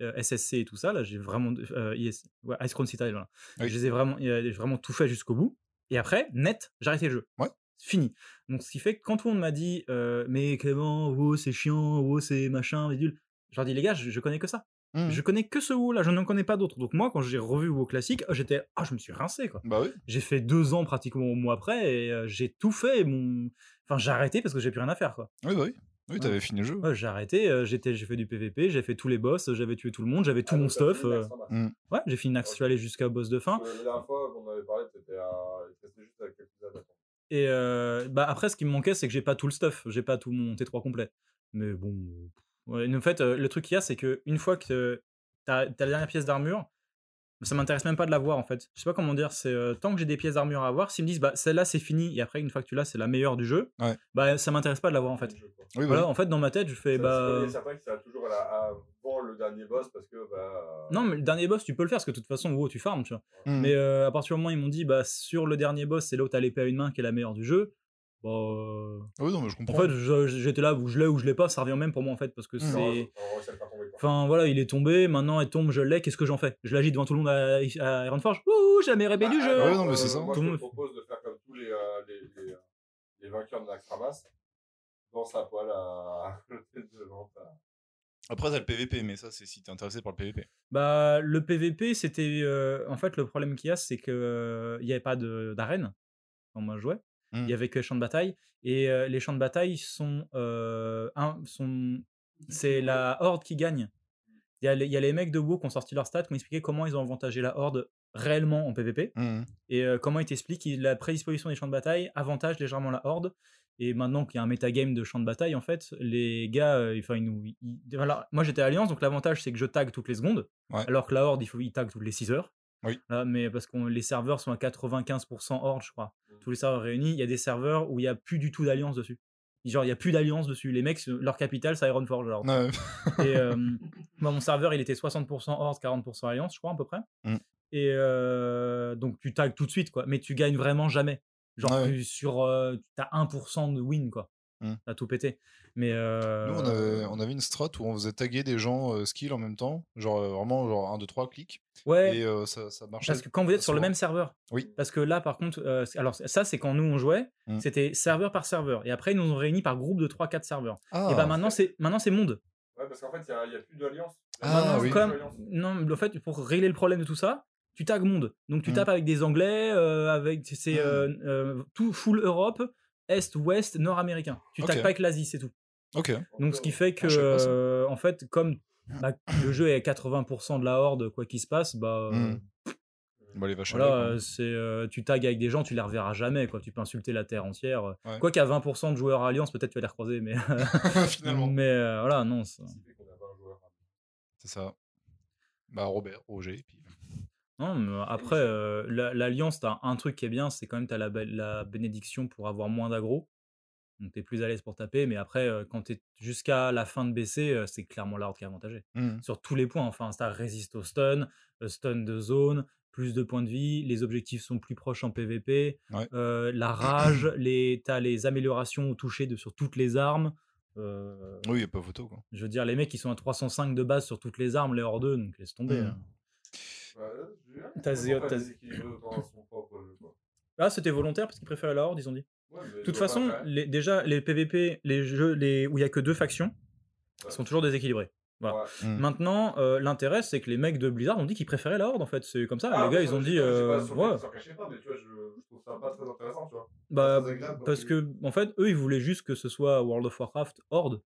euh, SSC et tout ça. Là, j'ai vraiment euh, IS ouais, Ice Crown Citadel. voilà. Oui. Je les ai vraiment, euh, j'ai vraiment tout fait jusqu'au bout. Et après, net, j'ai arrêté le jeu. Ouais. Fini. Donc ce qui fait que quand tout le monde m'a dit, euh, mais Clément, WoW c'est chiant, WoW c'est machin, bidule. Je leur dis les gars, je, je connais que ça. Hmm. Je connais que ce WoW là, je n'en connais pas d'autres. Donc moi, quand j'ai revu WoW classique, j'étais, ah, je me suis rincé quoi. Bah oui. J'ai fait deux ans pratiquement au mois après et euh, j'ai tout fait. et Mon... Enfin, j'ai arrêté parce que j'ai plus rien à faire. Quoi. Oui, bah oui. Oui, t'avais fini le jeu. Ouais, j'ai arrêté, euh, j'étais, j'ai fait du PVP, j'ai fait tous les boss, j'avais tué tout le monde, j'avais tout mon stuff. euh, Ouais, j'ai fini Nax, je suis allé jusqu'à boss de fin. La dernière fois qu'on avait parlé, c'était à... il te restait juste à quelques attaques. Et euh, bah après, ce qui me manquait, c'est que j'ai pas tout le stuff, j'ai pas tout mon T3 complet. Mais bon, ouais, en fait, euh, le truc qu'il y a, c'est que une fois que t'as as la dernière pièce d'armure, ça m'intéresse même pas de l'avoir en fait. Je sais pas comment dire, c'est euh, tant que j'ai des pièces d'armure à avoir, s'ils me disent bah celle-là c'est fini et après une fois que tu l'as c'est la meilleure du jeu, Ouais. bah ça m'intéresse pas de l'avoir en fait. Oui, Voilà, voilà. en fait dans ma tête je fais bah Il y a certains qui savent toujours à la- avant le dernier boss parce que. Bah, non mais le dernier boss tu peux le faire parce que de toute façon wow, tu farmes tu vois. Mm. Mais euh, à partir du moment où ils m'ont dit bah sur le dernier boss c'est là où t'as l'épée à une main qui est la meilleure du jeu, bah euh, Oui, non, mais je en comprends. fait je- j'étais là où je l'ai ou je l'ai pas, ça revient même pour moi en fait parce que c'est. Enfin voilà, il est tombé, maintenant elle tombe, je l'ai, qu'est-ce que j'en fais? Je l'agite devant tout le monde à, à Ironforge? Ouh, la meilleure épée du Bah, jeu ouais, non, mais c'est ça. Moi, Tout je te monde- propose de faire comme tous les, euh, les, les, euh, les vainqueurs de Naxxramas. Dans sa poêle à l'hôtel de vente. à- Après, t'as le PVP, mais ça, c'est si t'es intéressé par le PVP. Bah le PVP c'était... euh, en fait le problème qu'il y a c'est que euh, il n'y avait pas d'arène quand moi je jouais, il Mm. y avait que les champs de bataille, et euh, les champs de bataille sont... euh, un- sont c'est la horde qui gagne. Il y, a les- il y a les mecs de WoW qui ont sorti leur stats, qui ont expliqué comment ils ont avantagé la horde réellement en PVP. Mhm. Et euh, comment il t'explique qu'il- la prédisposition des champs de bataille avantage légèrement la horde. Et maintenant qu'il y a un metagame de champs de bataille, en fait, les gars, euh, enfin, ils nous. ils- ils- voilà. Moi, j'étais Alliance, donc l'avantage, c'est que je tag toutes les secondes. Ouais. Alors que la horde, il faut ils tag toutes les 6 heures. Oui. Voilà, mais parce que les serveurs sont à 95% horde, je crois. Tous les serveurs réunis, il y a des serveurs où il n'y a plus du tout d'alliance dessus. Genre, il n'y a plus d'alliance dessus. Les mecs, leur capitale, c'est Ironforge. Alors. Ouais. Et euh, moi, mon serveur, il était 60% Horde, 40% Alliance, je crois, à peu près. Mm. Et euh, donc, tu tags tout de suite, quoi. Mais tu gagnes vraiment jamais. Genre, Ouais. tu- sur. euh, t'as 1% de win, quoi. Mm. T'as tout pété. Mais. euh, Nous, on avait, on avait une strat où on faisait taguer des gens euh, skill en même temps. Genre, euh, vraiment, genre 1, 2, 3, clics. Ouais. Et euh, ça, ça marchait. Parce que quand vous êtes sur le même serveur. Oui. Parce que là, par contre, euh, c'est- alors ça, c'est quand nous on jouait, Mm. c'était serveur par serveur. Et après, ils nous ont réunis par groupe de 3-4 serveurs. Ah, Et bah maintenant, c'est maintenant c'est monde. Ouais, parce qu'en fait, il n'y a, a plus d'alliance. Ah, oui. comme, non, en fait, pour régler le problème de tout ça, tu tags monde. Donc tu Mm. tapes avec des Anglais, euh, avec c'est Mm. euh, euh, tout full Europe, Est, Ouest, Nord américain. Tu Ok. tags pas avec l'Asie, c'est tout. ok. Donc ce qui fait que, Ah, euh, en fait, comme bah, le jeu est à 80% de la horde, quoi qu'il se passe, bah euh, Mm. Bah, les vaches voilà, euh, c'est euh, tu tags avec des gens, tu les reverras jamais, quoi. Tu peux insulter la terre entière. Ouais. Quoi qu'à 20% de joueurs Alliance, peut-être tu vas les recroiser, mais Finalement. mais euh, voilà, non. C'est ça. Bah, Robert, Roger. Puis... Non, mais après, euh, la- l'Alliance, t'as un truc qui est bien, c'est quand même t'as la, la bénédiction pour avoir moins d'aggro. Donc t'es plus à l'aise pour taper, mais après, euh, quand t'es jusqu'à la fin de BC, euh, c'est clairement l'art qui est avantagé. Mhm. Sur tous les points, enfin, t'as résiste au stun, euh, stun de zone, plus de points de vie, les objectifs sont plus proches en PvP, Ouais. euh, la rage, les, t'as les améliorations au toucher de, sur toutes les armes. euh, Oui, il n'y a pas photo, quoi. je veux dire, les mecs, ils sont à 305 de base sur toutes les armes, les hors 2, donc laisse tomber. Mhm. hein. Quoi. Ah, c'était volontaire parce qu'ils préféraient la horde, ils ont dit. De toute façon, les, déjà, les PVP, les jeux les, où il y a que deux factions, Ouais. sont toujours déséquilibrés. voilà. Ouais. Mm. Maintenant, euh, l'intérêt, c'est que les mecs de Blizzard ont dit qu'ils préféraient la Horde, en fait. C'est comme ça. Ah, les gars, ils ont dit. euh, ouais. Bah, parce que, en fait, eux, ils voulaient juste que ce soit World of Warcraft Horde.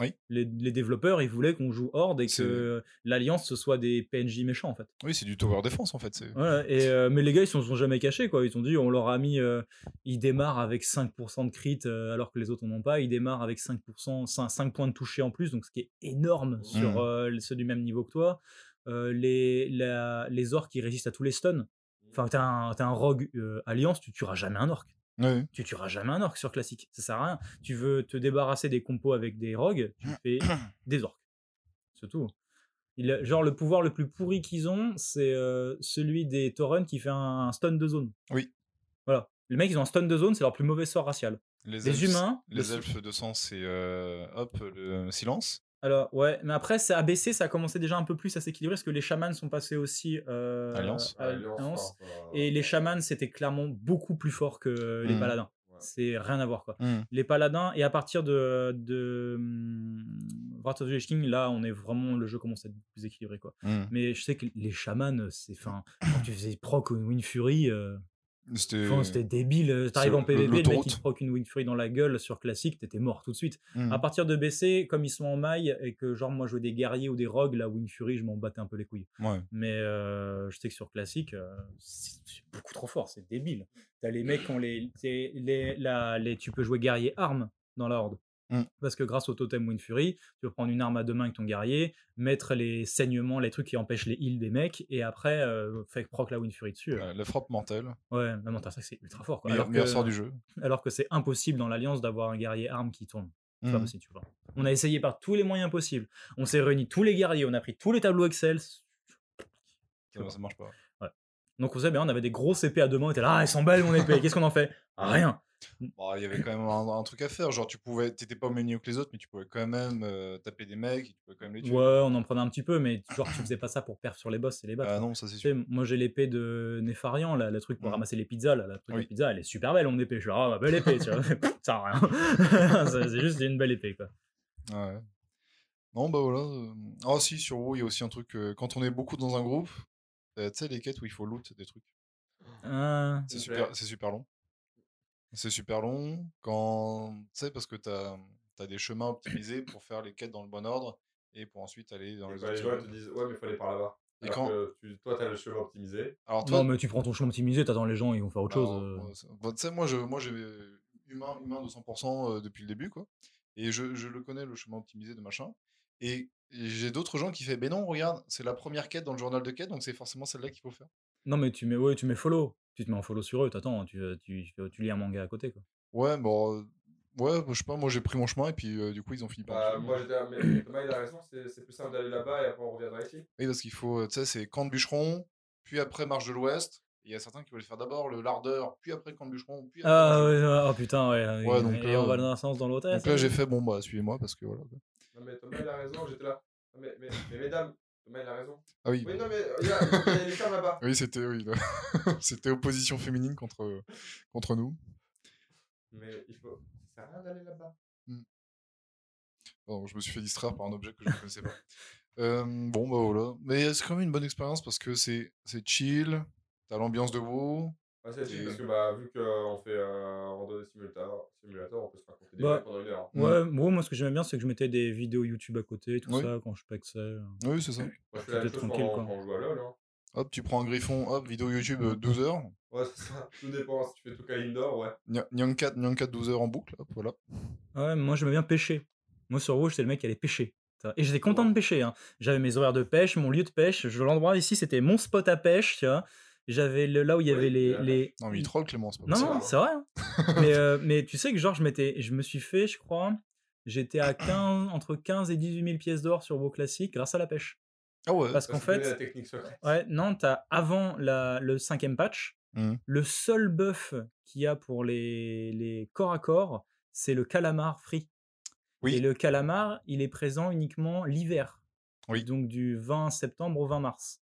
Oui. Les, les développeurs, ils voulaient qu'on joue Horde et que l'Alliance, ce soit des PNJ méchants, en fait. Oui, c'est du tower defense, en fait. c'est- Ouais, et, euh, mais les gars, ils se sont jamais cachés, quoi. Ils ont dit, on leur a mis. euh, ils démarrent avec 5% de crit, euh, alors que les autres n'en ont pas. Ils démarrent avec 5%, 5, 5 points de toucher en plus, donc ce qui est énorme sur Mhm. euh, ceux du même niveau que toi. Les, la- les orques qui résistent à tous les stuns. Enfin, t'as un, un rogue alliance, tu tueras jamais un orc. Tu tueras jamais un orc sur classique. Ça sert à rien. Tu veux te débarrasser des compos avec des rogues, tu fais des orques. C'est tout. Il genre, le pouvoir le plus pourri qu'ils ont, c'est euh, celui des Tauren qui fait un, un stun de zone. Oui. Voilà. Les mecs, ils ont un stun de zone, c'est leur plus mauvais sort racial. Les elfes- humains, le- Les elfes de sang, c'est euh, hop, le silence. Alors, ouais, mais après, ça a baissé, ça a commencé déjà un peu plus à s'équilibrer parce que les chamans sont passés aussi. euh, Alliance. à Alliance, Alliance. enfin, Et les chamans, c'était clairement beaucoup plus fort que les Mhm. paladins. Ouais. C'est rien à voir, quoi. Mhm. les paladins et à partir de, de hum, Wrath of the Lich King là on est vraiment le jeu commence à être plus équilibré quoi mais je sais que les chamans c'est fin quand tu faisais proc au Wind Fury euh, C'était. Enfin, débile. euh, T'arrives en PvP, le mec il te proc une Wing Fury dans la gueule sur classique, t'étais mort tout de suite. Hmm. À partir de BC, comme ils sont en maille et que genre moi je jouais des guerriers ou des rogues, la Wing Fury, je m'en battais un peu les couilles. Ouais. Mais euh, je sais que sur classique, euh, c'est beaucoup trop fort, c'est débile. T'as les mecs qui ont les, c'est les, la- les, tu peux jouer guerrier arme dans la horde. Mm. Parce que grâce au totem Wind Fury, tu peux prendre une arme à deux mains avec ton guerrier, mettre les saignements, les trucs qui empêchent les heals des mecs, et après, euh, fait proc la Wind Fury dessus. euh. Ouais, la frappe mortelle. Ouais, t'as ça, c'est ultra fort. Quoi. Meilleur, Alors, meilleur que, sort du jeu. alors que c'est impossible dans l'Alliance d'avoir un guerrier arme qui tourne. C'est pas possible, tu vois. On a essayé par tous les moyens possibles. On s'est réunis tous les guerriers, on a pris tous les tableaux Excel. Ça, ça marche pas. Donc on savait bien, on avait des grosses épées à deux mains, on était là, ah, elles sont belles mon épée, qu'est-ce qu'on en fait? Rien. Bon, il y avait quand même un, un truc à faire. Genre, tu pouvais, t'étais pas au même niveau que les autres, mais tu pouvais quand même euh, taper des mecs, et tu pouvais quand même les tuer. Ouais, on en prenait un petit peu, mais genre tu faisais pas ça pour perf sur les boss, c'est les boss. Ah non, ça c'est sûr. moi j'ai l'épée de Nefarian, là, le truc pour Mhm. ramasser les pizzas, là, la truc Oui. de pizza, elle est super belle mon épée. Je suis là, ah, ma belle épée, tu vois. ça sert à rien. c'est juste une belle épée, quoi. Ouais. Non, bah voilà. Ah si, sur WoW, il y a aussi un truc. euh, quand on est beaucoup dans un groupe, tu sais, les quêtes où il faut loot des trucs. Ah, C'est super, super long. C'est super long quand. Tu sais, parce que t'as as des chemins optimisés pour faire les quêtes dans le bon ordre et pour ensuite aller dans Et les les autres. gens ils te disent, ouais, mais il faut aller par là-bas. Et Alors quand- que tu, toi, t'as le chemin optimisé. Alors toi, non, mais tu prends ton chemin optimisé, t'attends les gens, ils vont faire autre chose. Alors, euh. bon, tu sais, moi, je, moi, j'ai humain, humain de 100% euh, depuis le début, quoi. Et je, je le connais, le chemin optimisé de machin. Et j'ai d'autres gens qui font, ben non, regarde, c'est la première quête dans le journal de quête, donc c'est forcément celle-là qu'il faut faire. Non, mais tu mets, ouais, tu mets follow. Tu te mets en follow sur eux, t'attends, tu, euh, tu, tu, tu lis un manga à côté, quoi. Ouais, bon, euh, ouais, je sais pas, moi j'ai pris mon chemin et puis euh, du coup ils ont fini par. Bah, moi, j'étais là, mais Thomas, il a raison, c'est plus simple d'aller là-bas et après on reviendra ici. Oui, parce qu'il faut, tu sais, c'est camp de bûcheron, puis après marche de l'ouest. Il y a certains qui veulent faire d'abord le lardeur, puis après camp de bûcheron, puis après. Ah, ouais, ouais, oh putain, ouais. Ouais, et, donc et là, on va euh, dans un sens dans l'autre. Donc là j'ai fait, bon bah suivez-moi parce que voilà. Non, mais Thomas, il a raison, j'étais là. Non, mais, mais, mais mesdames, Thomas, il a raison. Ah oui. Oui, non, mais il y a, il y a les femmes là-bas. Oui, c'était oui, c'était opposition féminine contre, contre nous. Mais il faut. Ça sert à rien d'aller là-bas. Bon, je me suis fait distraire par un objet que je ne connaissais pas. Euh, bon, bah voilà. Mais c'est quand même une bonne expérience parce que c'est c'est chill, t'as l'ambiance de WoW. Ouais, c'est parce que bah, vu qu'on fait euh, randonnée simulateur, simulateur, on peut se raconter des Bah, pendant une heure. Ouais, moi, moi, ce que j'aimais bien, c'est que je mettais des vidéos YouTube à côté, tout Oui. ça, quand je pexais. Oui, c'est ça. Moi, je fais la même C'était chose tranquille, quoi. quand on joue à LoL. Hein. Hop, tu prends un griffon, hop, vidéo YouTube euh, 12 heures. Ouais, c'est ça. Tout dépend. Si tu fais tout cas indoor, ouais. Nya- Nyan 4, Nyan 4 12 heures en boucle, hop, voilà. Ouais, mais moi, j'aimais bien pêcher. Moi, sur WoW, j'étais le mec qui allait pêcher. Et j'étais content de pêcher. hein. J'avais mes horaires de pêche, mon lieu de pêche. Je- L'endroit ici, c'était mon spot à pêche, tu vois. J'avais le- là où il y Oui, avait les, les, Non, mais il troll Clément, c'est pas Non, possible. non, c'est vrai. hein. mais, euh, mais tu sais que genre, je, m'étais, je me suis fait, je crois, j'étais à 15, entre 15 et 18 000 pièces d'or sur WoW classique grâce à la pêche. Ah ouais. Parce qu'en fait, la technique secrète. ouais, non, t'as avant la, le cinquième patch, Mhm. le seul buff qu'il y a pour les, les corps à corps, c'est le calamar free. Oui. Et le calamar, il est présent uniquement l'hiver. Oui. Donc du 20 septembre au 20 mars.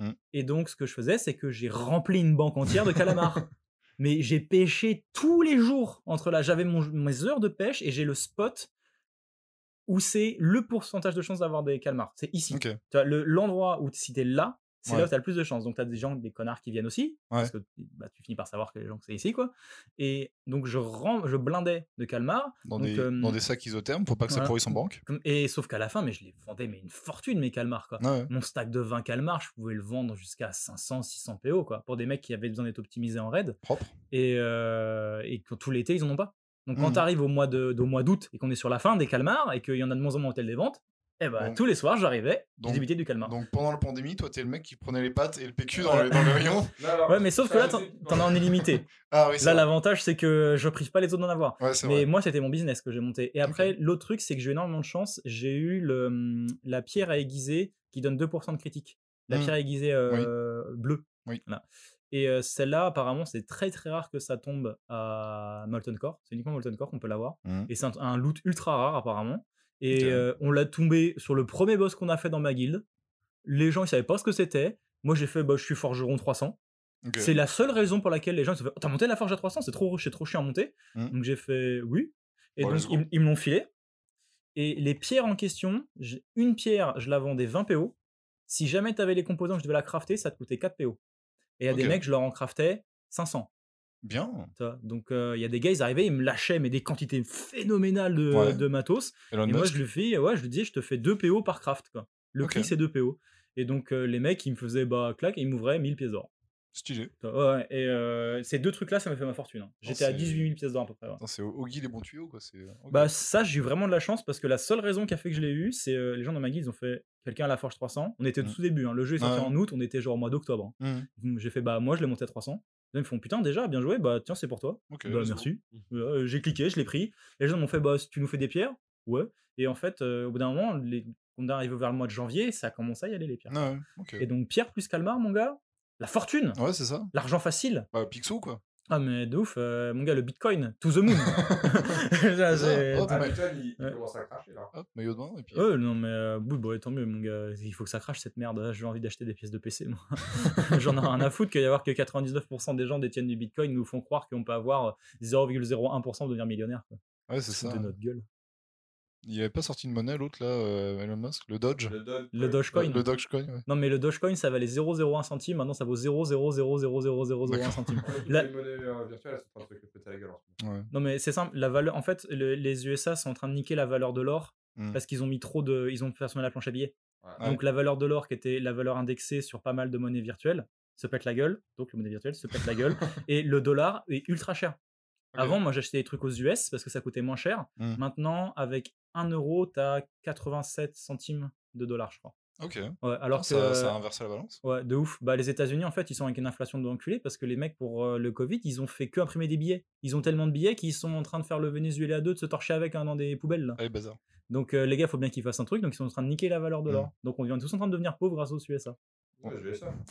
Mhm. Et donc, ce que je faisais, c'est que j'ai rempli une banque entière de calamars. Mais j'ai pêché tous les jours entre là. J'avais mes heures de pêche et j'ai le spot où c'est le pourcentage de chance d'avoir des calmars. C'est ici. Ok. Tu vois, le- l'endroit où si t'es là, c'est Ouais. là où t'as le plus de chance. Donc t'as des gens, des connards qui viennent aussi, parce que bah, tu finis par savoir que les gens c'est ici, quoi. Et donc je je blindais de calmars. Dans, Donc, des, euh, dans des sacs isothermes pour pas que ça pourrisse en banque. Et sauf qu'à la fin, mais je les vendais mais une fortune mes calmars, quoi. Ouais. Mon stack de 20 calmars, je pouvais le vendre jusqu'à 500, 600 PO, quoi, pour des mecs qui avaient besoin d'être optimisés en raid. Propre. Et, euh, et que tout l'été, ils en ont pas. Donc quand Mhm. tu arrives au mois de- au mois d'août et qu'on est sur la fin des calmars et qu'il y en a de moins en moins au hôtel des ventes, eh ben, Donc- tous les soirs, j'arrivais, débuté du calmar. Donc pendant la pandémie, toi t'es le mec qui prenait les pâtes et le PQ dans. Non, alors, Ouais, mais sauf que là, t'en as en illimité. Ah oui, Là, l'avantage, c'est que je prive pas les autres d'en avoir. Ouais, c'est Mais vrai. moi, c'était mon business que j'ai monté. Et après, l'autre truc, c'est que j'ai eu énormément de chance. J'ai eu le, la pierre à aiguiser qui donne 2% de critique. La Mhm. pierre aiguisée euh, bleue. Oui. Voilà. Et euh, celle-là, apparemment, c'est très très rare que ça tombe à Molten Core. C'est uniquement Molten Core qu'on peut l'avoir. Mhm. Et c'est un, un loot ultra rare, apparemment. Et euh, on l'a tombé sur le premier boss qu'on a fait dans ma guilde. Les gens, ils savaient pas ce que c'était. Moi, j'ai fait, bah, je suis forgeron 300. Ok. C'est la seule raison pour laquelle les gens ils se fait T'as monté la forge à 300 C'est trop, trop chiant à monter. Mhm. Donc j'ai fait oui. Et donc ils, ils me l'ont filé. Et les pierres en question, une pierre, je la vendais 20 PO. Si jamais tu avais les composants, je devais la crafter, ça te coûtait 4 PO. Et il y a des mecs, je leur en craftais 500. Bien. Donc il y a des gars, ils arrivaient, ils me lâchaient mais des quantités phénoménales de, Ouais. de matos. Elon Et moi, je lui fais, ouais, je lui dis, je te fais 2 PO par craft, quoi. Le Ok. prix, c'est 2 PO. Et donc, euh, les mecs, ils me faisaient, bah, clac, et ils m'ouvraient 1000 pièces d'or. Stylé. Ouais, et euh, ces deux trucs-là, ça m'a fait ma fortune. hein. J'étais à c'est- 18 000 pièces d'or à peu près. ouais. C'est Ogi les bons tuyaux, quoi. Bah, ça, j'ai eu vraiment de la chance parce que la seule raison qui a fait que je l'ai eu, c'est euh, les gens dans ma guilde, ils ont fait quelqu'un à la Forge 300. On était au Mhm. tout début, hein. le jeu est sorti Ouais. en août, on était genre au mois d'octobre. Mhm. Donc, J'ai fait, bah, moi, je l'ai monté à 300. Ils me font, putain, déjà, bien joué, bah, tiens, c'est pour toi. Bah, merci. Euh, j'ai cliqué, je l'ai pris. Les gens m'ont fait, bah, tu nous fais des pierres Ouais. Et en fait, euh, au bout d'un moment, les... on est arrivé vers le mois de janvier, ça a commencé à y aller, les pierres. Ah ouais. Et donc, pierre plus calmar, mon gars, la fortune, Ouais, c'est ça. l'argent facile. Bah, Picsou, quoi. Ah, mais de ouf, euh, mon gars, le bitcoin, to the moon. C'est- Ah, ouais. Bitcoin, il, il commence à cracher là. Hop, maillot de bain, et puis. Ouais, non, mais euh, oui, bon, tant mieux, mon gars. Il faut que ça crache cette merde. Là, J'ai envie d'acheter des pièces de PC, moi. J'en ai rien à foutre qu'il y avoir que 99% des gens détiennent du bitcoin nous font croire qu'on peut avoir 0,01% pour devenir millionnaire. quoi. Ouais, c'est ça. de notre gueule. Il avait pas sorti une monnaie, l'autre, là, euh, Elon Musk? Le Dodge Le, Doge- Le Dogecoin. Le Dogecoin, ouais. Non, mais le Dogecoin, ça valait 0,01 centime. Maintenant, ça vaut 0,0000001 D'accord. centime. La- les monnaies euh, virtuelles, en train de se péter la gueule. Ouais. Non, mais c'est simple. La valeur, en fait, le- les USA sont en train de niquer la valeur de l'or Mm. parce qu'ils ont mis trop de. Ils ont façonné la planche à billets. Ouais. Donc la valeur de l'or, qui était la valeur indexée sur pas mal de monnaies virtuelles, se pète la gueule. Donc le monnaie virtuelle se pète la gueule. Et le dollar est ultra cher. Avant, moi, j'achetais des trucs aux US parce que ça coûtait moins cher. Mm. Maintenant, avec 1 euro, t'as 87 centimes de dollars, je crois. Ok. Ouais, alors ça, que. ça a inversé la balance. Ouais, de ouf. Bah, les États-Unis, en fait, ils sont avec une inflation de enculé parce que les mecs, pour euh, le Covid, ils ont fait que imprimer des billets. Ils ont tellement de billets qu'ils sont en train de faire le Venezuela 2 de se torcher avec hein, dans des poubelles. là. Allez, bazar. Donc, euh, les gars, faut bien qu'ils fassent un truc. Donc, ils sont en train de niquer la valeur de l'or. Donc, on vient tous en train de devenir pauvres grâce aux USA. Ouais.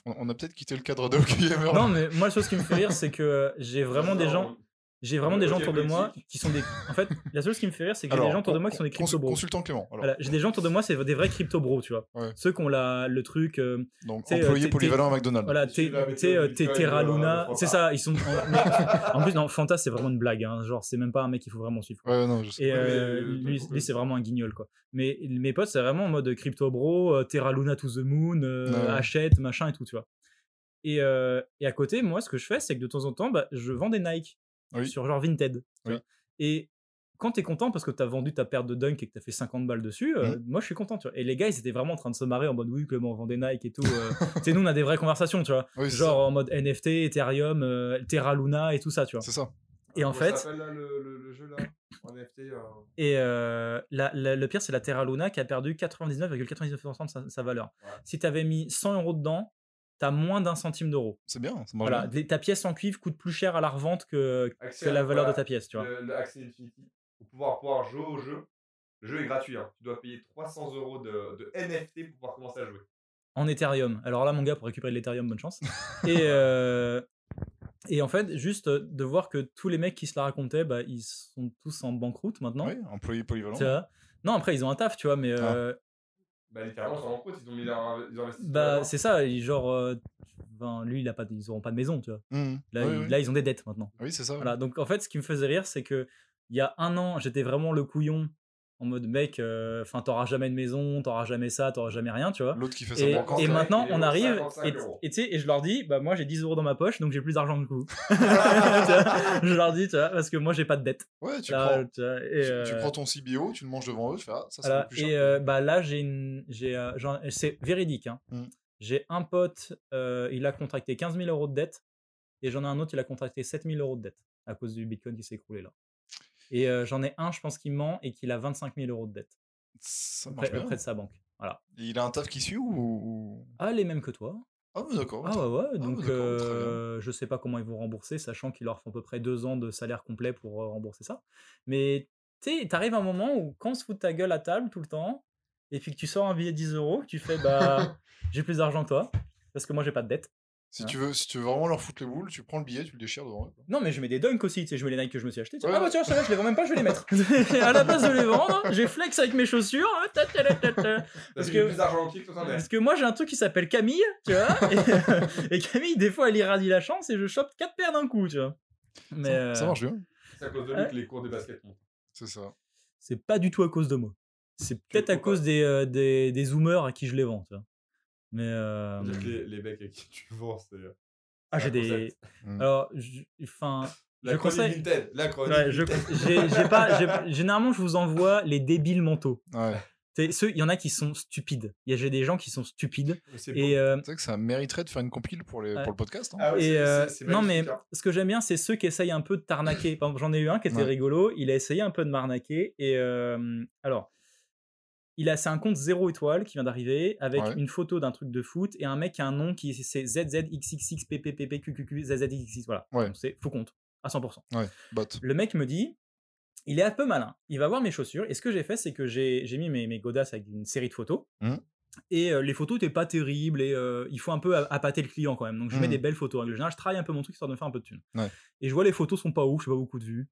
On, a peut-être quitté le cadre de Hockey. Non, mais moi, la chose qui me fait rire, c'est que j'ai vraiment des gens. J'ai vraiment des gens Ok, autour de moi qui sont des. En fait, la chose qui me fait rire, c'est que j'ai des gens autour de moi qui sont des crypto bros. Consultant Clément. Voilà, j'ai des gens autour de moi, c'est des vrais crypto bros, tu vois. Ouais. Ceux qui ont la, le truc. euh, donc, euh, employé t'es- polyvalent à McDonald's. Voilà, t'es euh, Terra euh, Luna. C'est ça, ils sont. En, en plus, non, Fanta, c'est vraiment une blague. Hein, genre, c'est même pas un mec qu'il faut vraiment suivre. Ouais, non, je sais. Et euh, euh, lui, lui, c'est vraiment un guignol, quoi. Mais mes potes, c'est vraiment en mode crypto bro, euh, Terra Luna to the moon, euh, achète, machin et tout, tu vois. Et, euh, et à côté, moi, ce que je fais, c'est que de temps en temps, bah, je vends des Nike Oui. sur genre Vinted. tu Oui. Et quand t'es content parce que t'as vendu ta paire de dunk et que t'as fait 50 balles dessus, euh, Mhm. moi je suis content, tu vois. Et les gars, ils étaient vraiment en train de se marrer en mode oui, comment on vend des Nike et tout. euh. tu nous, on a des vraies conversations, tu vois. Oui, Genre ça. en mode NFT, Ethereum, euh, Terra Luna et tout ça, tu vois. C'est ça. Et en ça fait, s'appelle, là, le, le, le jeu là En NFT euh, Et la- la- le pire, c'est la Terra Luna qui a perdu 99,99% de sa, sa valeur. Ouais. Si tu avais mis 100 euros dedans, tu as moins d'un centime d'euro. C'est bien. Marche Voilà, bien. ta pièce en cuivre coûte plus cher à la revente que, accès que à- la valeur voilà, de ta pièce, tu vois. Le, le Accès Infinity. Pour pouvoir, pouvoir jouer au jeu. Le jeu est gratuit. hein. Tu dois payer 300 euros de, de NFT pour pouvoir commencer à jouer. En Ethereum. Alors là, mon gars, pour récupérer de l'Ethereum, bonne chance. et, euh, et en fait, juste euh, de voir que tous les mecs qui se la racontaient, bah, ils sont tous en banqueroute maintenant. Oui, employé polyvalent. Tu vois? Non, après, ils ont un taf, tu vois, mais euh, Bah, littéralement, ils sont en. Ils ont mis leur. Ils ont investi bah, c'est ça. ils- Genre, euh, ben, lui, il a pas, ils auront pas de maison, tu vois. Mhm. Là, oui, ils, oui. là, ils ont des dettes maintenant. Oui, c'est ça. Voilà, donc en fait, ce qui me faisait rire, c'est que il y a un an, j'étais vraiment le couillon en mode mec, euh, enfin, t'auras jamais de maison, t'auras jamais ça, t'auras jamais rien, tu vois. L'autre qui fait sa Et, maintenant, on arrive 55 et, et je leur dis, bah moi j'ai 10 euros dans ma poche, donc j'ai plus d'argent du coup. Tu vois, je leur dis, tu vois, parce que moi j'ai pas de dette. Ouais, tu, Là, prends, tu vois, et, tu, tu euh, prends ton CBO, tu le manges devant eux, tu fais Ah, ça, c'est plus cher. et euh, bah là j'ai une, j'ai, c'est véridique. Hein. Mm. J'ai un pote, il a contracté 15 000 euros de dette, et j'en ai un autre, il a contracté 7 000 euros de dette à cause du Bitcoin qui s'est écroulé là. Et euh, j'en ai un, je pense, qui ment et qu'il a 25 000 euros de dette Ça marche auprès, bien. auprès de sa banque. Voilà. Et il a un taf qui suit ou. Ah, les mêmes que toi. Ah, d'accord. Ah ouais, ouais. bah, Donc, bien. euh, je sais pas comment ils vont rembourser, sachant qu'il leur faut à peu près deux ans de salaire complet pour rembourser ça. Mais tu sais, t'arrives un moment où quand on se fout de ta gueule à table tout le temps, et puis que tu sors un billet de 10 euros, tu fais bah j'ai plus d'argent que toi, parce que moi j'ai pas de dette. Si, Hein? tu veux, si tu veux vraiment leur foutre les boules, tu prends le billet, tu le déchires devant eux. quoi. Non, mais je mets des dunks aussi, tu sais, je mets les Nike que je me suis acheté. Ouais, ah bah tiens, ceux-là, je les vends même pas, je vais les mettre. à la place de les vendre, j'ai flex avec mes chaussures. hein, ta, ta, ta, ta, ta. Parce que- plus. Parce moi j'ai un truc qui s'appelle Camille, tu vois, et, et Camille, des fois, elle irradie la chance et je chope quatre paires d'un coup, tu vois. Mais Ça, ça euh, marche bien. C'est à cause de lui Ouais. que les cours des baskets montent. C'est ça. c'est pas du tout à cause de moi. C'est peut-être à cause des, euh, des, des zoomers à qui je les vends, tu vois. Mais euh, les, les mecs à qui tu vends, c'est. Ah, C'est j'ai des. concept. Mm. Alors, je- enfin, La je chronique conseille. Vinted. La chronique Ouais, je- j'ai pas. Généralement, je vous envoie les débiles mentaux. Ouais. Il y en a qui sont stupides. Il y a j'ai des gens qui sont stupides. Et euh, C'est vrai que ça mériterait de faire une compile pour, les, Ouais. pour le podcast. hein. Ah ouais, et c'est- euh, c'est- c'est non mais hein. ce que j'aime bien, c'est ceux qui essayent un peu de t'arnaquer. J'en ai eu un qui était Ouais. rigolo. Il a essayé un peu de m'arnaquer. Et euh, alors, il a c'est un compte zéro étoile qui vient d'arriver avec Ouais. une photo d'un truc de foot et un mec qui a un nom qui c'est ZZXXXPPPPQQQ ZZXX. Voilà. Ouais. C'est faux compte à 100%. Ouais. Le mec me dit, il est un peu malin. Il va voir mes chaussures. Et ce que j'ai fait, c'est que j'ai mis mes, mes godasses avec une série de photos. Mhm. Et euh, les photos n'étaient pas terribles. Et euh, il faut un peu appâter le client quand même. Donc je mets Mhm. des belles photos. En règle générale, je travaille un peu mon truc histoire de me faire un peu de thunes. Ouais. Et je vois les photos sont pas ouf. Je pas beaucoup de vues.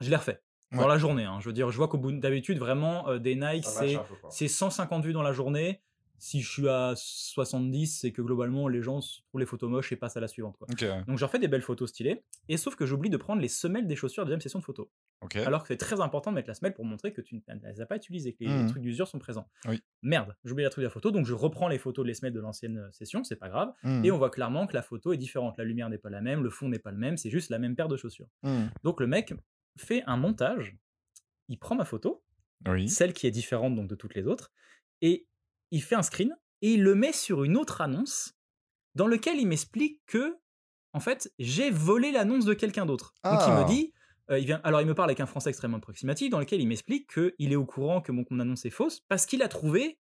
Je les refais. Dans Ouais. la journée. hein. Je veux dire, je vois qu'au bout d'habitude, vraiment, euh, des Nike, c'est un peu, quoi. c'est 150 vues dans la journée. Si je suis à 70, c'est que globalement, les gens trouvent les photos moches et passent à la suivante. Quoi. Ok, ouais. Donc je refais des belles photos stylées. Et sauf que j'oublie de prendre les semelles des chaussures de la deuxième session de photos. ok. Alors que c'est très important de mettre la semelle pour montrer que tu ne les as pas utilisées, que les, les Mhm. trucs d'usure sont présents. Oui. Merde, j'ai oublié la truc de la photo, donc je reprends les photos de les semelles de l'ancienne euh, session, c'est pas grave. Mm. Et on voit clairement que la photo est différente. La lumière n'est pas la même, le fond n'est pas le même, c'est juste la même paire de chaussures. Mm. Donc le mec fait un montage, il prend ma photo, Oui. celle qui est différente donc de toutes les autres, et il fait un screen et il le met sur une autre annonce dans lequel il m'explique que en fait j'ai volé l'annonce de quelqu'un d'autre. Donc il Ah. me dit, euh, il vient, alors il me parle avec un français extrêmement approximatif dans lequel il m'explique qu'il est au courant que mon, mon annonce est fausse parce qu'il a trouvé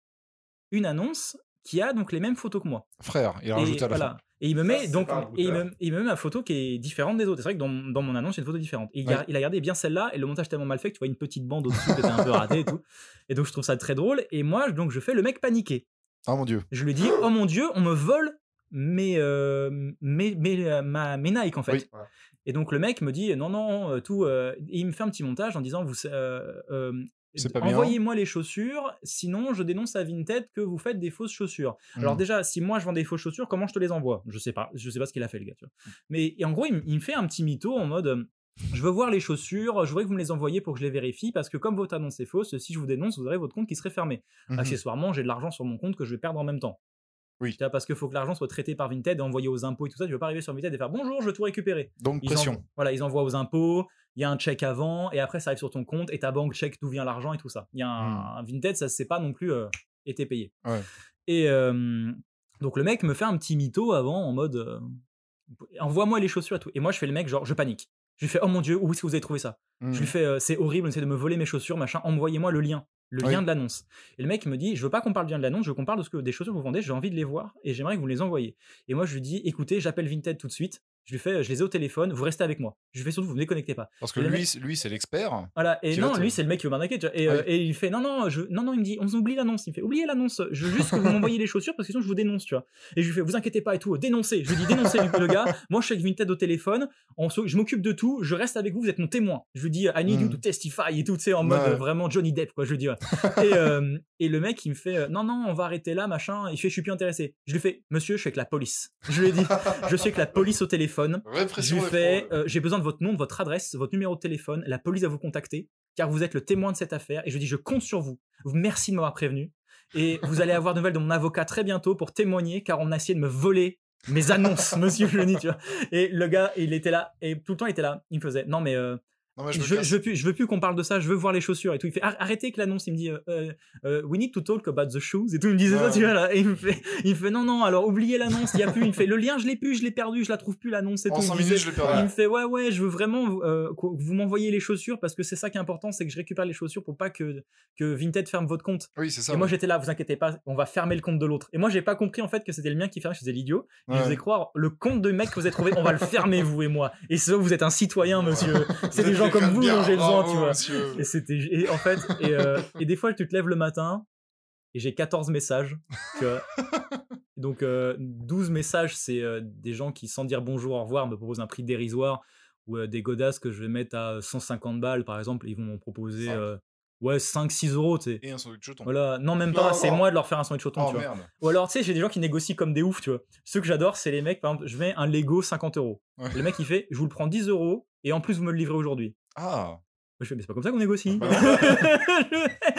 une annonce qui a donc les mêmes photos que moi. Frère, il rajouté à la voilà. fin. Et il me met donc et il me, il me met ma photo qui est différente des autres. C'est vrai que dans, dans mon annonce, il y a une photo différente. Et il, Ouais. a, il a gardé bien celle-là et le montage tellement mal fait que tu vois une petite bande au-dessus qui était un peu ratée et tout. Et donc je trouve ça très drôle. Et moi, donc je fais le mec paniqué. Ah mon dieu. Je lui dis oh mon dieu, on me vole mes euh, mes, mes, euh, ma, mes Nike en fait. Oui. Ouais. Et donc le mec me dit non non euh, tout. euh, et il me fait un petit montage en disant vous euh, envoyez-moi les chaussures, sinon je dénonce à Vinted que vous faites des fausses chaussures. Alors Mm. déjà, si moi je vends des fausses chaussures, comment je te les envoie? Je sais pas, je sais pas ce qu'il a fait le gars. Tu vois. Mais et en gros, il, me fait un petit mytho en mode, euh, je veux voir les chaussures, je voudrais que vous me les envoyiez pour que je les vérifie, parce que comme votre annonce est fausse, si je vous dénonce, vous aurez votre compte qui serait fermé. Mhm. Accessoirement, j'ai de l'argent sur mon compte que je vais perdre en même temps. Oui. Parce qu'il faut que l'argent soit traité par Vinted et envoyé aux impôts et tout ça. Tu veux pas arriver sur Vinted et faire bonjour, je veux tout récupérer. Donc Ils pression. envoient- voilà, ils envoient aux impôts, il y a un chèque avant, et après ça arrive sur ton compte, et ta banque check d'où vient l'argent et tout ça. Il y a un, un Vinted, ça c'est pas non plus euh, été payé. Hmm. Ouais. Et euh, donc le mec me fait un petit mytho avant en mode euh, envoie-moi les chaussures et tout. Et moi je fais le mec, genre je panique. Je lui fais oh mon dieu, où est-ce que vous avez trouvé ça? Je lui fais euh, c'est horrible, on essaie de me voler mes chaussures, machin, envoyez-moi le lien. Le Oui. lien de l'annonce. Et le mec me dit, je veux pas qu'on parle bien de l'annonce, je veux qu'on parle de ce que des chaussures que vous vendez, j'ai envie de les voir et j'aimerais que vous les envoyiez. Et moi, je lui dis, écoutez, j'appelle Vinted tout de suite. Je lui fais, je les ai au téléphone, vous restez avec moi. Je lui fais surtout, vous ne déconnectez pas. Parce que lui, mec- lui c'est l'expert. Voilà. Et non, lui, c'est le mec qui veut m'arnaquer. Et, euh, Oui. et il fait, non, non, je, non, non, il me dit, on oublie l'annonce. Il me fait, oubliez l'annonce. Je veux juste que vous m'envoyiez les chaussures parce que sinon je vous dénonce, tu vois. Et je lui fais, vous inquiétez pas et tout, dénoncez. Je lui dis, dénoncez le gars. Moi, je suis avec Vinted au téléphone. On se- je m'occupe de tout. Je reste avec vous. Vous êtes mon témoin. Je lui dis, I need you Mm. to testify et tout, tu sais, en mode Ouais. euh, vraiment Johnny Depp, quoi. Je lui dis, ouais. et, euh, et le mec, il me fait, euh, non, non, on va arrêter là, machin. Il fait, je suis plus intéressé. Je lui fais, monsieur, je suis avec la police. Je lui ai dit, je suis avec la police au téléphone. Je fais, euh, j'ai besoin de votre nom, de votre adresse, votre numéro de téléphone. La police va vous contacter car vous êtes le témoin de cette affaire. Et je dis, je compte sur vous. Merci de m'avoir prévenu. Et vous allez avoir de nouvelles de mon avocat très bientôt pour témoigner car on a essayé de me voler mes annonces, monsieur Johnny, tu vois. Et le gars, il était là et tout le temps il était là. Il me faisait, non mais euh, Non, mais je je, je, veux plus, je veux plus qu'on parle de ça. Je veux voir les chaussures et tout. Il fait Ar- arrêtez avec l'annonce. Il me dit euh, euh, euh, we need to talk about the shoes et tout. Il me disait ça, Ouais. tu vois là. Et il me fait, il me fait non non. Alors oubliez l'annonce. Il y a plus. Il me fait le lien, je l'ai plus, je l'ai perdu, je la trouve plus l'annonce et En tout. Il 5 me minutes, disait- je l'ai il perdu. me fait ouais ouais je veux vraiment euh, que vous m'envoyez les chaussures parce que c'est ça qui est important c'est que je récupère les chaussures pour pas que que Vinted ferme votre compte Oui, c'est ça. et moi j'étais là vous inquiétez pas on va fermer le compte de l'autre et moi j'ai pas compris en fait que c'était le mien qui fermait je faisais l'idiot je Ouais. faisais croire le compte de mec que vous avez trouvé on va le fermer vous et moi et ça vous êtes un citoyen monsieur c'est des gens comme vous bravo, tu vois monsieur. et c'était et en fait et, euh, et des fois tu te lèves le matin et j'ai 14 messages tu vois. donc euh, 12 messages c'est euh, des gens qui sans dire bonjour au revoir me proposent un prix dérisoire ou euh, des godasses que je vais mettre à 150 balles par exemple ils vont me proposer ouais 5 6 euros tu sais Et un sandwich jeton. voilà non même Non, pas c'est non. moi de leur faire un sandwich thon Oh tu vois merde. ou alors, tu sais, j'ai des gens qui négocient comme des oufs, tu vois. Ceux que j'adore, c'est les mecs, par exemple, je mets un Lego 50 euros. Ouais. Le mec, il fait, je vous le prends 10 euros et en plus, vous me le livrez aujourd'hui. Ah, Je fais, mais c'est pas comme ça qu'on négocie. Bah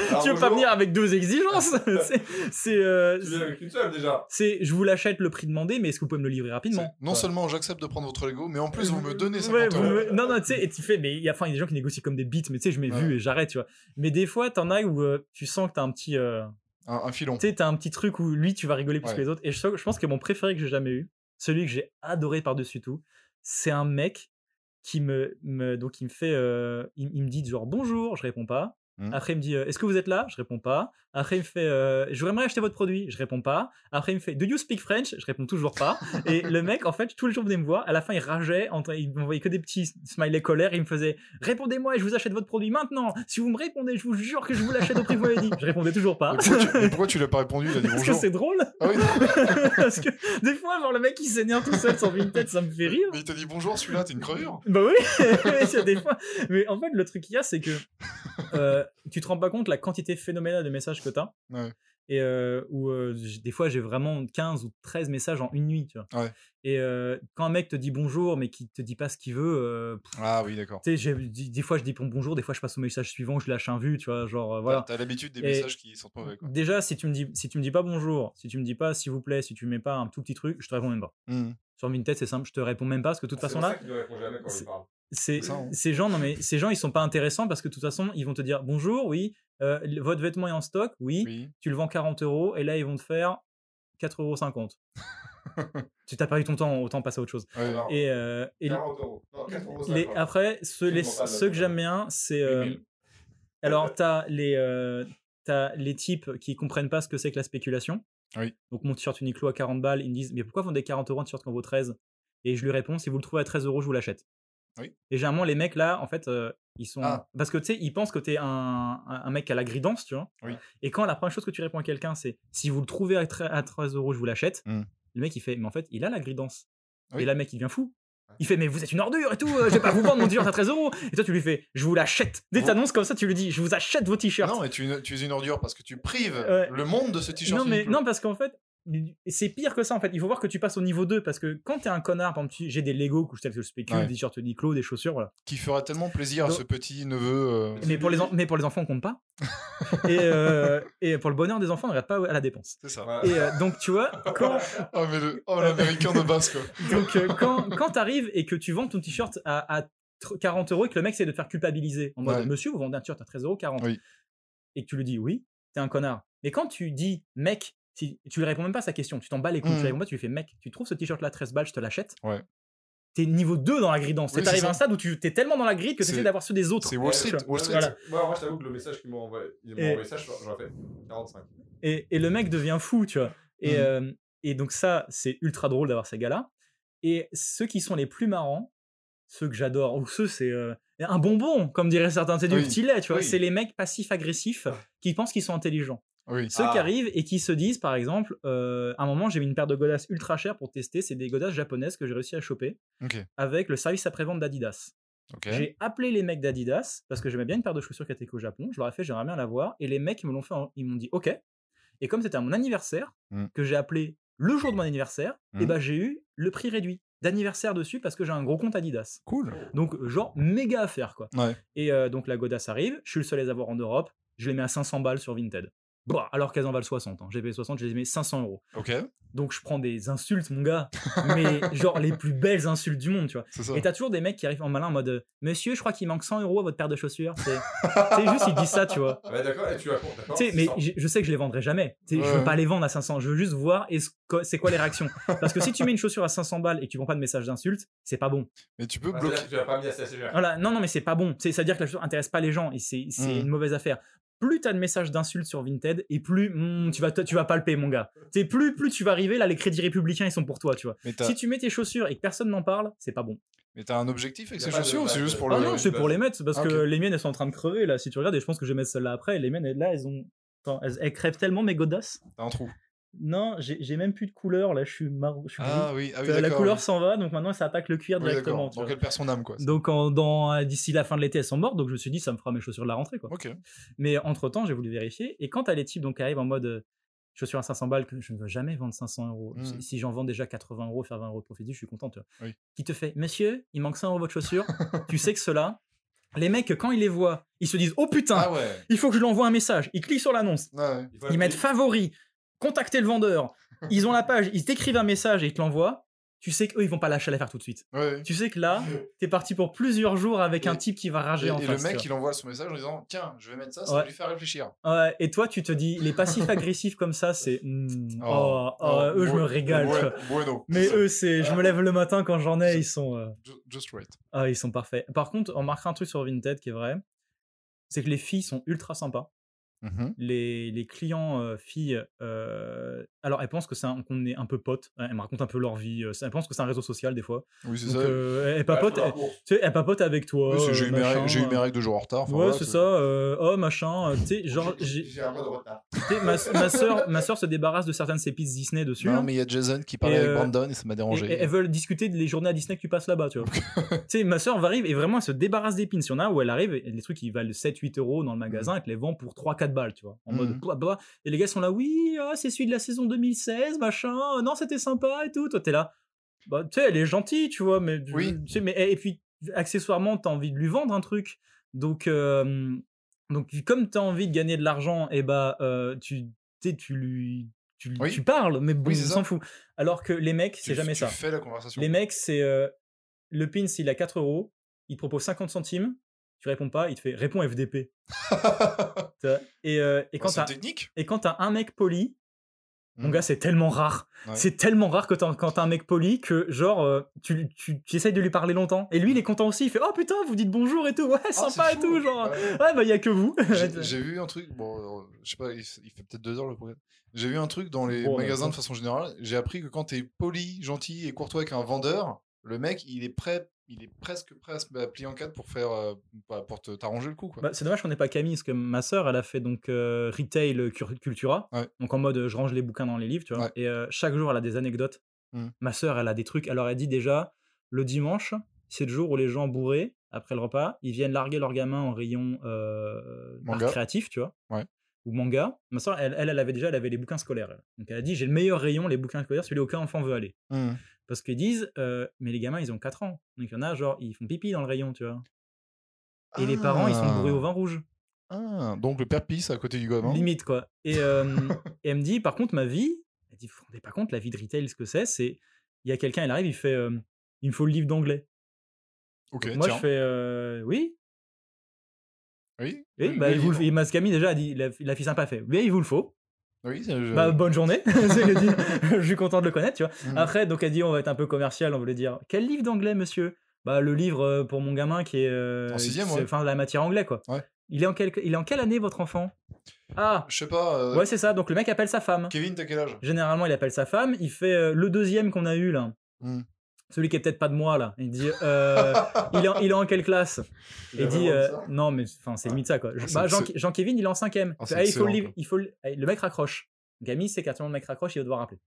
Alors, tu veux pas venir avec deux exigences C'est- C'est. euh, Tu viens avec une seule déjà. c'est, je vous l'achète le prix demandé, mais est-ce que vous pouvez me le livrer C'est- rapidement Non Ouais. seulement j'accepte de prendre votre Lego, mais en plus vous me donnez 50 Ouais, vous euros. me- Non, non, tu sais, et tu fais, mais il y a, enfin, il y a des gens qui négocient comme des bits, mais tu sais, je m'ai Ouais. vu et j'arrête, tu vois. Mais des fois, t'en as où euh, tu sens que t'as un petit. euh, Un, un filon. tu sais, t'as un petit truc où lui, tu vas rigoler plus Ouais. que les autres. Et je, je pense que mon préféré que j'ai jamais eu, celui que j'ai adoré par-dessus tout, c'est un mec qui me, me- donc il me fait, euh, il, il me dit genre bonjour, je réponds pas. Mhm. Après, il me dit euh, est-ce que vous êtes là? Je réponds pas. Après, il me fait euh, je voudrais acheter votre produit, je réponds pas. Après, il me fait do you speak French? Je réponds toujours pas. Et le mec, en fait, tous les jours venait me voir. À la fin, il rageait, il m'envoyait que des petits smileys colère. Il me faisait répondez-moi et je vous achète votre produit maintenant. Si vous me répondez, je vous jure que je vous l'achète au prix que vous m'avez dit. Je répondais toujours pas. Mais pourquoi, tu, mais tu l'as pas répondu? Il a dit Parce que c'est drôle. Ah oui, Parce que des fois, voir le mec qui s'énerve tout seul sans Vinted, ça me fait rire. mais il t'a dit bonjour celui-là, t'es une crevure. Bah oui, il a des fois. Mais en fait, le truc qu'il y a, c'est que euh, tu te rends pas compte la quantité phénoménale de messages que t'as. Ouais. Et euh, où euh, des fois, j'ai vraiment 15 ou 13 messages en une nuit, tu vois. Ouais. Et euh, quand un mec te dit bonjour, mais qui te dit pas ce qu'il veut, euh, pff, Ah oui, d'accord. tu sais, des fois, je dis bonjour, des fois, je passe au message suivant, je lâche un vu, tu vois, genre, euh, voilà. T'as l'habitude des Et- messages qui sont mauvais, quoi. Déjà, si tu me dis, si tu me dis pas bonjour, si tu me dis pas s'il vous plaît, si tu mets pas un tout petit truc, je te réponds même pas. Mhm. Sur Vinted, c'est simple, je te réponds même pas parce que de toute façon là, ne répond jamais quand il parle. Ces gens non mais ces gens ils sont pas intéressants parce que de toute façon ils vont te dire bonjour oui euh, votre vêtement est en stock oui, Oui. tu le vends 40 euros et là ils vont te faire 4,50 euros tu t'as perdu ton temps autant passer à autre chose Ouais. Et, euh, et 40 euros. Non, 4 euros. les, après ceux, les, que j'aime bien c'est euh, alors t'as les euh, t'as les types qui comprennent pas ce que c'est que la spéculation Oui. donc mon t-shirt Uniqlo à 40 balles ils me disent mais pourquoi vendez 40 euros un t-shirt quand vaut 13 et je lui réponds si vous le trouvez à 13 euros je vous l'achète Oui. et généralement les mecs là en fait euh, ils sont Ah. parce que tu sais ils pensent que t'es un, un, mec à la gridance tu vois? Oui. et quand la première chose que tu réponds à quelqu'un c'est si vous le trouvez à, tre- à 13 euros je vous l'achète Mm. le mec il fait mais en fait il a la gridance Oui. et là le mec il devient fou il fait mais vous êtes une ordure et tout euh, je vais pas vous vendre mon t-shirt à 13 euros et toi tu lui fais je vous l'achète dès que t'annonces comme ça tu lui dis je vous achète vos t-shirts Non, mais tu, tu es une ordure parce que tu prives le monde de ce t-shirt. non, mais, non, parce qu'en fait, c'est pire que ça en fait. Il faut voir que tu passes au niveau 2 parce que quand t'es un connard, par exemple, tu- j'ai des Lego que je que je spécule, Ouais. des t-shirts Uniqlo, des chaussures, voilà. Qui ferait tellement plaisir à ce petit neveu. euh, Mais pour, les mais pour les enfants, on compte pas. et, euh, et pour le bonheur des enfants, on regarde pas à la dépense. C'est ça. Voilà. Et euh, donc, tu vois, quand, Oh, mais le... oh, l'américain de base, quoi. donc, quand, quand t'arrives et que tu vends ton t-shirt à, à tr- 40 euros et que le mec c'est de te faire culpabiliser en mode Ouais. monsieur, vous vendez un t-shirt à 13 euros 40 Oui. et que tu lui dis oui, t'es un connard. Mais quand tu dis mec, si, tu lui réponds même pas à sa question, tu t'en bats les couilles, Mhm. tu lui réponds pas, tu lui fais mec, tu trouves ce t-shirt là 13 balles, je te l'achète. Ouais. T'es niveau 2 dans la grille danse. Oui, T'arrives c'est à un stade où tu t'es tellement dans la grille que tu C'est- essaies d'avoir ceux des autres. C'est Wall Street. Wall Street. Voilà. Moi, moi, je t'avoue que le message qu'il m'a envoyé, il m'a Et- envoyé ça, j'aurais fait 45. Et, et le mec devient fou, tu vois. Et, Mhm. euh, et donc ça, c'est ultra drôle d'avoir ces gars-là. Et ceux qui sont les plus marrants, ceux que j'adore, ou ceux, c'est euh, un bonbon, comme diraient certains, c'est du Oui. petit lait, tu vois. Oui. C'est les mecs passifs-agressifs qui pensent qu'ils sont intelligents. Oui. Ceux Ah. qui arrivent et qui se disent, par exemple, euh, à un moment, j'ai mis une paire de godasses ultra chères pour tester. C'est des godasses japonaises que j'ai réussi à choper avec le service après-vente d'Adidas. J'ai appelé les mecs d'Adidas parce que j'aimais bien une paire de chaussures qui était qu'au Japon. Je leur ai fait, j'aimerais bien la voir. Et les mecs, ils me l'ont fait, en- ils m'ont dit OK. Et comme c'était à mon anniversaire, Mm. que j'ai appelé le jour de mon anniversaire, Mm. et ben j'ai eu le prix réduit d'anniversaire dessus parce que j'ai un gros compte Adidas. Cool. Donc, genre, méga affaire, quoi. Ouais. Et euh, donc, la godasse arrive. Je suis le seul à les avoir en Europe. Je les mets à 500 balles sur Vinted. Bah, alors qu'elles en valent 60. Hein. J'ai payé 60, je les mets 500 euros. Ok. Donc, je prends des insultes, mon gars. mais genre, les plus belles insultes du monde, tu vois. Ça. Et t'as toujours des mecs qui arrivent en malin en mode euh, Monsieur, je crois qu'il manque 100 euros à votre paire de chaussures. C'est c'est juste, ils disent ça, tu vois. Ouais, d'accord, et tu as Tu sais, mais 600. je, sais que je les vendrai jamais. Tu sais, Je Ouais. veux pas les vendre à 500. Je veux juste voir c'est quoi les réactions. Parce que si tu mets une chaussure à 500 balles et que tu prends pas de message d'insulte, c'est pas bon. Mais tu peux Ah, bloquer. tu l'as pas mis cher. Voilà, non, non, mais c'est pas bon. C'est- C'est-à-dire que la chaussure intéresse pas les gens et c'est c'est Mhm. une mauvaise affaire. Plus t'as de messages d'insultes sur Vinted et plus hmm, tu vas tu vas palper, mon gars. C'est plus plus tu vas arriver là, les crédits républicains ils sont pour toi, tu vois. Si tu mets tes chaussures et que personne n'en parle, c'est pas bon. mais t'as un objectif avec ces de chaussures ou c'est juste pour Ah le. non, c'est pour les mettre parce Ah, que les miennes elles sont en train de crever là. Si tu regardes, et je pense que je vais mettre celle-là après. Les miennes là elles ont, Attends, elles, elles crèvent tellement mes godasses. T'as un trou. Non, j'ai même plus de couleur là. Je suis marron. Ah oui, ah oui, Euh, la couleur oui. s'en va, donc maintenant ça attaque le cuir Oui, directement. tu Donc vois. elle perd son âme, quoi. Donc d'ici la fin de l'été elles sont mortes, donc je me suis dit ça me fera mes chaussures de la rentrée quoi. Ok. Mais entre temps j'ai voulu vérifier et quand t'as les types donc qui arrivent en mode euh, chaussures à 500 balles que je ne veux jamais vendre 500 euros. Mhm. Si- j'en vends déjà 80 euros, faire 20 euros de profit, je suis content. Tu vois. Oui. Qui te fait Monsieur, il manque 100 euros votre chaussure. tu sais que cela Les mecs, quand ils les voient, ils se disent Oh putain, Ah ouais. il faut que je lui envoie un message. Ils cliquent sur l'annonce, Ouais. Ils mettent favori, contacter le vendeur. Ils ont la page, ils t'écrivent un message et ils te l'envoient. Tu sais qu'eux, ils vont pas lâcher l'affaire tout de suite. Ouais. Tu sais que là, t'es parti pour plusieurs jours avec Et- un type qui va rager Et, en et face. le mec, il envoie son message en disant Tiens, je vais mettre ça, ça Ouais. va lui faire réfléchir. Ouais, et toi, tu te dis, les passifs agressifs comme ça, c'est. hmm, oh, oh, oh, eux, je me régale. Bueno. Mais eux, c'est. Je me lève le matin quand j'en ai, ils sont. euh, Ju- Just right. Ah, ils sont parfaits. Par contre, on remarquera un truc sur Vinted qui est vrai c'est que les filles sont ultra sympas. Mhm. Les, les clients euh, filles, euh, alors elles pensent que c'est qu'on est un peu potes. Elles me racontent un peu leur vie. Elles pensent que c'est un réseau social des fois. Oui, c'est ça. euh, elles Ouais, papotent. elles- tu sais, elles papotent avec toi. Oui, j'ai eu, eu mes règles de jour en retard. Ouais, c'est ça. oh, machin. Tu sais, genre, j'ai- un mois de retard. ma, ma soeur, ma soeur se débarrasse de certaines de ses pizzas Disney dessus. Non, hein. mais il y a Jason qui parlait Et, avec Brandon et ça m'a Et- dérangé. et elles veulent discuter des journées à Disney que tu passes là-bas, tu vois. tu sais, ma soeur va arriver et vraiment elle se débarrasse des pins. Il y en a où elle arrive et les trucs qui valent 7-8 euros dans le magasin, elle te les vend pour 3-4 balles, tu vois. En mode blablabla. Et les gars sont là, oui, ah, c'est celui de la saison 2016, machin, euh, non, c'était sympa et tout. Toi, t'es là. Bah, tu sais, elle est gentille, tu vois, mais. Oui. tu sais, mais et puis, accessoirement, t'as envie de lui vendre un truc. Donc, euh, donc comme t'as envie de gagner de l'argent, et bah, euh, tu, tu lui. Tu, lui- Oui. tu parles, mais bon, Oui, s'en fout. Alors que les mecs, c'est jamais tu ça. fais la conversation. Les mecs, c'est euh, le pins, il a 4 euros, il propose 50 centimes, tu réponds pas, il te fait réponds FDP. Et, euh, et quand c'est t'as technique. et quand t'as un mec poli, mon Mm. gars, c'est tellement rare. Ouais. C'est tellement rare que t'as- quand t'as un mec poli que, genre, euh, tu, tu, tu essayes de lui parler longtemps. Et lui, il est content aussi. Il fait Oh putain, vous dites bonjour et tout. Ouais, Ah, sympa et tout. Genre, Ouais. ouais, bah, il y a que vous. J'ai vu un truc, bon, euh, je sais pas, il, il fait peut-être deux heures le programme. J'ai vu un truc dans les Bon, magasins de façon générale. J'ai appris que quand t'es poli, gentil et courtois avec un vendeur, le mec, il est prêt, il est presque prêt à se plier en quatre pour faire, euh, bah, pour t'arranger le coup, quoi. Bah, c'est dommage qu'on n'ait pas Camille, parce que ma sœur, elle a fait donc euh, retail Cultura. Ouais. Donc en mode, je range les bouquins dans les livres, tu vois. Ouais. Et euh, chaque jour, elle a des anecdotes. Mm. Ma sœur, elle a des trucs. Alors, elle dit déjà, le dimanche, c'est le jour où les gens bourrés, après le repas, ils viennent larguer leurs gamins en rayon euh, art créatif, tu vois. Ouais. Ou manga. Ma sœur, elle, elle, elle avait déjà, elle avait les bouquins scolaires. elle. Donc elle a dit, j'ai le meilleur rayon, les bouquins scolaires, celui auquel enfant veut aller. Hmm. Parce qu'ils disent, euh, mais les gamins, ils ont 4 ans. Donc il y en a, genre, ils font pipi dans le rayon, tu vois. Et les parents, ils sont bourrés au vin rouge. Ah, donc le père pisse à côté du gamin. Limite, quoi. Et, euh, et elle me dit, par contre, ma vie, elle dit, vous vous rendez pas compte, la vie de retail, ce que c'est, c'est, il y a quelqu'un, il arrive, il fait, euh, il me faut le livre d'anglais. Ok, Moi, tiens. je fais, oui. Oui, Oui, le- bah, il vous et déjà, a dit, la, la fille sympa fait, oui, il vous le faut. Oui, c'est- je- Bah, bonne journée. Je suis content de le connaître, tu vois. Mhm. Après, donc, elle dit, on va être un peu commercial, on voulait dire, quel livre d'anglais, monsieur? Bah, le livre euh, pour mon gamin qui est. euh, En sixième, ouais. Enfin, la matière anglais, quoi. Ouais. Il est, en quelle, il est en quelle année, votre enfant? Ah, Je sais pas. euh, ouais, c'est ça. Donc, le mec appelle sa femme. Kevin, t'as quel âge? Généralement, il appelle sa femme. Il fait euh, le deuxième qu'on a eu, là. Hmm. Celui qui est peut-être pas de moi, là. Il dit, euh, il, est en, il est en quelle classe? Il dit, euh, non, mais enfin, c'est limite ça, quoi. Je- Ah, bah, Jean, c'est- Jean-Kévin, il est en cinquième. Ah, Il c'est fait, ah, il faut le il faut le... eh, le mec raccroche. Camille, c'est qu'à tout le mec raccroche, il va devoir rappeler.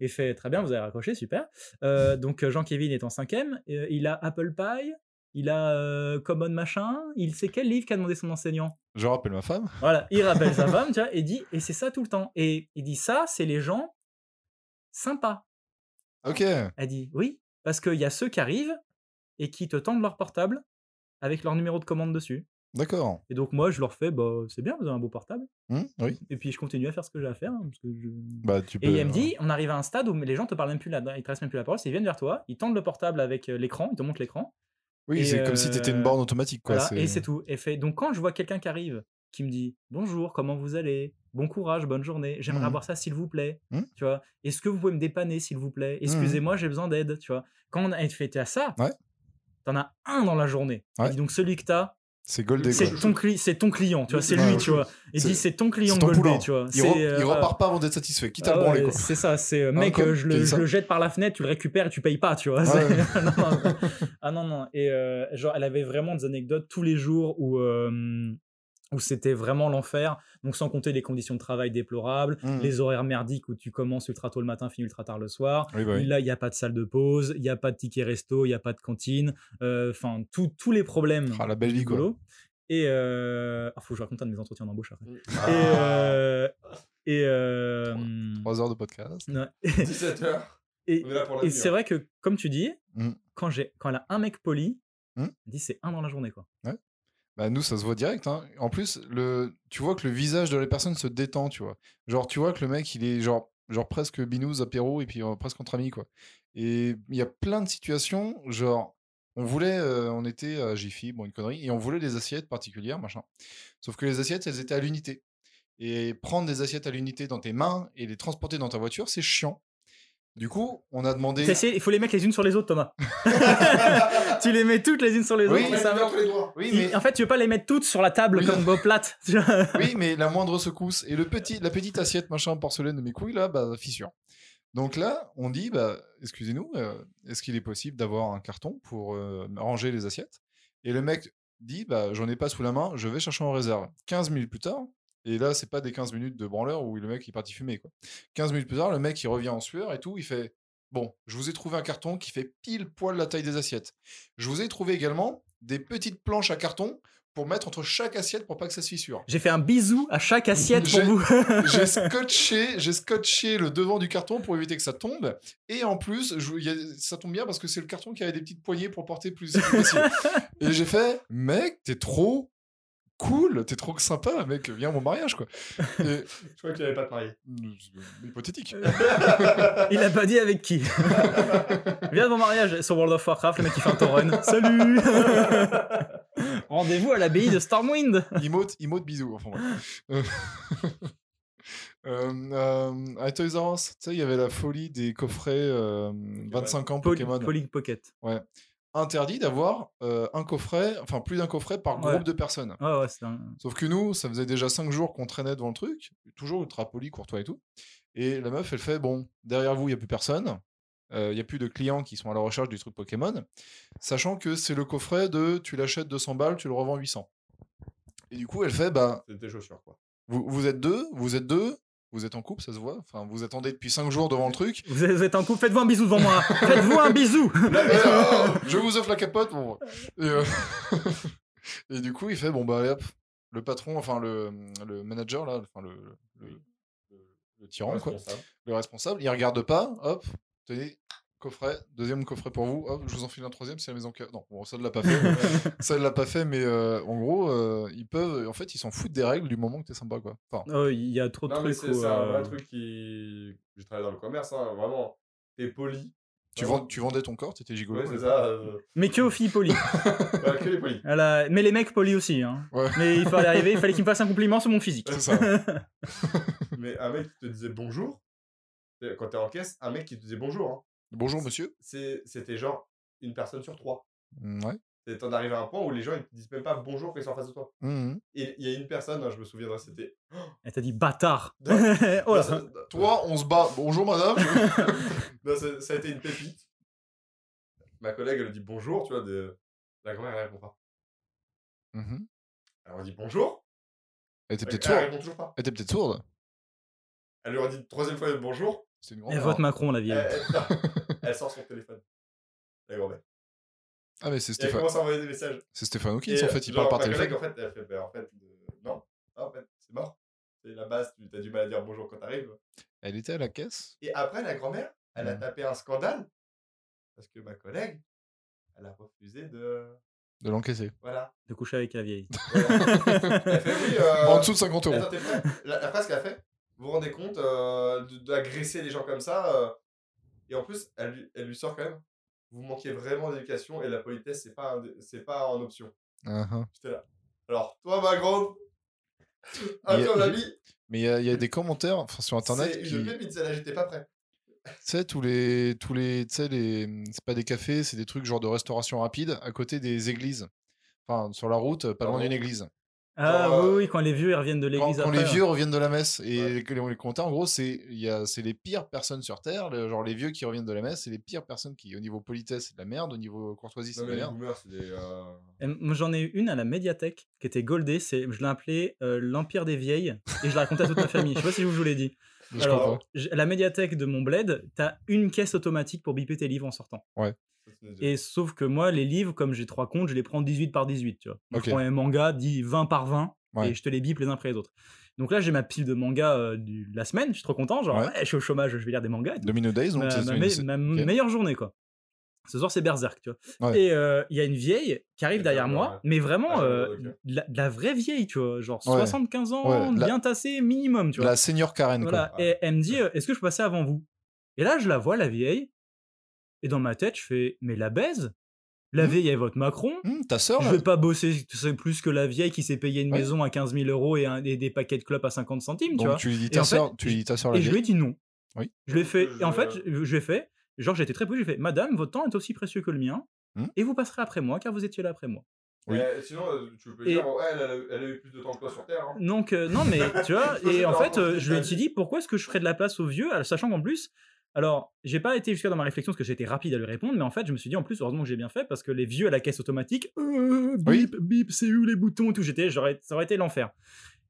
Et fait, très bien, vous avez raccroché, super. Euh, donc, euh, Jean-Kévin est en cinquième. Il a Apple Pie, il a Common Machin. Il sait quel livre qu'a demandé son enseignant. Je rappelle ma femme. Voilà, il rappelle sa femme, tu vois, et dit, et c'est ça tout le temps. Et il dit, ça, c'est les gens sympas. Ok. Elle dit oui, parce qu'il y a ceux qui arrivent et qui te tendent leur portable avec leur numéro de commande dessus. D'accord. Et donc moi, je leur fais, bah c'est bien, vous avez un beau portable. Hmm, oui. Et puis je continue à faire ce que j'ai à faire. hein, parce que je- Bah, tu peux. Et elle me dit, on arrive à un stade où les gens te parlent même plus là, ils te restent même plus la parole, ils viennent vers toi, ils tendent le portable avec euh, l'écran, ils te montrent l'écran. Oui, c'est comme si t'étais une euh, borne automatique, quoi. Voilà, et c'est tout. Et fait, donc quand je vois quelqu'un qui arrive, qui me dit bonjour, comment vous allez, bon courage, bonne journée, j'aimerais Mhm. avoir ça s'il vous plaît, Mhm. tu vois. Est-ce que vous pouvez me dépanner s'il vous plaît? Excusez-moi, j'ai besoin d'aide, tu vois. Quand on a fait à ça, Ouais. t'en as un dans la journée. Ouais. Donc celui que t'as, C'est Goldé, c'est ton, cli- c'est ton client, tu vois, c'est Ouais, lui, tu vois. Il dit c'est ton client ton goldé, tu vois. Il, re- euh, il repart pas avant d'être satisfait. Quitte à Ah le branler, ouais, quoi. C'est ça, c'est euh, mec, quoi euh, je, le, je le jette par la fenêtre, tu le récupères et tu payes pas, tu vois. Ouais, c'est- ouais. non, non. ah non, non. Et euh, genre, elle avait vraiment des anecdotes tous les jours où, où c'était vraiment l'enfer. Donc, sans compter les conditions de travail déplorables, Mhm. les horaires merdiques où tu commences ultra tôt le matin, finis ultra tard le soir. Oui, bah oui. Là, il n'y a pas de salle de pause, il n'y a pas de ticket resto, il n'y a pas de cantine. Euh, Enfin, tous tous les problèmes Ah, la belle vie, quoi. Et euh... ah, faut que je raconte un de mes entretiens d'embauche après. Et, Ah, euh, et, euh, 3 heures de podcast. ouais. 17h. Et, c'est hein. vrai que, comme tu dis, Mm. quand, j'ai, quand elle a un mec poli, Mm. elle dit c'est un dans la journée. Quoi. Bah, nous, ça se voit direct. hein. En plus, tu vois que le visage de la personne se détend, tu vois. Genre, tu vois que le mec, il est genre, genre presque binous, apéro, et puis euh, presque entre amis, quoi. Et il y a plein de situations, genre, on voulait, euh, on était à Jiffy, bon, une connerie, et on voulait des assiettes particulières, machin. Sauf que les assiettes, elles étaient à l'unité. Et prendre des assiettes à l'unité dans tes mains et les transporter dans ta voiture, c'est chiant. Du coup, on a demandé. Il faut les mettre les unes sur les autres, Thomas. tu les mets toutes les unes sur les Oui, autres. ça va. les doigts. Oui, mais En fait, tu veux pas les mettre toutes sur la table Oui. comme beau plate. Oui, mais la moindre secousse. Et le petit, la petite assiette machin en porcelaine de mes couilles, là, bah, fissure. Donc là, on dit, bah, excusez-nous, euh, est-ce qu'il est possible d'avoir un carton pour euh, ranger les assiettes? Et le mec dit, bah, j'en ai pas sous la main, je vais chercher en réserve. 15 minutes plus tard, et là, c'est pas des 15 minutes de branleur où le mec il est parti fumer, quoi. 15 minutes plus tard, le mec il revient en sueur et tout, il fait, bon, je vous ai trouvé un carton qui fait pile poil la taille des assiettes. Je vous ai trouvé également des petites planches à carton pour mettre entre chaque assiette pour pas que ça se fissure. J'ai fait un bisou à chaque assiette pour vous. j'ai scotché, j'ai scotché le devant du carton pour éviter que ça tombe. Et en plus, je- il y a- ça tombe bien parce que c'est le carton qui avait des petites poignées pour porter plus plus facile. Et j'ai fait, mec, t'es trop cool, t'es trop sympa, mec, viens à mon mariage, quoi. Et- Je crois que tu n'avais pas te marier. hypothétique. Il a pas dit avec qui. Viens de mon mariage sur World of Warcraft, le mec qui fait un torrent. Salut Rendez-vous à l'abbaye de Stormwind. Emote, emote bisous. Enfin. Euh, euh, euh, à Toys R Us, tu sais, il y avait la folie des coffrets euh, 25 ans Poly, Pokémon. Poly Pocket. Interdit d'avoir euh, un coffret, enfin plus d'un coffret par Ouais. groupe de personnes. Ouais, ouais, c'est un... Sauf que nous, ça faisait déjà 5 jours qu'on traînait devant le truc, toujours ultra poli, courtois et tout. Et la meuf, elle fait Bon, derrière vous, il n'y a plus personne. Il n'y a plus de clients qui sont à la recherche du truc Pokémon. Sachant que c'est le coffret de tu l'achètes 200 balles, tu le revends 800. Et du coup, elle fait Bah, C'était tes chaussures, quoi. vous, vous êtes deux, vous êtes deux, vous êtes en couple, ça se voit. Enfin, vous attendez depuis 5 jours devant le truc. Vous êtes, en couple, faites-vous un bisou devant moi. Faites-vous un bisou. Euh, je vous offre la capote. Bon. Et, euh, et du coup, il fait bon bah allez hop, le patron, enfin le, le manager là, enfin le, le, le- le tyran quoi, Responsable. le responsable, il regarde pas, hop, tenez coffret, deuxième coffret pour vous, hop, je vous en file un troisième, c'est la maison que non bon ça ne l'a pas fait, mais- ça ne l'a pas fait, mais euh, en gros euh, ils peuvent, en fait ils s'en foutent des règles du moment que t'es sympa quoi. Enfin, Oh, Il y a trop de Non, trucs. c'est un euh, vrai truc qui. Je travaille dans le commerce, hein, vraiment. T'es poli. tu, tu vendais ton corps, t'étais gigolo. Ouais, c'est ça. euh, Mais que aux filles polies. ouais, que les polis. Voilà. Mais les mecs polis aussi. Hein. Ouais. Mais il fallait arriver, il fallait qu'il me fasse un compliment sur mon physique. Ça. Mais un mec qui te disait bonjour, quand t'es en caisse, un mec qui te disait bonjour, hein, Bonjour monsieur. c'est- c'était genre une personne sur trois. Mm, Ouais. Et T'en arrives à un point où les gens ils te disent même pas bonjour quand ils sont en face de toi. Mhm. Et il y a une personne, hein, je me souviendrai, c'était. Elle t'a dit bâtard. Oh là. Ça- Toi, on se bat. Bonjour madame. non, ça, ça a été une pépite. Ma collègue, elle dit bonjour, tu vois, de... la grand-mère, elle répond pas. Mhm. Alors on dit bonjour, Elle était elle, peut-être elle sourde. répond toujours pas. Elle était peut-être sourde. Elle lui a dit une troisième fois bonjour, C'est une Elle vote Macron, la vieille. elle- sort son téléphone. La grand-mère. Ah mais c'est Et elle Stéphane. commence à envoyer des messages. C'est Stéphane Hawkins Et, en fait, il parle par téléphone. en fait, elle fait, bah, en fait, euh, non, Ah, en fait, c'est mort. C'est la base, tu as du mal à dire bonjour quand t'arrives. Elle était à la caisse. Et après, la grand-mère, elle a Mm. tapé un scandale parce que ma collègue, elle a refusé de. De l'encaisser. Voilà. De coucher avec la vieille. Voilà. elle fait oui. euh, En dessous de 50 euros. Attends, t'es prêt? La, la phrase qu'elle a fait, vous vous rendez compte euh, d'agresser les gens comme ça euh, Et en plus, elle, lui- elle lui sort quand même, vous manquez vraiment d'éducation et la politesse, c'est pas, c'est pas en option. Ah, ah. J'étais là. Alors, toi, ma grande, Mais il y, a- il y a des commentaires enfin, sur internet une pépite, celle-là, j'étais pas prêt. Tu sais, tous les. Tous les, tu sais, les... C'est pas des cafés, c'est des trucs genre de restauration rapide à côté des églises. Enfin, sur la route, pas loin Ah d'une église. Ah Genre, oui, euh, oui, quand les vieux ils reviennent de Quand, l'église quand après. les ouais. vieux reviennent de la messe et Ouais. que les, les en gros, c'est il y a- c'est les pires personnes sur Terre. le- genre les vieux qui reviennent de la messe, c'est les pires personnes qui, au niveau politesse, c'est de la merde, au niveau courtoisie, c'est Non, de la merde. boomers, c'est des. euh, j'en ai eu une à la médiathèque qui était goldée. C'est, je l'ai appelée euh, l'Empire des Vieilles et je la racontais à toute ma famille. Je sais pas si je vous l'ai dit. Alors, la médiathèque de mon bled, t'as une caisse automatique pour biper tes livres en sortant. des- Et sauf que moi, les livres, comme j'ai trois comptes, je les prends 18 par 18, tu vois. Je prends un manga, dit 20 par 20, Ouais. et je te les bip les uns après les autres. Donc là, j'ai ma pile de mangas euh, du- de la semaine, je suis trop content. Genre, Ouais. ouais, je suis au chômage, je vais lire des mangas. Domino Days, donc c'est ma une- meilleure journée, quoi. Ce soir, c'est Berserk, tu vois. Ouais. Et euh, il y a une vieille qui arrive derrière moi, ouais. mais vraiment Ah, euh, la, vraie vieille, tu vois. Genre Ouais. 75 ans, la- bien tassée, minimum, tu vois. La senior Karen, Voilà. quoi. Et elle me dit, euh, est-ce que je peux passer avant vous? Et là, je la vois, la vieille. Et dans ma tête, je fais, mais la baise La Hmm. vieille, elle vote Macron. Hum, ta sœur, Je vais pas bosser plus que la vieille qui s'est payé une Ouais. maison à 15 000 euros et, un- et des paquets de clopes à 50 centimes, tu Donc vois. tu lui dis ta fait, sœur, tu dis ta sœur la Et je lui ai dit non. Oui. Je l'ai fait. Et en fait, je, je l'ai fait. Genre, j'étais très poli. J'ai fait, Madame, votre temps est aussi précieux que le mien. Hmm. Et vous passerez après moi, car vous étiez là après moi. Oui. Mais sinon, euh, tu peux Et- dire, ouais, elle, elle, a- elle a eu plus de temps que toi sur Terre. hein. Donc, euh, non, mais tu vois, et en fait, euh, je lui ai dit pourquoi est-ce que je ferais de la place aux vieux, sachant qu'en plus, alors, j'ai pas été jusqu'à dans ma réflexion parce que j'ai été rapide à lui répondre, mais en fait, je me suis dit en plus, heureusement que j'ai bien fait parce que les vieux à la caisse automatique, euh, Oui. bip, bip, c'est où les boutons et tout, j'étais, j'aurais, ça aurait été l'enfer.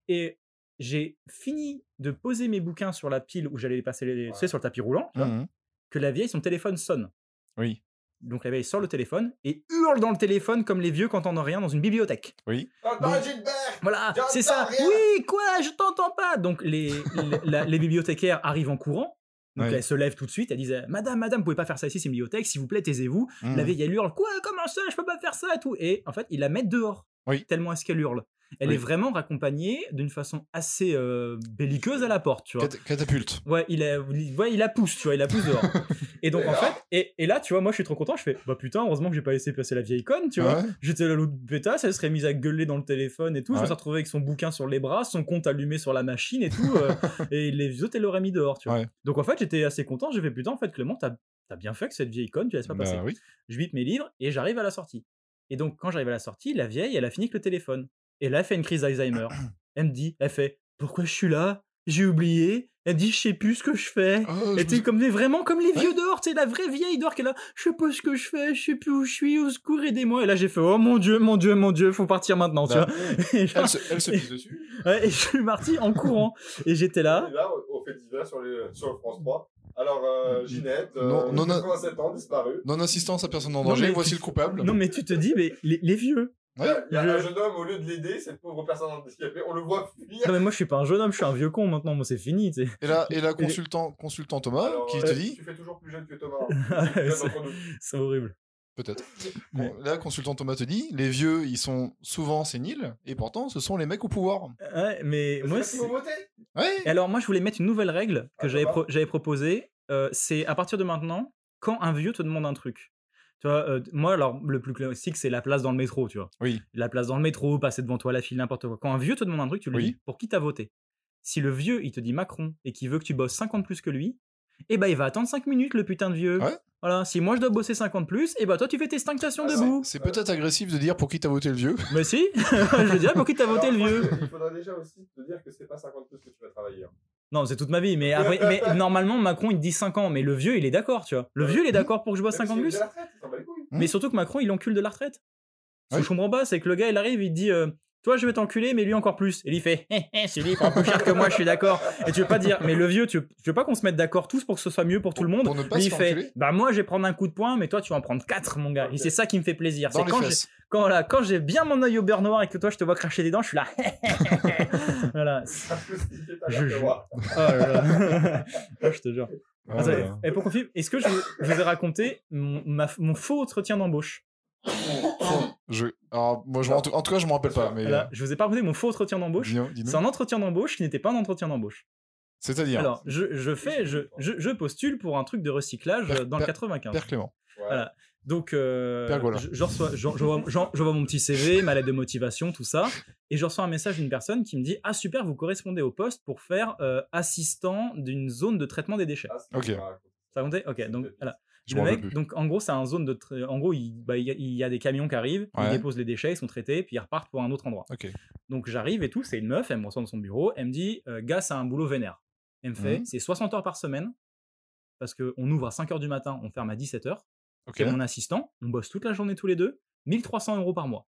Et j'ai fini de poser mes bouquins sur la pile où j'allais les passer, les, tu sais, sur le tapis roulant, vois, hum. que la vieille, son téléphone sonne. Oui. Donc la vieille sort le téléphone et hurle dans le téléphone comme les vieux quand on rien dans une bibliothèque. Donc- Gilbert? Voilà, c'est ça. rien. Oui, quoi, je t'entends pas. Donc les, les, la- les bibliothécaires arrivent en courant. Donc Oui. elle se lève tout de suite, elle disait Madame, madame, vous pouvez pas faire ça ici, c'est une bibliothèque, s'il vous plaît, taisez-vous. La vieille, elle hurle Quoi, comment ça, je peux pas faire ça et tout. Et en fait, ils la mettent dehors. Oui. Tellement est-ce qu'elle hurle. Elle Oui. est vraiment raccompagnée d'une façon assez euh, belliqueuse à la porte, tu vois. Cat- Catapulte. Ouais, il a, ouais, il la pousse, tu vois, il la pousse dehors. et donc, en fait, et, et là, tu vois, moi, je suis trop content. Je fais, bah putain, heureusement que j'ai pas laissé passer la vieille conne, tu vois. Ouais. J'étais là, l'autre pétasse, elle serait mise à gueuler dans le téléphone et tout. Je me suis retrouvé avec son bouquin sur les bras, son compte allumé sur la machine et tout. euh, et les autres, elle l'aurait mis dehors, tu vois. Donc, en fait, j'étais assez content. J'ai fait, putain, en fait, Clément, t'as as bien fait que cette vieille conne, tu laisses pas passer. Bah oui. Je bite mes livres et j'arrive à la sortie. Et donc, quand j'arrive à la sortie, la vieille, elle a fini avec le téléphone. Et là, elle fait une crise d'Alzheimer. elle me dit, elle fait, pourquoi je suis là? J'ai oublié. Elle me dit, je sais plus ce que je fais. Oh, Et me- comme des, vraiment comme les vieux dehors, tu sais, la vraie vieille dehors qui est là, je sais pas ce que je fais, je sais plus où je suis, au secours, aidez-moi. Et là, j'ai fait, oh mon dieu, mon dieu, mon dieu, faut partir maintenant, tu Bah, vois. Elle se, elle se pisse dessus. ouais, et je suis parti en courant. Et j'étais là. Et là, au fait divers sur, les, sur France 3. Alors, euh, Ginette, euh, Non, non, non. 87 ans, disparue. Non-assistance à personne en danger, voici tu- le coupable. Non, mais tu te dis, mais les, les vieux. Ouais. Il y a Je- un jeune homme, au lieu de l'aider, cette pauvre personne handicapée, on le voit fuir. Non, mais moi, je suis pas un jeune homme, je suis un vieux con maintenant, moi, c'est fini, tu sais. Et là, et là consultant, consultant Thomas, Alors, qui euh, te dit, Tu fais toujours plus jeune que Thomas. hein. C'est horrible. peut-être. Bon, Là, consultant Thomas te dit, les vieux, ils sont souvent séniles, et pourtant, ce sont les mecs au pouvoir. Ouais, mais C'est moi, c'est-. Ouais. Et alors, moi, je voulais mettre une nouvelle règle que Ah, j'avais pro- j'avais proposée. euh, c'est à partir de maintenant, quand un vieux te demande un truc. Tu vois, euh, moi, alors, le plus classique, c'est la place dans le métro, tu vois. Oui. La place dans le métro, passer devant toi, la file, n'importe quoi. Quand un vieux te demande un truc, tu lui Oui. dis pour qui t'as voté? Si le vieux, il te dit Macron et qu'il veut que tu bosses 50 plus que lui, eh ben, il va attendre 5 minutes, le putain de vieux. Ouais. Voilà, si moi je dois bosser 50 plus, eh ben, toi, tu fais tes stinctations Ah, debout. C'est peut-être agressif de dire pour qui t'as voté le vieux. Mais si, je dirais pour qui t'as voté le vieux. Il faudra déjà aussi te dire que c'est pas 50 plus que tu vas travailler. Non, c'est toute ma vie, mais, après, mais normalement, Macron, il te dit 5 ans, mais le vieux, il est d'accord, tu vois. Le vieux, il est d'accord pour que je bosse Même 50 s'il plus. est de couilles. Mais surtout que Macron, il encule de la retraite. Ce que je comprends pas, c'est que le gars, il arrive, il te dit euh, Toi, je vais t'enculer, mais lui encore plus. Et lui, il fait Hé, hé, celui, il prend plus cher que moi, je suis d'accord. Et tu veux pas dire Mais le vieux, tu veux, tu veux pas qu'on se mette d'accord tous pour que ce soit mieux pour tout le monde? Pour ne pas Lui, se il faire fait enculer? Bah, moi, je vais prendre un coup de poing, mais toi, tu vas en prendre 4, mon gars. Et c'est ça qui me fait plaisir. C'est quand j'ai quand, là, quand j'ai bien mon œil au beurre noir et que toi, je te vois cracher des dents, je suis là. voilà. Je moi. Oh là là. Oh, je te jure. Ah, Attends, voilà. et pour confirmer, est-ce que je, vous- je vous ai raconté mon, ma- mon faux entretien d'embauche? Je... Alors, moi, je en tout en tout cas, je m'en rappelle pas. Mais Voilà, Je vous ai pas raconté mon faux entretien euh, d'embauche. C'est un entretien d'embauche qui n'était pas un entretien d'embauche. C'est-à-dire, Alors, je, je fais, je, je, je postule pour un truc de recyclage Père- euh, dans le Père- 95. Père Clément. Voilà. Donc, euh, je, reçois, vois, mon petit CV, ma lettre de motivation, tout ça, et je reçois un message d'une personne qui me dit Ah super, vous correspondez au poste pour faire euh, assistant d'une zone de traitement des déchets. Ah, Ok. Ça comptait Ok, donc voilà. Je Le m'en mec, rappelle plus. donc en gros, c'est un zone de. En gros, il, bah, il y a- il y a des camions qui arrivent, Ouais. ils déposent les déchets, ils sont traités, puis ils repartent pour un autre endroit. Donc j'arrive et tout, c'est une meuf, elle me reçoit dans son bureau, elle me dit euh, Gars, c'est un boulot vénère. Elle me fait Mhm. C'est 60 heures par semaine, parce qu'on ouvre à 5 heures du matin, on ferme à 17 heures. T'es mon assistant, on bosse toute la journée tous les deux, 1300 euros par mois.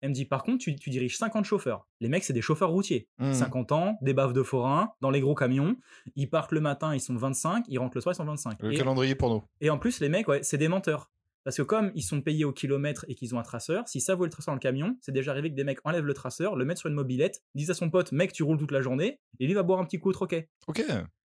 Elle me dit Par contre, tu, tu diriges 50 chauffeurs. Les mecs, c'est des chauffeurs routiers. Mhm. 50 ans, des baves de forain, dans les gros camions. Ils partent le matin, ils sont 25, ils rentrent le soir, ils sont 25. Le Et- calendrier porno. et en plus, les mecs, ouais, c'est des menteurs. Parce que comme ils sont payés au kilomètre et qu'ils ont un traceur, si ça vaut le traceur dans le camion, c'est déjà arrivé que des mecs enlèvent le traceur, le mettent sur une mobilette, disent à son pote, mec, tu roules toute la journée, et lui va boire un petit coup de troquet. Ok.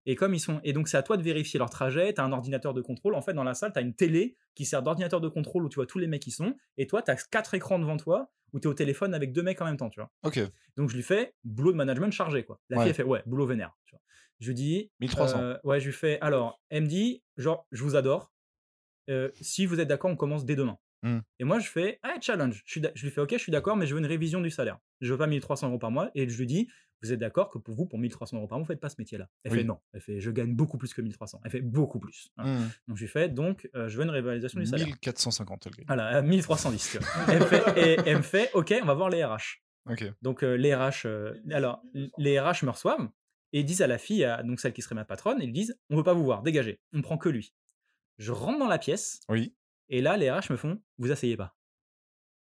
Et comme ils sont, et donc c'est à toi de vérifier leur trajet. Tu as un ordinateur de contrôle. En fait, dans la salle, tu as une télé qui sert d'ordinateur de contrôle où tu vois tous les mecs qui sont. Et toi, tu as quatre écrans devant toi où tu es au téléphone avec deux mecs en même temps, tu vois. Ok. Donc je lui fais boulot de management chargé, quoi. La Ouais. fille, elle fait ouais, boulot vénère. Tu vois. Je lui dis 1300. euh, ouais, je lui fais alors, elle me dit genre, je vous adore. Euh, si vous êtes d'accord, on commence dès demain. Hmm. Et moi, je fais ah, challenge. Je, suis d'a- je lui fais ok, je suis d'accord, mais je veux une révision du salaire. Je veux pas 1300 euros par mois. Et je lui dis vous êtes d'accord que pour vous, pour 1300 euros par mois, vous faites pas ce métier-là. Elle Oui. fait non. Elle fait je gagne beaucoup plus que 1300. Elle fait beaucoup plus. Voilà. Hmm. Donc je lui fais donc euh, je veux une réalisation du salaire. 1450, elle gagne. Voilà, à 1310. tu vois. elle, me fait, et elle me fait ok, on va voir les RH. Donc euh, les RH, euh, alors les RH me reçoivent et disent à la fille, à- donc celle qui serait ma patronne, ils disent on veut pas vous voir, dégagez, on prend que lui. Je rentre dans la pièce Oui. Et là les RH me font vous asseyez pas.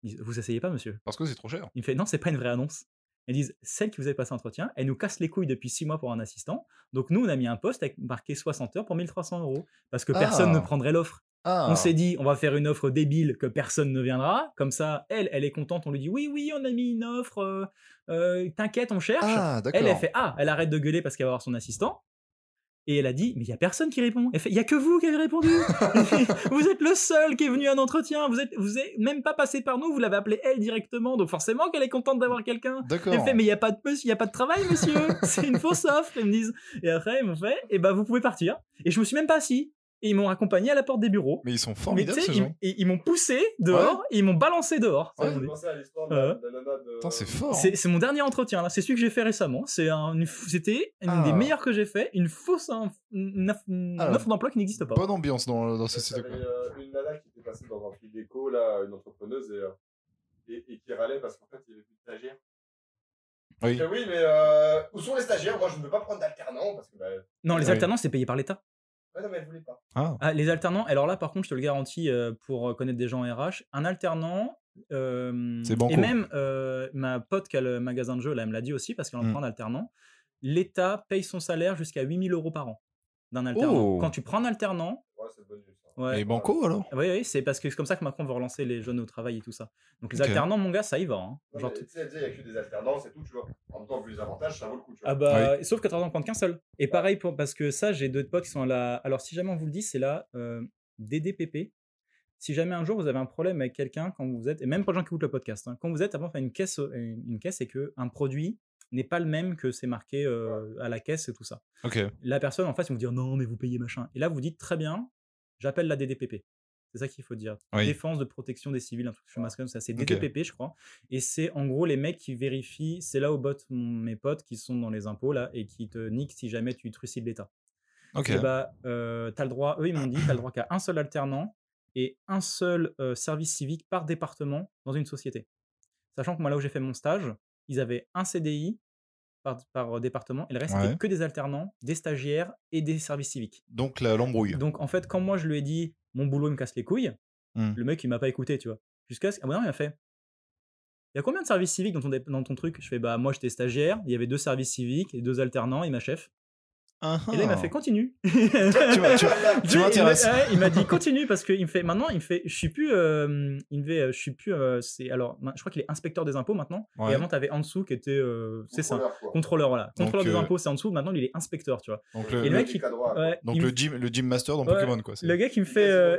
Ils disent, vous asseyez pas monsieur. Parce que c'est trop cher. Il me fait non c'est pas une vraie annonce. Ils disent celle qui vous avez passé entretien, elle nous casse les couilles depuis 6 mois pour un assistant. Donc nous on a mis un poste avec marqué 60 heures pour 1300 euros parce que personne Ah. ne prendrait l'offre. Ah. On s'est dit, on va faire une offre débile que personne ne viendra. Comme ça, elle, elle est contente. On lui dit, oui, oui, on a mis une offre. euh, euh, T'inquiète, on cherche. Ah, elle, elle fait, ah, elle arrête de gueuler parce qu'elle va voir son assistant. Et elle a dit, mais il y a personne qui répond. Elle fait, il y a que vous qui avez répondu. vous êtes le seul qui est venu à un entretien. Vous êtes, vous êtes même pas passé par nous. Vous l'avez appelé elle directement. Donc forcément qu'elle est contente d'avoir quelqu'un. Elle fait, mais il n'y a pas de il y a pas de travail, monsieur. C'est une fausse offre. Ils me disent. Et après, ils m'ont fait, et ben, vous pouvez partir. Et je me suis même pas assis. Et ils m'ont accompagné à la porte des bureaux. Mais ils sont Mais formidables, tu sais, ces ils, gens. et ils m'ont poussé dehors et ils m'ont balancé dehors. Ouais. De Euh. c'est fort. C'est mon dernier entretien là, c'est celui que j'ai fait récemment. Un- une c'était une Ah. des meilleurs que j'ai fait, une fausse un- une, off- une Alors, offre d'emploi qui n'existe pas. Bonne ambiance dans, dans ce site. euh, une nana qui était passée dans un truc d'éco, là, une entrepreneuse, et, euh, et, et qui râlait parce qu'en fait, il y avait plus de stagiaires. Oui. Oui, mais euh, où sont les stagiaires? Moi, je ne veux pas prendre d'alternants parce que. Bah, Non, les Oui. alternants c'est payé par l'État. Ouais, non, mais elle voulait pas. Ah. Ah, les alternants, alors là par contre je te le garantis euh, pour euh, connaître des gens RH, un alternant. euh, C'est et même euh, ma pote qui a le magasin de jeux, là, elle me l'a dit aussi parce qu'elle en Mm. prend un alternant. L'État paye son salaire jusqu'à 8000 euros par an d'un alternant. Oh. Quand tu prends un alternant, Ouais, ouais, Et Banco, alors? Oui, oui, c'est parce que c'est comme ça que Macron veut relancer les jeunes au travail et tout ça. Donc les alternants, mon gars, ça y va. hein. Genre, Tu sais, il n'y a que des alternances et tout, tu vois. En même temps, vu les avantages, ça vaut le coup, tu vois. ah bah, sauf que t'as en prendre qu'un seul. Et pareil, pour, parce que ça, j'ai deux potes qui sont à la. Alors, si jamais on vous le dit, c'est la euh, DDPP. Si jamais un jour vous avez un problème avec quelqu'un, quand vous êtes, et même pour les gens qui écoutent le podcast, hein, quand vous êtes avant faire une caisse, euh, une, une caisse, c'est que un produit n'est pas le même que c'est marqué euh, à la caisse et tout ça. Ok. La personne en face, ils vont dire non, mais vous payez machin. Et là, vous dites très bien, j'appelle la DDPP. C'est ça qu'il faut dire. Oui. Défense de protection des civils, un truc je comme ça. C'est. DDPP, je crois. Et c'est en gros les mecs qui vérifient, c'est là où bottent mon- mes potes qui sont dans les impôts là et qui te niquent si jamais tu trucides l'État. Ok. Et bah, euh, t'as le droit, eux ils m'ont dit, t'as le droit qu'à un seul alternant et un seul euh, service civique par département dans une société. Sachant que moi là où j'ai fait mon stage, ils avaient un CDI par, par département et le reste Ouais. c'était que des alternants, des stagiaires et des services civiques. Donc l'embrouille. Donc en fait, quand moi je lui ai dit mon boulot il me casse les couilles, Hmm. le mec il m'a pas écouté, tu vois. Jusqu'à ce ah bah non, il m'a fait. Il y a combien de services civiques dans ton, dans ton truc? Je fais bah moi j'étais stagiaire, il y avait deux services civiques et deux alternants et ma chef. Ah, Et là il m'a fait continue. Tu m'intéresses. Il m'a dit continue parce qu'il me fait maintenant il me fait je suis plus euh, il me fait je suis plus euh, c'est alors je crois qu'il est inspecteur des impôts maintenant Ouais. et avant tu avais en dessous qui était euh, c'est ça Contrôleur, quoi. contrôleur voilà Donc, contrôleur des impôts c'est en dessous maintenant il est inspecteur tu vois Donc et le, le le- mec il, droit, ouais, donc il le gym, le gym master dans Ouais, Pokémon quoi. c'est- le gars qui me fait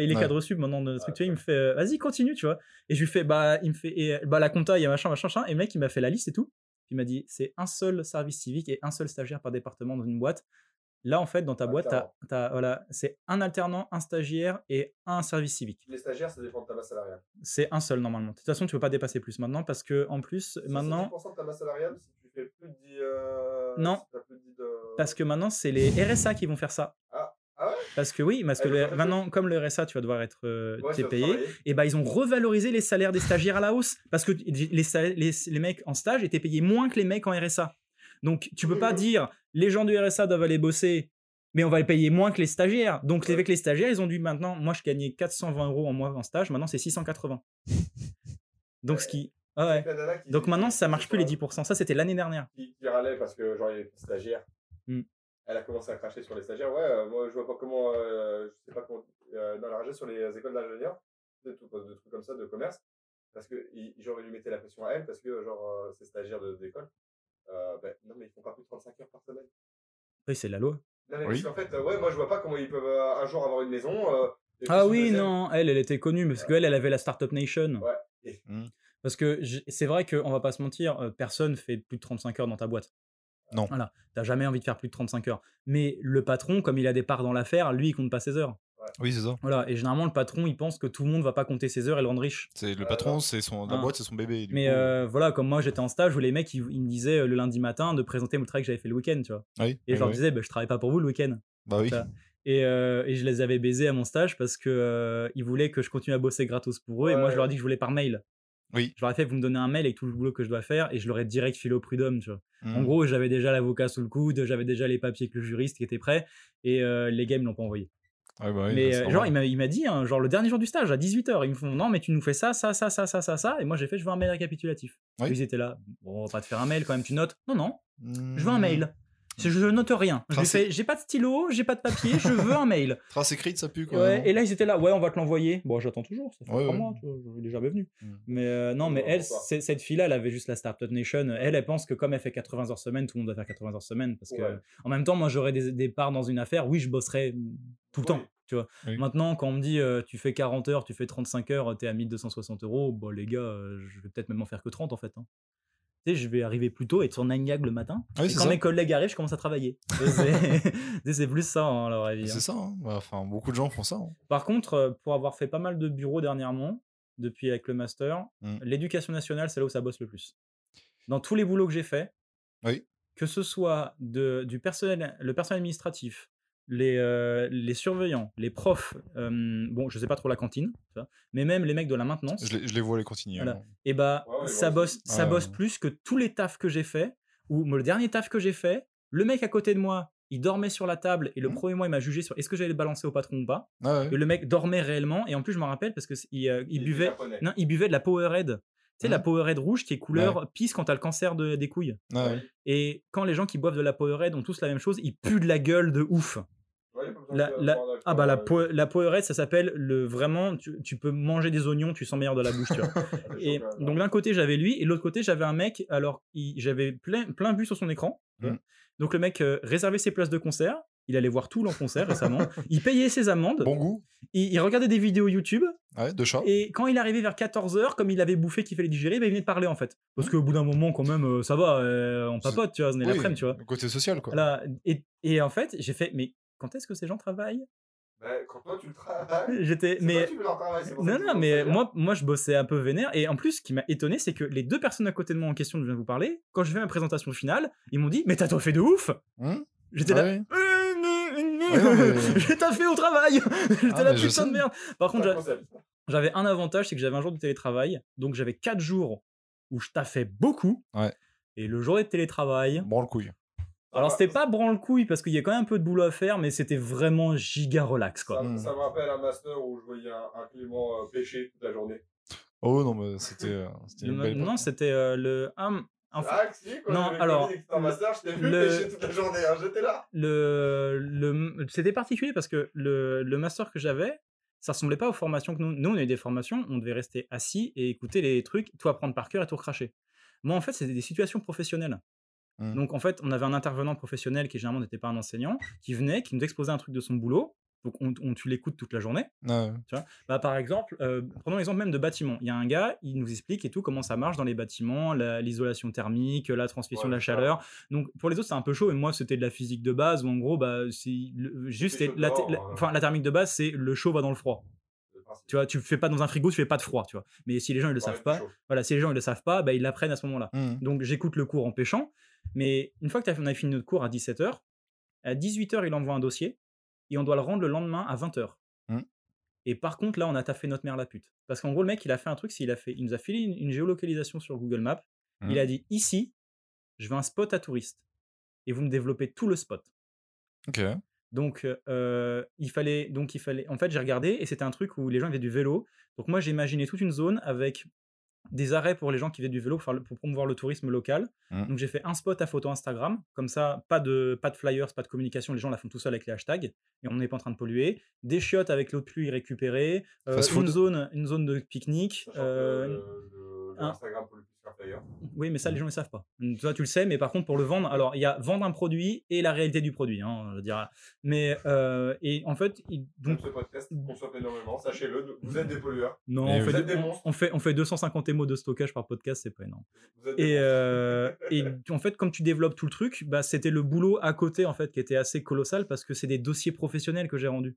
il est cadre sub maintenant de truc, il me fait vas-y continue, tu vois. Et je lui fais bah il me fait et, bah la compta, il y a machin machin machin et le mec il m'a fait la liste et tout. Il m'a dit c'est un seul service civique et un seul stagiaire par département dans une boîte. Là en fait dans ta boîte t'as, t'as- voilà, c'est un alternant, un stagiaire et un service civique. Les stagiaires, ça dépend de ta masse salariale. C'est un seul normalement. De toute façon, tu peux pas dépasser plus maintenant parce que en plus Ça, c'est maintenant 10% de ta masse salariale si tu fais plus de 10. euh, Non. si t'as plus de 10 de- parce que maintenant c'est les RSA qui vont faire ça. Ah. Ah ouais Parce que oui, parce Ah, que le- maintenant comme le RSA, tu vas devoir être euh, Ouais, payé. et bah ils ont revalorisé les salaires des stagiaires à la hausse parce que les, les, les mecs en stage étaient payés moins que les mecs en RSA. Donc tu peux pas Oui. dire les gens du RSA doivent aller bosser, mais on va les payer moins que les stagiaires. Donc Ouais. avec les stagiaires, ils ont dû maintenant, moi je gagnais 420 euros en mois en stage, maintenant c'est 680. Donc ce qui, ah Donc maintenant ça marche plus les qui- 10%. Ça c'était l'année dernière. Qui, qui râlait parce que genre il y avait stagiaires. Hmm. Elle a commencé à cracher sur les stagiaires. Ouais, euh, moi je vois pas comment. euh, je sais pas comment. Euh, dans la rage sur les écoles d'ingénieurs, de, tout- de trucs comme ça, de commerce. Parce que il- genre il lui mettait la pression à elle parce que genre euh, ces stagiaires de- d'école. Euh, ben, non mais ils font pas plus de 35 heures par semaine. Oui, c'est la loi. Non, mais Oui. parce qu'en fait, euh, ouais, moi je vois pas comment ils peuvent euh, un jour avoir une maison. euh, Ah oui, non, elle, elle était connue parce qu'elle, elle avait la Startup Nation. Ouais. Et- Hmm. Parce que j- c'est vrai qu'on va pas se mentir, personne fait plus de 35 heures dans ta boîte. Non. Voilà, t'as jamais envie de faire plus de 35 heures. Mais le patron, comme il a des parts dans l'affaire, lui, il compte pas ses heures. Oui, c'est ça. Voilà, et généralement, le patron, il pense que tout le monde va pas compter ses heures et le rendre riche. C'est le Ah, patron, c'est son la Ah. boîte, c'est son bébé. du Mais coup, euh, voilà, comme moi, j'étais en stage où les mecs, ils, ils me disaient euh, le lundi matin de présenter mon travail que j'avais fait le week-end, tu vois. oui, Et oui, je leur oui. disais, bah, je travaille pas pour vous le week-end. Bah oui. ça. Et, euh, et je les avais baisés à mon stage parce que euh, ils voulaient que je continue à bosser gratos pour eux. Et moi, je leur ai dit que je voulais par mail. Oui. Je leur ai fait, vous me donnez un mail avec tout le boulot que je dois faire et je leur ai direct filé au prud'homme, tu vois. En Hmm. gros, j'avais déjà l'avocat sous le coude, j'avais déjà les papiers avec le juriste qui était prêt et euh, les gars, ils me l'ont pas envoyé. Ouais, bah oui, mais euh, genre, il m'a, il m'a dit, hein, genre le dernier jour du stage, à 18h, ils me font, non, mais tu nous fais ça, ça, ça, ça, ça, ça, ça. Et moi, j'ai fait, je veux un mail récapitulatif. Oui. Ils étaient là, bon, on va pas te faire un mail quand même, tu notes. Non, non, je veux un mail. Je, note rien. J'ai pas de stylo, j'ai pas de papier, je veux un mail. Trace écrite, ça pue quoi. Ouais, et là, ils étaient là, ouais, on va te l'envoyer. Bon, j'attends toujours, ça fait Ouais, trois ouais. mois, je suis déjà venu. Mm. Mais euh, non, mais Non, elle, pas. c'est- cette fille-là, elle avait juste la Startup Nation. Elle, elle pense que comme elle fait 80 heures semaine, tout le monde doit faire 80 heures semaine. Parce que, en même temps, moi, j'aurais des, des parts dans une affaire. Oui, je bosserais tout le Oui. temps, tu vois. Oui. Maintenant, quand on me dit, euh, tu fais 40 heures, tu fais 35 heures, t'es à 1260 euros, bon, les gars, euh, je vais peut-être même en faire que 30 en fait. hein. Tu sais, je vais arriver plus tôt, être sur Nine Gag le matin. Oui, et c'est quand ça. mes collègues arrivent, je commence à travailler. C'est plus ça, hein, avis. hein. C'est ça. hein. Enfin, beaucoup de gens font ça. hein. Par contre, euh, pour avoir fait pas mal de bureaux dernièrement, depuis avec le master, Mm. l'éducation nationale, c'est là où ça bosse le plus. Dans tous les boulots que j'ai faits, Oui. que ce soit de, du personnel, le personnel administratif, les, euh, les surveillants, les profs, euh, bon, je sais pas trop la cantine, tu vois, mais même les mecs de la maintenance, Je les, je les vois les continuer. Voilà. hein. et bah, Ouais, ouais, ça, bosse, ça Ouais, bosse plus que tous les tafs que j'ai faits, ou le dernier taf que j'ai fait, le mec à côté de moi, il dormait sur la table, et le Mhm. premier mois, il m'a jugé sur est-ce que j'allais le balancer au patron ou pas. Ah ouais. Et le mec dormait réellement. Et en plus, je me rappelle parce que il, euh, il buvait. Non, il buvait de la Powerade. Tu sais, la Mhm. Powerade rouge qui est couleur pisse quand t'as le cancer de- des couilles. Ah ouais. Et quand les gens qui boivent de la Powerade ont tous la même chose, ils puent de la gueule de ouf. Ouais, La- la- Ah bah la, euh, po la Powerade, ça s'appelle le vraiment. Tu, tu peux manger des oignons, tu sens meilleur de la bouche. Tu vois. Et donc d'un côté j'avais lui et de l'autre côté j'avais un mec. Alors j'avais plein plein vu sur son écran. Mhm. Donc le mec euh, réservait ses places de concert. Il allait voir tout en concert récemment. il payait ses amendes. Bon goût. Il, il regardait des vidéos YouTube. Ouais, de chat. Et quand il arrivait vers 14h, comme il avait bouffé qu'il fallait digérer, bah, il venait de parler en fait. Parce qu'au bout d'un moment, quand même, euh, ça va, euh, on papote, tu vois, on est Oui, l'après-midi, tu vois. Le côté social, quoi. Et, et en fait, j'ai fait, mais quand est-ce que ces gens travaillent? Bah, quand toi tu le travailles. J'étais, toi mais. leur travail, Non, non, mais moi, moi, je bossais un peu vénère. Et en plus, ce qui m'a étonné, c'est que les deux personnes à côté de moi en question dont je viens de vous parler, quand je fais ma présentation finale, ils m'ont dit, mais t'as fait de ouf Hum J'étais Ah là. ouais. Euh, non, non, Ouais, mais- J'ai taffé au travail J'étais Ah, là, putain de sais. merde Par contre. J'avais un avantage, c'est que j'avais un jour de télétravail. Donc j'avais quatre jours où je taffais beaucoup. Ouais. Et le jour de télétravail. Bon, le couille. Alors c'était pas branle-couille parce qu'il y a quand même un peu de boulot à faire, mais c'était vraiment giga relax quoi. Ça, ça me rappelle un master où je voyais un, un Clément euh, pêcher toute la journée. Oh non, mais c'était euh, c'était une Le- belle non, c'était euh, le. ah, enfin, Ah, si, quand non, alors, un master, je t'ai vu le- pêcher toute la journée, hein, j'étais là. le, le, c'était particulier parce que le, le master que j'avais, ça ressemblait pas aux formations que nous. Nous, on a eu des formations, on devait rester assis et écouter les trucs, tout apprendre par cœur et tout recracher. Moi, en fait, c'était des situations professionnelles. Mm. Donc, en fait, on avait un intervenant professionnel qui généralement n'était pas un enseignant, qui venait, qui nous exposait un truc de son boulot. Donc, on, on- tu l'écoutes toute la journée. Ah ouais. Bah, par exemple, euh, prenons l'exemple même de bâtiments. Il y a un gars, il nous explique et tout comment ça marche dans les bâtiments, la- l'isolation thermique, la transmission Ouais, de la ça. chaleur. Donc pour les autres, c'est un peu chaud. Et moi, c'était de la physique de base où en gros, bah, c'est juste la, dehors, la- enfin, la thermique de base, c'est le chaud va dans le froid. Tu vois, tu fais pas dans un frigo, tu fais pas de froid, tu vois. Mais si les gens ils le Ouais, savent pas, chaud. voilà, si les gens ils le savent pas, bah, ils l'apprennent à ce moment-là. Hum. Donc j'écoute le cours en pêchant, mais une fois que t'as- on a fini notre cours à 17h, à 18h il envoie un dossier et on doit le rendre le lendemain à 20h. Hmm. Et par contre là on a taffé notre mère la pute. Parce qu'en gros le mec il a fait un truc, il a fait, il nous a filé une, une géolocalisation sur Google Maps. Hmm. Il a dit ici, je veux un spot à touristes et vous me développez tout le spot. Ok. Donc, euh, il fallait, donc il fallait. En fait, j'ai regardé et c'était un truc où les gens faisaient du vélo. Donc moi, j'ai imaginé toute une zone avec des arrêts pour les gens qui faisaient du vélo pour, promouvoir le tourisme local. Mhm. Donc j'ai fait un spot à photo Instagram, comme ça, pas de pas de flyers, pas de communication, les gens la font tout seuls avec les hashtags et on n'est pas en train de polluer. Des chiottes avec l'eau de pluie récupérée, euh, une zone, une zone de pique-nique. Euh, Instagram pour Oui, mais ça, les gens ne le savent pas. Toi, tu le sais, mais par contre, pour le vendre, alors il y a vendre un produit et la réalité du produit. Hein, je veux dire. Mais, euh, et en fait, il- Donc, ce podcast consomme énormément, sachez-le, vous êtes des pollueurs. non, on vous fait, êtes des on- monstres. on, fait, on fait 250 émos de stockage par podcast, c'est pas énorme. Vous êtes des Et, euh, et en fait, comme tu développes tout le truc, bah, c'était le boulot à côté en fait qui était assez colossal parce que c'est des dossiers professionnels que j'ai rendus.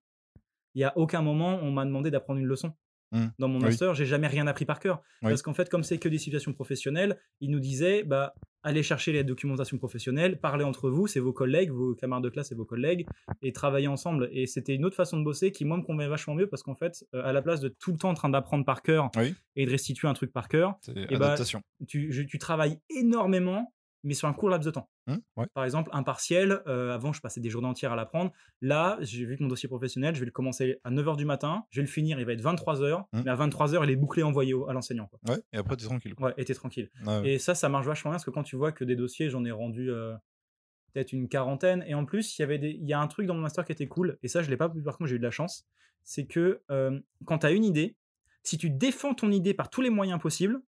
Il y a aucun moment on m'a demandé d'apprendre une leçon. Hmm. Dans mon Oui. master, j'ai jamais rien appris par cœur Oui. parce qu'en fait, comme c'est que des situations professionnelles, ils nous disaient bah allez chercher les documentations professionnelles, parlez entre vous, c'est vos collègues, vos camarades de classe et vos collègues et travaillez ensemble. Et c'était une autre façon de bosser qui moi me convient vachement mieux parce qu'en fait, euh, à la place de tout le temps en train d'apprendre par cœur Oui. et de restituer un truc par cœur, Et bah, adaptation. tu, je- tu travailles énormément, mais sur un court laps de temps. Ouais. Par exemple, un partiel, euh, avant, je passais des journées entières à l'apprendre. Là, j'ai vu que mon dossier professionnel, je vais le commencer à 9h du matin, je vais le finir, il va être 23h, Hum. mais à 23h, il est bouclé envoyé au- à l'enseignant. quoi. Ouais, et après, tu es tranquille. Ouais, et t'es tranquille. Ouais. Et ça, ça marche vachement bien, parce que quand tu vois que des dossiers, j'en ai rendu euh, peut-être une quarantaine, et en plus, il y avait des- il y a un truc dans mon master qui était cool, et ça, je l'ai pas, par contre, j'ai eu de la chance, c'est que euh, quand tu as une idée, si tu défends ton idée par tous les moyens possibles,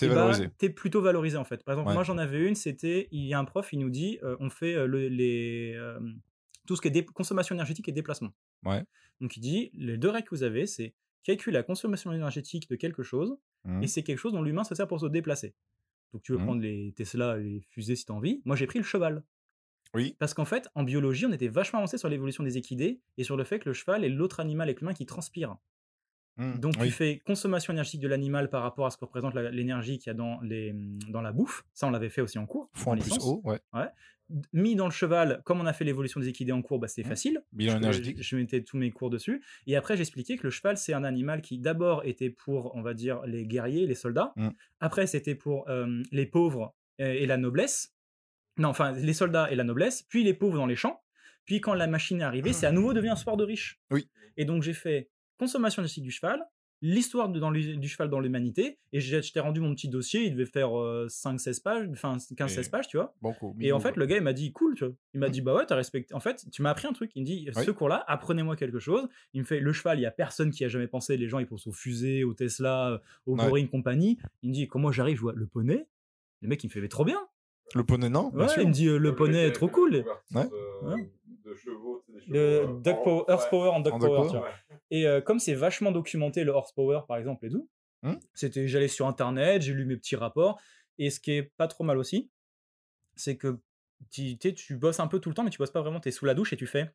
T'es eh ben, valorisé. t'es plutôt valorisé en fait. Par exemple, Ouais. moi j'en avais une, c'était il y a un prof, il nous dit euh, on fait euh, le- les euh, tout ce qui est dé- consommation énergétique et déplacement. Ouais. Donc il dit les deux règles que vous avez, c'est calculer la consommation énergétique de quelque chose Mhm. et c'est quelque chose dont l'humain se sert pour se déplacer. Donc tu veux Mhm. prendre les Tesla, les fusées si t'as envie. Moi j'ai pris le cheval. Oui. Parce qu'en fait, en biologie, on était vachement avancé sur l'évolution des équidés et sur le fait que le cheval est l'autre animal avec l'humain qui transpire. Mhm. Donc oui. tu fais consommation énergétique de l'animal par rapport à ce que représente l'énergie qu'il y a dans, les, dans la bouffe. Ça, on l'avait fait aussi en cours. Fois en plus haut, ouais. Mis dans le cheval, comme on a fait l'évolution des équidés en cours, bah, c'est Mhm. facile. Bilan Je- énergétique. Je, mettais tous mes cours dessus. Et après, j'expliquais que le cheval, c'est un animal qui d'abord était pour, on va dire, les guerriers, les soldats. Après, c'était pour euh, les pauvres euh, et la noblesse. Non, enfin, les soldats et la noblesse. Puis les pauvres dans les champs. Puis quand la machine est arrivée, c'est à nouveau devenu un sport de riches. Oui. Et donc j'ai fait consommation énergétique du cheval, l'histoire du cheval dans l'humanité, et j'ai- je t'ai rendu mon petit dossier, il devait faire 5-16 pages, enfin 15-16 Et- pages, tu vois. Banco. Et en fait, le gars, il m'a dit, cool, tu vois. Il m'a dit, bah ouais, t'as respecté. En fait, tu m'as appris un truc. Il me dit, Oui. ce cours-là, apprenez-moi quelque chose. Il me fait, le cheval, il y a personne qui a jamais pensé. Les gens, ils pensent aux fusées, aux Tesla, euh, aux Ouais. Boring compagnie. Il me dit, comment j'arrive, je vois le poney. Le mec, il me fait, mais trop bien. Le poney, non bien Ouais, sûr. il me dit, euh, le poney est trop cool. Ouais. De, chevaux, des Le chevaux, euh, Duck en- Power, ouais. Horsepower en Duck En Power. Duck tu Power. vois. Ouais. Et euh, comme c'est vachement documenté le horsepower par exemple et tout, Hmm. c'était j'allais sur internet, j'ai lu mes petits rapports et ce qui est pas trop mal aussi, c'est que tu, bosses un peu tout le temps mais tu bosses pas vraiment, tu es sous la douche et tu fais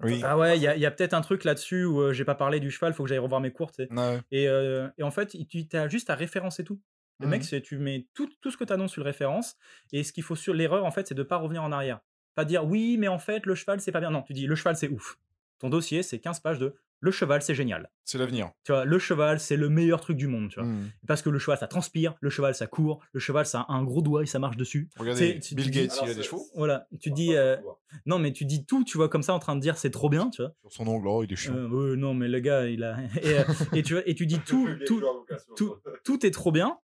Oui. ah ouais, il y a, il y a peut-être un truc là-dessus où euh, j'ai pas parlé du cheval, faut que j'aille revoir mes cours. Ouais. Et, euh, et en fait, tu as juste à référencer tout. Le mec, c'est tu mets tout, tout ce que tu annonces sur le référence. Et ce qu'il faut sur l'erreur, en fait, c'est de pas revenir en arrière. Pas dire oui, mais en fait, le cheval, c'est pas bien. Non, tu dis le cheval, c'est ouf. Ton dossier, c'est 15 pages de le cheval, c'est génial. C'est l'avenir. Tu vois, le cheval, c'est le meilleur truc du monde. Tu vois. Mhm. Parce que le cheval, ça transpire, le cheval, ça court, le cheval, ça a un gros doigt et ça marche dessus. Regardez, C'est- tu- Bill tu dis- Gates, Alors, il a des chevaux. Voilà, tu Enfin, dis. euh, non, mais tu dis tout, tu vois, comme ça, en train de dire c'est trop bien, tu vois. Sur son ongle, oh, il est chiant. Euh, non, mais le gars, il a. Et, euh, et tu, vois, et tu dis tout, tout, tout- tout est trop bien.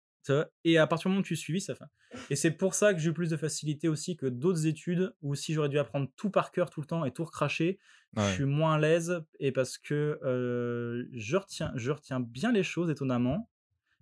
Et à partir du moment où tu suivis, ça fait. Et c'est pour ça que j'ai eu plus de facilité aussi que d'autres études où si j'aurais dû apprendre tout par cœur tout le temps et tout recracher, Ouais. je suis moins à l'aise. Et parce que euh, je, retiens, je retiens bien les choses étonnamment.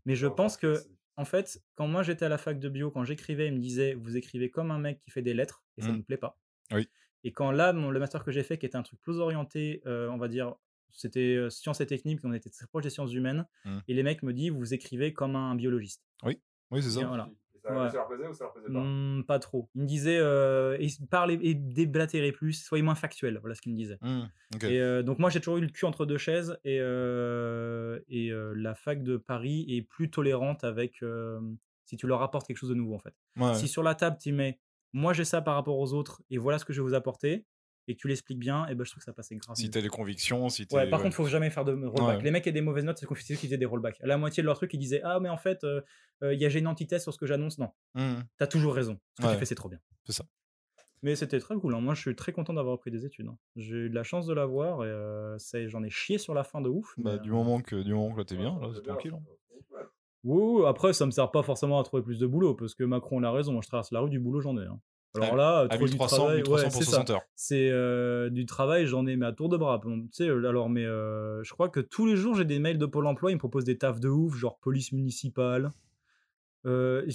Mais je pense que, en fait, quand moi j'étais à la fac de bio, quand j'écrivais, ils me disaient Vous écrivez comme un mec qui fait des lettres, et ça Mm. ne me plaît pas. Oui. Et quand là, mon, le master que j'ai fait, qui était un truc plus orienté, euh, on va dire, c'était sciences et techniques, on était très proche des sciences humaines, Mm. et les mecs me disent Vous écrivez comme un biologiste. Oui, c'est Et ça. voilà. Et ça, Ouais. ça leur plaisait ou ça leur plaisait pas? Mm, pas trop. Il me disait euh, et parlez et déblatérez plus, soyez moins factuel. Voilà ce qu'il me disait. Mhm. Ok. Et euh, donc moi j'ai toujours eu le cul entre deux chaises et, euh, et euh, la fac de Paris est plus tolérante avec euh, si tu leur apportes quelque chose de nouveau en fait. Ouais. Si sur la table tu mets moi j'ai ça par rapport aux autres et voilà ce que je vais vous apporter et que tu l'expliques bien, et ben je trouve que ça passait grave. Si t'as les convictions, si t'es. Ouais, par ouais. contre, faut jamais faire de rollback. Ouais. Les mecs qui ont des mauvaises notes, c'est fait qu'ils faisaient des rollbacks. La moitié de leur truc, ils disaient Ah, mais en fait, euh, euh, il y a une antithèse sur ce que j'annonce. Non, Mhm. t'as toujours raison. Ce que tu fais, c'est trop bien. C'est ça. Mais c'était très cool. hein. Moi, je suis très content d'avoir repris des études. hein. J'ai eu de la chance de l'avoir et euh, j'en ai chié sur la fin de ouf. Bah, mais, du moment que du moment que là t'es bien, là c'est tranquille. hein. oui, oui, après, ça me sert pas forcément à trouver plus de boulot parce que Macron il a raison. Moi, je traverse la rue, du boulot, j'en ai. hein. Alors À- là, À trouver du 1300, travail, 1300 ouais, pour c'est ça. 60 heures. C'est euh, du travail, j'en ai mais à tour de bras. Bon, Tu sais, euh, alors, mais euh, je crois que tous les jours, j'ai des mails de Pôle emploi, ils me proposent des tafs de ouf, genre police municipale, Euh,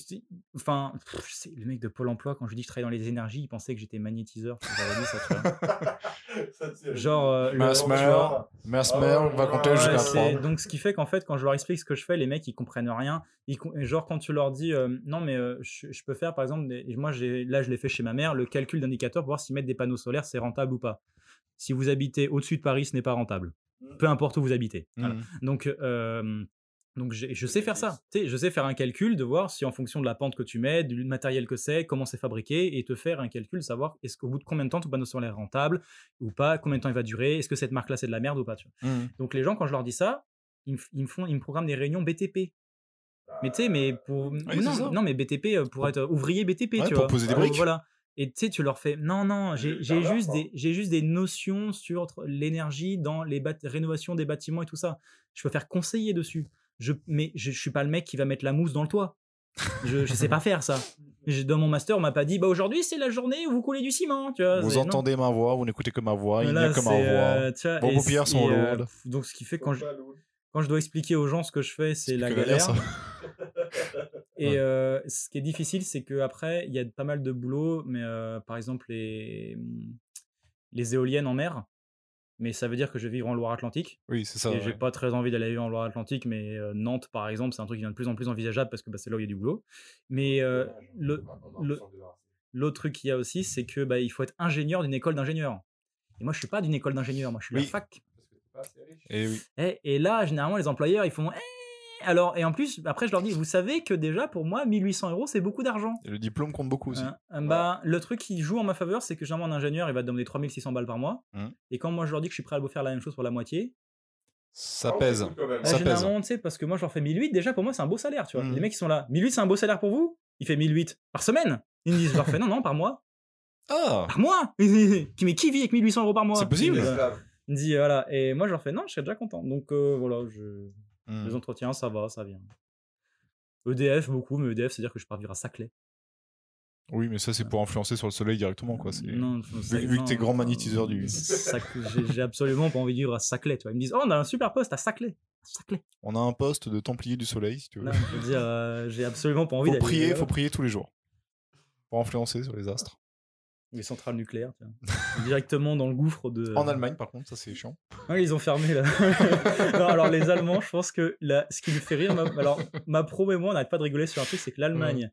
enfin, sais, le mec de Pôle emploi, quand je lui dis que je travaille dans les énergies, il pensait que j'étais magnétiseur. Ça, c'est- Genre, euh, le- Mesmer, tu vois, Mesmer, Ah, on va compter ouais, jusqu'à Ouais, 3. c'est- donc ce qui fait qu'en fait quand je leur explique ce que je fais les mecs ils comprennent rien Ils genre quand tu leur dis euh, non mais euh, je, je peux faire par exemple des- moi j'ai là je l'ai fait chez ma mère le calcul d'indicateurs pour voir si mettre des panneaux solaires c'est rentable ou pas si vous habitez au-dessus de Paris ce n'est pas rentable peu importe où vous habitez Voilà. Mhm. donc euh, donc je sais faire ça tu sais, je sais faire un calcul de voir si en fonction de la pente que tu mets du matériel que c'est comment c'est fabriqué et te faire un calcul savoir est-ce qu'au bout de combien de temps ton panneau solaire est rentable ou pas combien de temps il va durer est-ce que cette marque là c'est de la merde ou pas tu vois. Mhm. Donc les gens, quand je leur dis ça, ils me, f- ils me font, ils me programment des réunions BTP. Mais tu sais, mais pour c'est ça. non, non, mais BTP euh, pour être ouvrier BTP, Ouais, tu pour vois. poser des briques. Voilà. Et tu sais, tu leur fais non, non, j'ai juste des, juste des notions sur l'énergie dans les rénovations des bâtiments et tout ça. Je peux faire conseiller dessus. Je, mais je, je suis pas le mec qui va mettre la mousse dans le toit. Je, je sais pas faire ça. Dans mon master, on m'a pas dit, bah aujourd'hui c'est la journée où vous coulez du ciment, tu vois. Vous non. entendez ma voix, vous n'écoutez que ma voix, il n'y a que ma voix. euh, Vos paupières sont euh, lourdes. donc ce qui fait quand je, quand je dois expliquer aux gens ce que je fais, c'est la galère. ça. Et Ouais. euh, ce qui est difficile, c'est qu'après, il y a pas mal de boulot, mais euh, par exemple, les, les éoliennes en mer. Mais ça veut dire que je vais vivre en Loire-Atlantique. Oui, c'est ça. et j'ai ouais. pas très envie d'aller vivre en Loire-Atlantique, mais euh, Nantes, par exemple, c'est un truc qui devient de plus en plus envisageable parce que bah, c'est là où il y a du boulot. Mais euh, le, le- l'autre truc qu'il y a aussi, c'est que bah, il faut être ingénieur d'une école d'ingénieur. Et moi, je suis pas d'une école d'ingénieur, moi, je suis de Oui. la fac. Et oui. Eh, et là, généralement, les employeurs, ils font. Eh alors, et en plus, après, je leur dis, vous savez que déjà, pour moi, 1800 euros, c'est beaucoup d'argent. Et le diplôme compte beaucoup aussi. Hein, euh, bah, le truc qui joue en ma faveur, c'est que généralement, un ingénieur, il va te demander 3600 balles par mois. Mhm. Et quand moi, je leur dis que je suis prêt à vous faire la même chose pour la moitié, Ça pèse. bah, Ça pèse. généralement, tu sais, parce que moi, je leur fais 1008, déjà, pour moi, c'est un beau salaire, tu vois. Mhm. Les mecs, ils sont là. 1008, c'est un beau salaire pour vous? Il fait 1008 par semaine Ils me disent, je leur fais, non, non, par mois. Ah Par mois? Qui- Mais qui vit avec 1800 euros par mois? C'est possible. Il me dit, Il me dit, voilà. Et moi, je leur fais, non, je serais déjà content. Donc, euh, voilà, je. Les entretiens, ça va, ça vient. EDF, beaucoup, mais EDF, c'est-à-dire que je pars vivre à Saclay. Oui, mais ça, c'est pour influencer sur le soleil directement, quoi. Non, Vu, vu que t'es grand magnétiseur du. J'ai- absolument pas envie de vivre à Saclay. Tu vois. Ils me disent, oh, on a un super poste à Saclay. Saclay. On a un poste de templier du soleil, si tu veux. Là, je veux dire, euh, j'ai absolument pas envie faut d'aller. prier, vivre faut prier tous les jours. Pour influencer sur les astres. Les centrales nucléaires. Directement dans le gouffre de. En Allemagne, par contre, ça c'est chiant. Ouais, ils ont fermé là. non, alors les Allemands, je pense que là, ce qui me fait rire, ma, alors ma pro et moi, on n'arrête pas de rigoler sur un truc, c'est que l'Allemagne,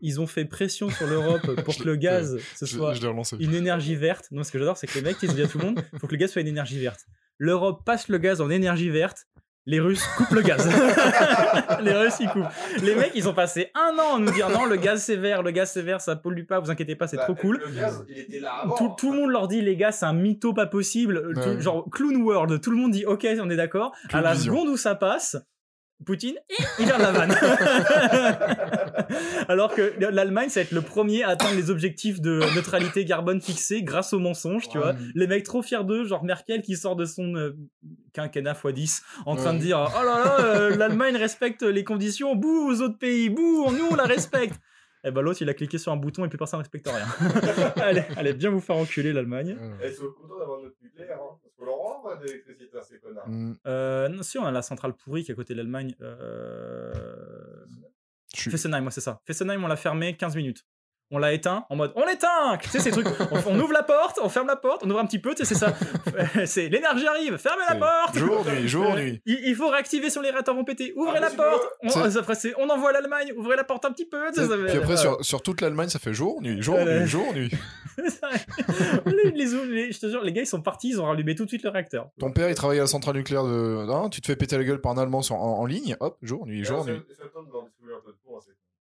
ils ont fait pression sur l'Europe pour que le gaz ce soit je une énergie verte. Non, ce que j'adore, c'est que les mecs disent bien à tout le monde, il faut que le gaz soit une énergie verte. L'Europe passe le gaz en énergie verte. Les Russes coupent le gaz. les Russes, ils coupent. Les mecs, ils ont passé un an à nous dire non, le gaz c'est vert, le gaz c'est vert, ça pollue pas, vous inquiétez pas, c'est Bah, trop cool. Le gaz, il était là avant. Tout, tout le monde leur dit, les gars, c'est un mytho pas possible. Tout- genre, Clown World. Tout le monde dit, ok, on est d'accord. À la Vision. seconde où ça passe, Poutine, il de la vanne. Alors que l'Allemagne, ça va être le premier à atteindre les objectifs de neutralité carbone fixés grâce au mensonge, tu vois. Les mecs trop fiers d'eux, genre Merkel qui sort de son euh, quinquennat x10 en train de dire Oh là là, euh, l'Allemagne respecte les conditions, bouh aux autres pays, bouh, nous on la respecte. Et ben l'autre il a cliqué sur un bouton et plus personne ne respecte rien. allez, allez, bien vous faire enculer l'Allemagne. Euh, Ils sont contents d'avoir notre nucléaire, hein. Parce qu'on leur rend de l'électricité à ces connards. hmm, Euh, non, si on a la centrale pourrie qui est à côté de l'Allemagne. Euh... je suis- Fessenheim, moi c'est ça. Fessenheim, on l'a fermé 15 minutes. On l'a éteint en mode on l'éteint Tu sais, ces trucs. On, on ouvre la porte, on ferme la porte, on ouvre un petit peu, tu sais, c'est ça. c'est l'énergie arrive, fermez la porte Jour, nuit, jour, Euh, nuit. Il, il faut réactiver sur les réacteurs vont péter. Ouvrez Ah, la porte. On, C'est- après, c'est- on envoie l'Allemagne. Ouvrez la porte un petit peu. tu sais, ça Puis après, euh, sur, sur toute l'Allemagne, ça fait jour, nuit, jour, nuit, jour, nuit. les, les- les- je te jure, les gars, ils sont partis, ils ont rallumé tout de suite le réacteur. Ton père, il travaille à la centrale nucléaire de. Hein, tu te fais péter la gueule par un Allemand sur- en, en ligne, hop, jour, nuit, jour, nuit.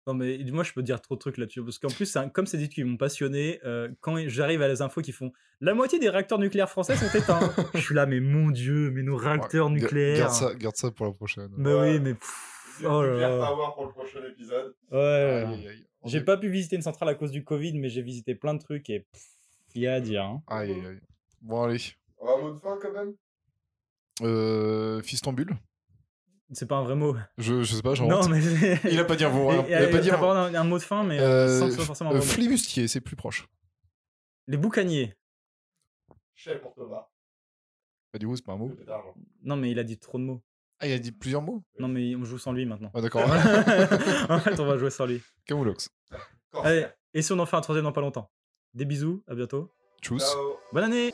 Non, mais moi, je peux dire trop de trucs là-dessus. Parce qu'en plus, un- comme c'est des trucs qui m'ont passionné, euh, quand j'arrive à les infos qui font la moitié des réacteurs nucléaires français sont éteints. je suis là, mais mon Dieu, mais nos réacteurs nucléaires. Garde ça, garde ça pour la prochaine. Mais Ouais. oui, mais. pff, oh le là là. pour le prochain épisode. Ouais. Aïe, aïe, aïe. On J'ai est- pas pu visiter une centrale à cause du Covid, mais j'ai visité plein de trucs et il y a à dire. hein. Aïe, aïe, aïe. Bon, allez. On va un mot de fin quand même? Euh, Fistambule C'est pas un vrai mot. je, je sais pas, j'en Non, mais. Il a pas dit un mot. hein. Il a pas dit un avoir un, un mot de fin, mais euh, sans que ce soit forcément un euh, mot. Flibustier, c'est plus proche. Les boucaniers. Chef pour Thomas. Bah, du coup, c'est pas un mot. Non, mais il a dit trop de mots. Ah, il a dit plusieurs mots? Non, mais on joue sans lui maintenant. Ah, d'accord. en fait, on va jouer sans lui. Camoulox. Allez, et si on en fait un troisième dans pas longtemps? Des bisous, à bientôt. Tchuss. Ciao. Bonne année